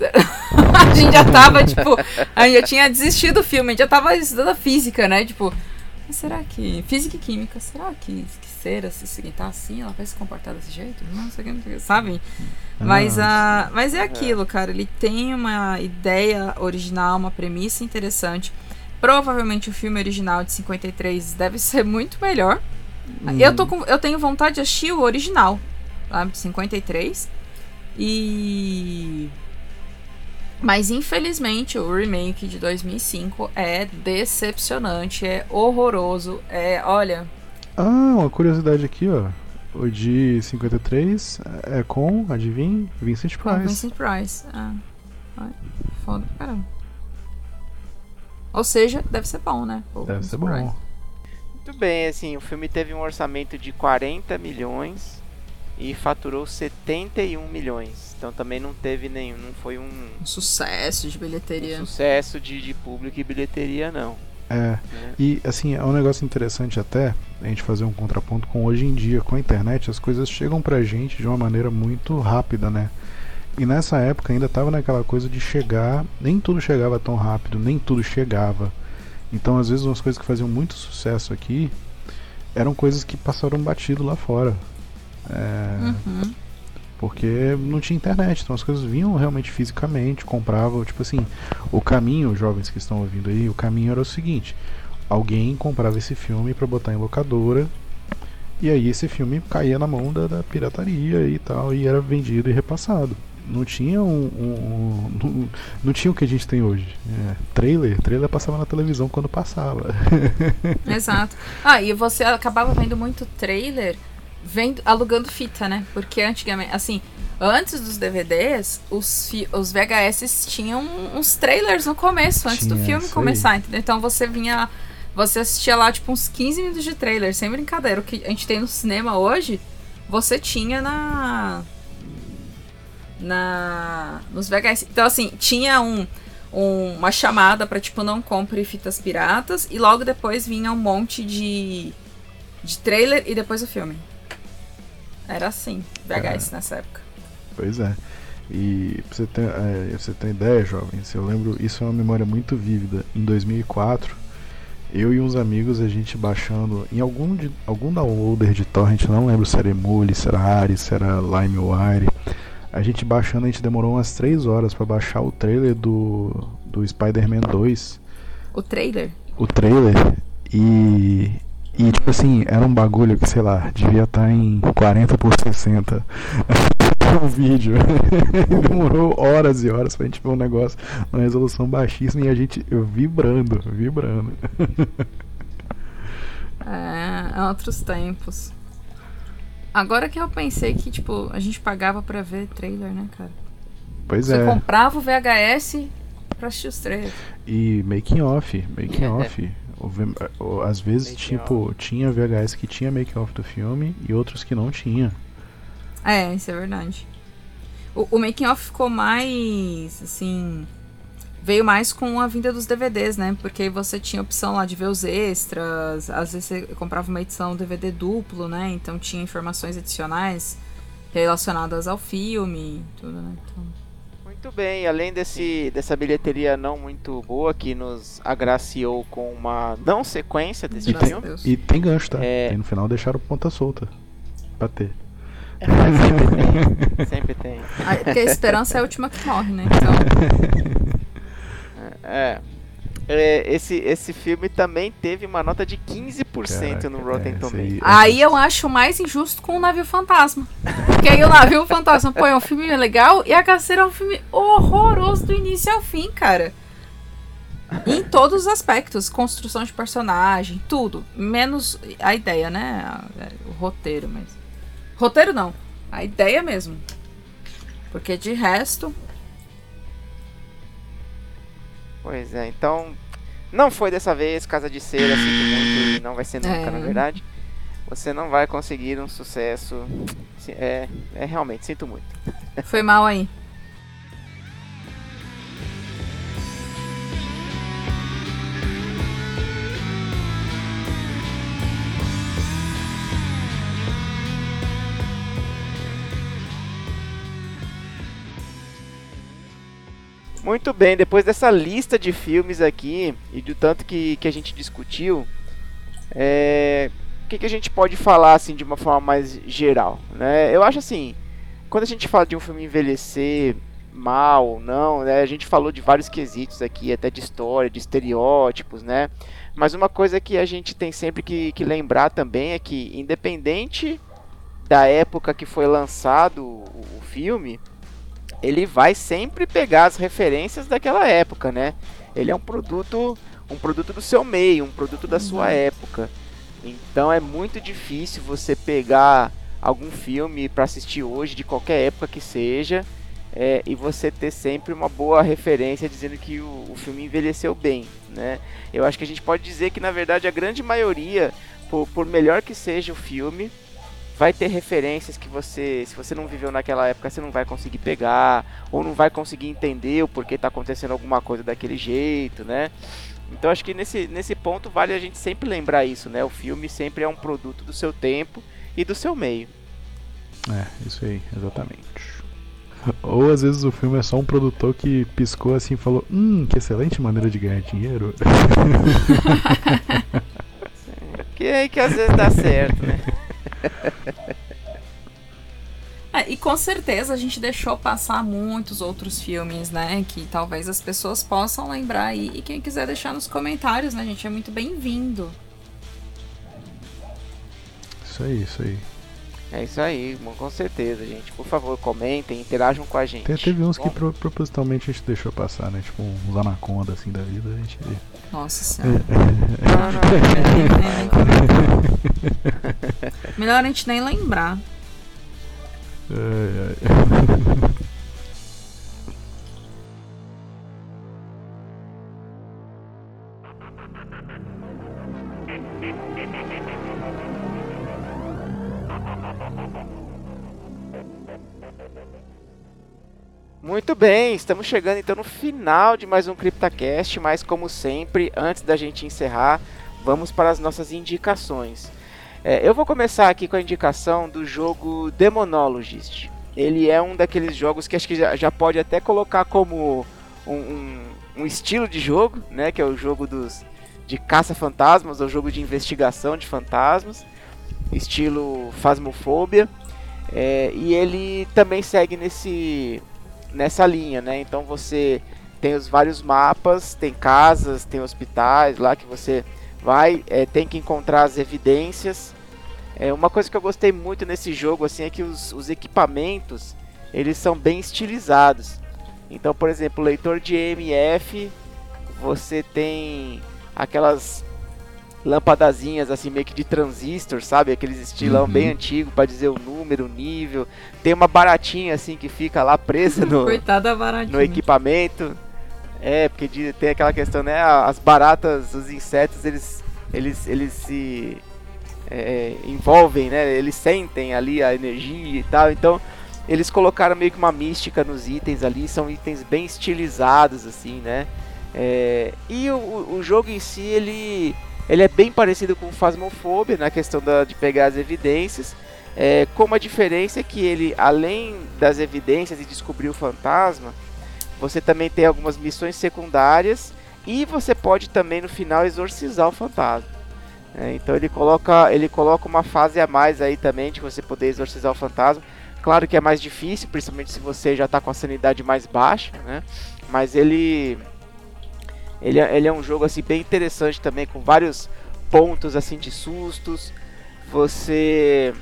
A gente já tava, tipo, a gente já tinha desistido do filme, a gente já tava estudando a física, né? Tipo, será que. Física e química, será que, que Cera, se seguir tá assim, ela vai se comportar desse jeito? Não sei o que, não sei o que, sabe? Mas, Ah, a, mas é aquilo, cara. Ele tem uma ideia original, uma premissa interessante. Provavelmente o filme original de 53 deve ser muito melhor. Eu, tô com, eu tenho vontade de assistir o original, sabe? De 53. E. Mas infelizmente o remake de 2005 é decepcionante, é horroroso, é. Olha. Ah, uma curiosidade aqui, ó. O de 53 é com, adivinha, Vincent Price. Vincent Price. Ah, ai, foda pra caramba. Ou seja, deve ser bom, né? O Deve Vincent ser bom. Price. Muito bem, assim, o filme teve um orçamento de 40 milhões e faturou 71 milhões. Então também não teve nenhum, não foi um, Um sucesso de um bilheteria. sucesso de, de público e bilheteria, não. É. E assim, é um negócio interessante até a gente fazer um contraponto com hoje em dia, com a internet, as coisas chegam pra gente de uma maneira muito rápida, né? E nessa época ainda tava naquela coisa de chegar, nem tudo chegava tão rápido, nem tudo chegava. Então, às vezes, umas coisas que faziam muito sucesso aqui eram coisas que passaram batido lá fora. É, Uhum. Porque não tinha internet, então as coisas vinham realmente fisicamente, compravam, tipo assim, o caminho, jovens que estão ouvindo aí, o caminho era o seguinte: alguém comprava esse filme pra botar em locadora, e aí esse filme caía na mão da, da pirataria e tal, e era vendido e repassado. Não tinha um, um- um- não, não tinha o que a gente tem hoje. É, trailer, trailer passava na televisão quando passava. Exato. Ah, e você acabava vendo muito trailer vendo, alugando fita, né? Porque antigamente, assim, antes dos DVDs, os, os VHS tinham uns trailers no começo, antes do Tinha, filme sei. começar, entendeu? Então você vinha. Você assistia lá, tipo, uns 15 minutos de trailer, sem brincadeira. O que a gente tem no cinema hoje, você tinha na. na nos VHS. Então, assim, tinha um, um- uma chamada pra, tipo, não compre fitas piratas. E logo depois vinha um monte de, de trailer e depois o filme. Era assim, VHS nessa época. Pois é. E pra você ter, é, você ter ideia, jovens, eu lembro, isso é uma memória muito vívida. Em 2004, eu e uns amigos, a gente baixando em algum, de, algum downloader de torrent, não lembro se era Emule, se era Ares, se era LimeWire. A gente baixando, a gente demorou umas 3 horas pra baixar o trailer do, do Spider-Man 2 O trailer? o trailer e. E tipo assim, era um bagulho que, sei lá, devia estar em 40 por 60 o vídeo. Demorou horas e horas pra gente ver um negócio numa resolução baixíssima e a gente vibrando, vibrando. É, é outros tempos. Agora que eu pensei que, tipo, a gente pagava pra ver trailer, né, cara? Pois Você é. comprava o VHS pra assistir os trailers. E making off, making off. Às vezes, Making tipo, tinha VHS que tinha making off do filme e outros que não tinha. É, isso é verdade. O, o making off ficou mais, assim... Veio mais com a vinda dos DVDs, né? Porque aí você tinha a opção lá de ver os extras. Às vezes você comprava uma edição DVD duplo, né? Então tinha informações adicionais relacionadas ao filme, tudo, né? Então... Muito bem, além desse, dessa bilheteria não muito boa que nos agraciou com uma não sequência desse Graças filme. Deus. E tem gancho, tá? É. Tem no final deixaram ponta solta. Pra ter. sempre tem, sempre tem. Ah, Porque a esperança é a última que morre, né? Então, É. É, esse, esse filme também teve uma nota de 15% no Caraca, Rotten é, Tomatoes. aí- aí eu acho mais injusto com o Navio Fantasma. Porque aí o Navio Fantasma, pô, é um filme legal e a Caceira é um filme horroroso do início ao fim, cara. Em todos os aspectos, construção de personagem, tudo. Menos a ideia, né? O roteiro, mas. Roteiro não. A ideia mesmo. Porque de resto. Pois é, então não foi dessa vez, Casa de Cera, sinto muito e não vai ser nunca, É. na verdade. Você não vai conseguir um sucesso. É, é realmente, sinto muito. Foi mal aí. Muito bem, depois dessa lista de filmes aqui e do tanto que, que a gente discutiu, é, o que, que a gente pode falar assim de uma forma mais geral? Né? Eu acho assim, quando a gente fala de um filme envelhecer mal ou não, né, a gente falou de vários quesitos aqui, até de história, de estereótipos, né? Mas uma coisa que a gente tem sempre que, que lembrar também é que, independente da época que foi lançado o, o filme, ele vai sempre pegar as referências daquela época, né? Ele é um produto, um produto do seu meio, um produto da sua época. Então é muito difícil você pegar algum filme para assistir hoje, de qualquer época que seja, é, e você ter sempre uma boa referência dizendo que o, o filme envelheceu bem, né? Eu acho que a gente pode dizer que na verdade a grande maioria, por, por melhor que seja o filme, vai ter referências que você, se você não viveu naquela época, você não vai conseguir pegar, ou não vai conseguir entender o porquê tá acontecendo alguma coisa daquele jeito, né? Então acho que nesse, nesse ponto vale a gente sempre lembrar isso, né? O filme sempre é um produto do seu tempo e do seu meio. É, isso aí, exatamente. Ou às vezes o filme é só um produtor que piscou assim e falou: Hum, que excelente maneira de ganhar dinheiro. Que é aí que às vezes dá certo, né? É, e com certeza a gente deixou passar muitos outros filmes, né? Que talvez as pessoas possam lembrar aí. E quem quiser deixar nos comentários, né, gente? É muito bem-vindo. Isso aí, isso aí. É isso aí, com certeza, gente. Por favor, comentem, interajam com a gente. Te- teve uns que Bom, pro- propositalmente a gente deixou passar, né? Tipo uns anaconda assim da vida, a gente. Nossa senhora. não, não, Melhor a gente nem lembrar. Ai, ai. Muito bem, estamos chegando então no final de mais um CryptaCast, mas como sempre, antes da gente encerrar, vamos para as nossas indicações. É, eu vou começar aqui com a indicação do jogo Demonologist. Ele é um daqueles jogos que acho que já, já pode até colocar como um, um, um, estilo de jogo, né? Que é o jogo dos, de caça-fantasmas, ou jogo de investigação de fantasmas, estilo Phasmophobia. É, e ele também segue nesse, nessa linha, né? Então você tem os vários mapas, tem casas, tem hospitais lá que você vai, é, tem que encontrar as evidências. É, uma coisa que eu gostei muito nesse jogo assim é que os, os equipamentos eles são bem estilizados. Então, por exemplo, leitor de EMF, você tem aquelas lâmpadazinhas assim meio que de transistor, sabe? Aqueles estilão uhum. bem antigo para dizer o número, o nível. Tem uma baratinha assim que fica lá presa no, no equipamento. É, porque tem aquela questão, né? As baratas, os insetos, eles, eles, eles se é, envolvem, né? Eles sentem ali a energia e tal. Então, eles colocaram meio que uma mística nos itens ali. São itens bem estilizados, assim, né? É, e o, o jogo em si, ele, ele é bem parecido com o Phasmophobia na questão da, de pegar as evidências. É, com uma diferença é que ele, além das evidências e descobrir o fantasma você também tem algumas missões secundárias e você pode também no final exorcizar o fantasma. É, então ele coloca, ele coloca uma fase a mais aí também de você poder exorcizar o fantasma. Claro que é mais difícil, principalmente se você já está com a sanidade mais baixa, né? Mas ele, ele, é, ele é um jogo assim bem interessante também com vários pontos assim de sustos. Você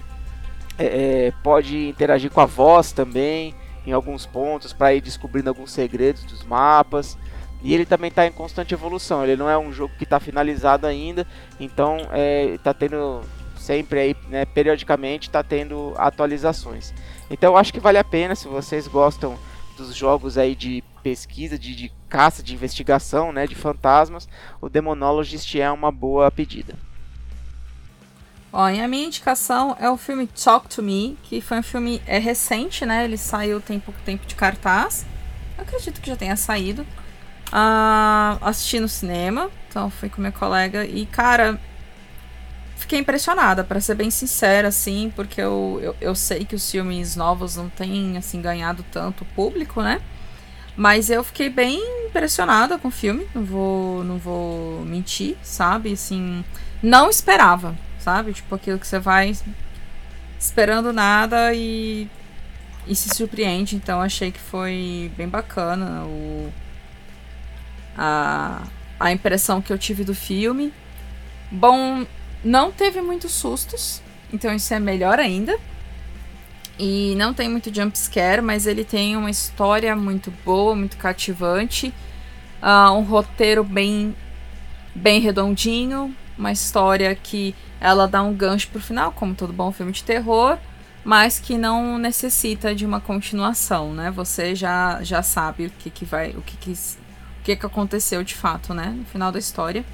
é, é pode interagir com a voz também em alguns pontos para ir descobrindo alguns segredos dos mapas. E ele também está em constante evolução. Ele não é um jogo que está finalizado ainda, então está é, tendo sempre aí, né, periodicamente está tendo atualizações. Então eu acho que vale a pena se vocês gostam dos jogos aí de pesquisa, de, de caça, de investigação, né, de fantasmas, o Demonologist é uma boa pedida. Ó, e a minha indicação é o filme Talk to Me, que foi um filme é recente, né? Ele saiu tem pouco tempo de cartaz. Eu acredito que já tenha saído. Uh, assisti no cinema, então fui com minha colega e, cara, fiquei impressionada, para ser bem sincera, assim, porque eu, eu, eu, sei que os filmes novos não têm, assim, ganhado tanto público, né? Mas eu fiquei bem impressionada com o filme, não vou, não vou mentir, sabe? Assim, não esperava, sabe? Tipo aquilo que você vai esperando nada e, e se surpreende. Então achei que foi bem bacana o, a, a impressão que eu tive do filme. Bom, não teve muitos sustos, então isso é melhor ainda. E não tem muito jump scare, mas ele tem uma história muito boa, muito cativante. Uh, um roteiro bem, bem redondinho. Uma história que ela dá um gancho pro final, como todo bom filme de terror, mas que não necessita de uma continuação, né? Você já, já sabe o que, que vai, o que, que, o que, que aconteceu de fato, né? No final da história.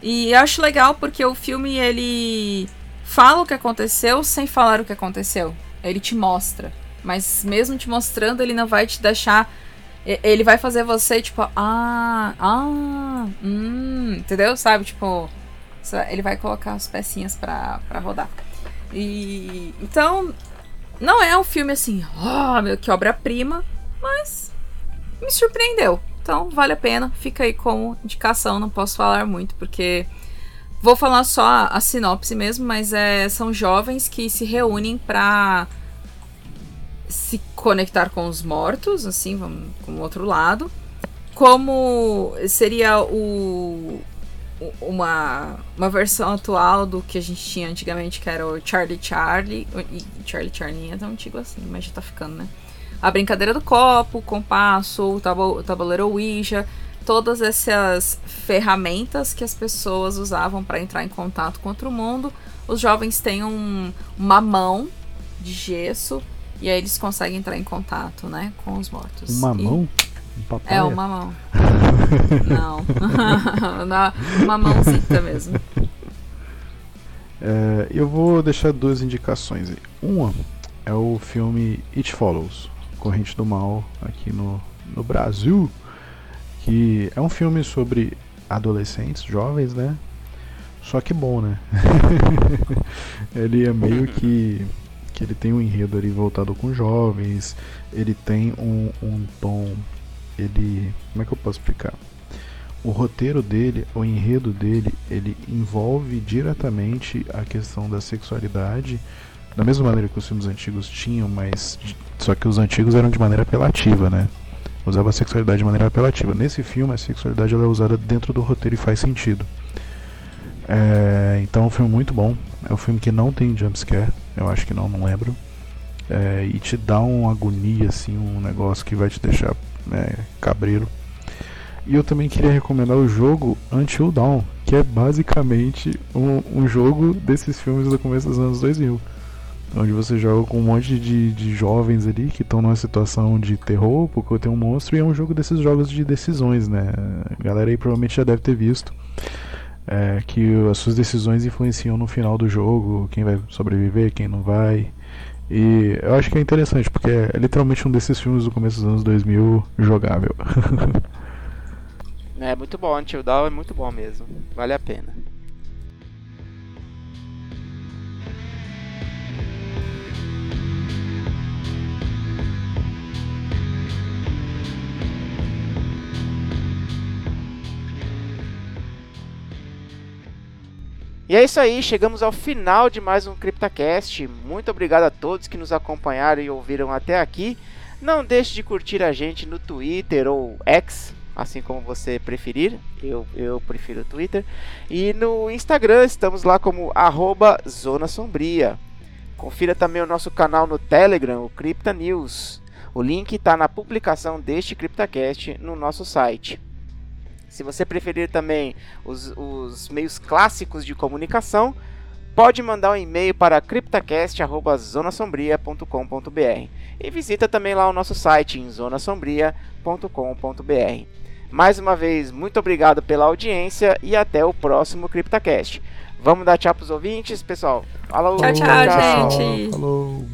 E acho legal porque o filme ele fala o que aconteceu sem falar o que aconteceu. Ele te mostra, mas mesmo te mostrando, ele não vai te deixar ele vai fazer você, tipo, ah, ah, hum, entendeu? Sabe? Tipo, ele vai colocar as pecinhas pra, pra rodar. E então, não é um filme assim, oh, meu, que obra-prima, mas me surpreendeu. Então, vale a pena, fica aí como indicação, não posso falar muito porque vou falar só a, sinopse mesmo, mas é, são jovens que se reúnem para se conectar com os mortos, assim, vamos com o outro lado. Como seria o, uma, uma versão atual do que a gente tinha antigamente, que era o Charlie Charlie. E Charlie Charlie é tão antigo assim, mas já tá ficando, né? A brincadeira do copo, o compasso, o tabuleiro Ouija, todas essas ferramentas que as pessoas usavam para entrar em contato com outro mundo. Os jovens têm um, uma mão de gesso e aí eles conseguem entrar em contato, né, com os mortos. Uma e... mão? Um é, uma mão. Não. uma mãozita mesmo. É, eu vou deixar duas indicações aí. Uma é o filme It Follows, Corrente do Mal aqui no, no Brasil. Que é um filme sobre adolescentes, jovens, né? Só que bom, né? ele é meio que. que ele tem um enredo ali voltado com jovens, ele tem um, um tom. Ele. Como é que eu posso explicar? O roteiro dele, o enredo dele, ele envolve diretamente a questão da sexualidade, da mesma maneira que os filmes antigos tinham, mas só que os antigos eram de maneira apelativa, né? Usava a sexualidade de maneira apelativa. Nesse filme, a sexualidade ela é usada dentro do roteiro e faz sentido. É, então é um filme muito bom. É um filme que não tem jumpscare. Eu acho que não, não lembro. É, e te dá uma agonia, assim, um negócio que vai te deixar né, cabreiro. E eu também queria recomendar o jogo Until Dawn, que é basicamente um, um jogo desses filmes do começo dos anos 2000. Onde você joga com um monte de, de jovens ali que estão numa situação de terror, porque tem um monstro, e é um jogo desses jogos de decisões, né? A galera aí provavelmente já deve ter visto. É, que as suas decisões influenciam no final do jogo, quem vai sobreviver, quem não vai. E eu acho que é interessante, porque é literalmente um desses filmes do começo dos anos 2000 jogável. é muito bom, Until Dawn é muito bom mesmo, vale a pena. E é isso aí, chegamos ao final de mais um CryptaCast. Muito obrigado a todos que nos acompanharam e ouviram até aqui. Não deixe de curtir a gente no Twitter ou X, assim como você preferir. Eu, eu prefiro o Twitter. E no Instagram estamos lá como arroba Zona Sombria. Confira também o nosso canal no Telegram, o Crypta News. O link está na publicação deste CryptaCast no nosso site. Se você preferir também os, os meios clássicos de comunicação, pode mandar um e-mail para criptacast.zonasombria.com.br e visita também lá o nosso site em zonasombria.com.br. Mais uma vez, muito obrigado pela audiência e até o próximo CryptaCast. Vamos dar tchau para os ouvintes, pessoal. Falou, tchau, tchau, tchau, gente. Falou.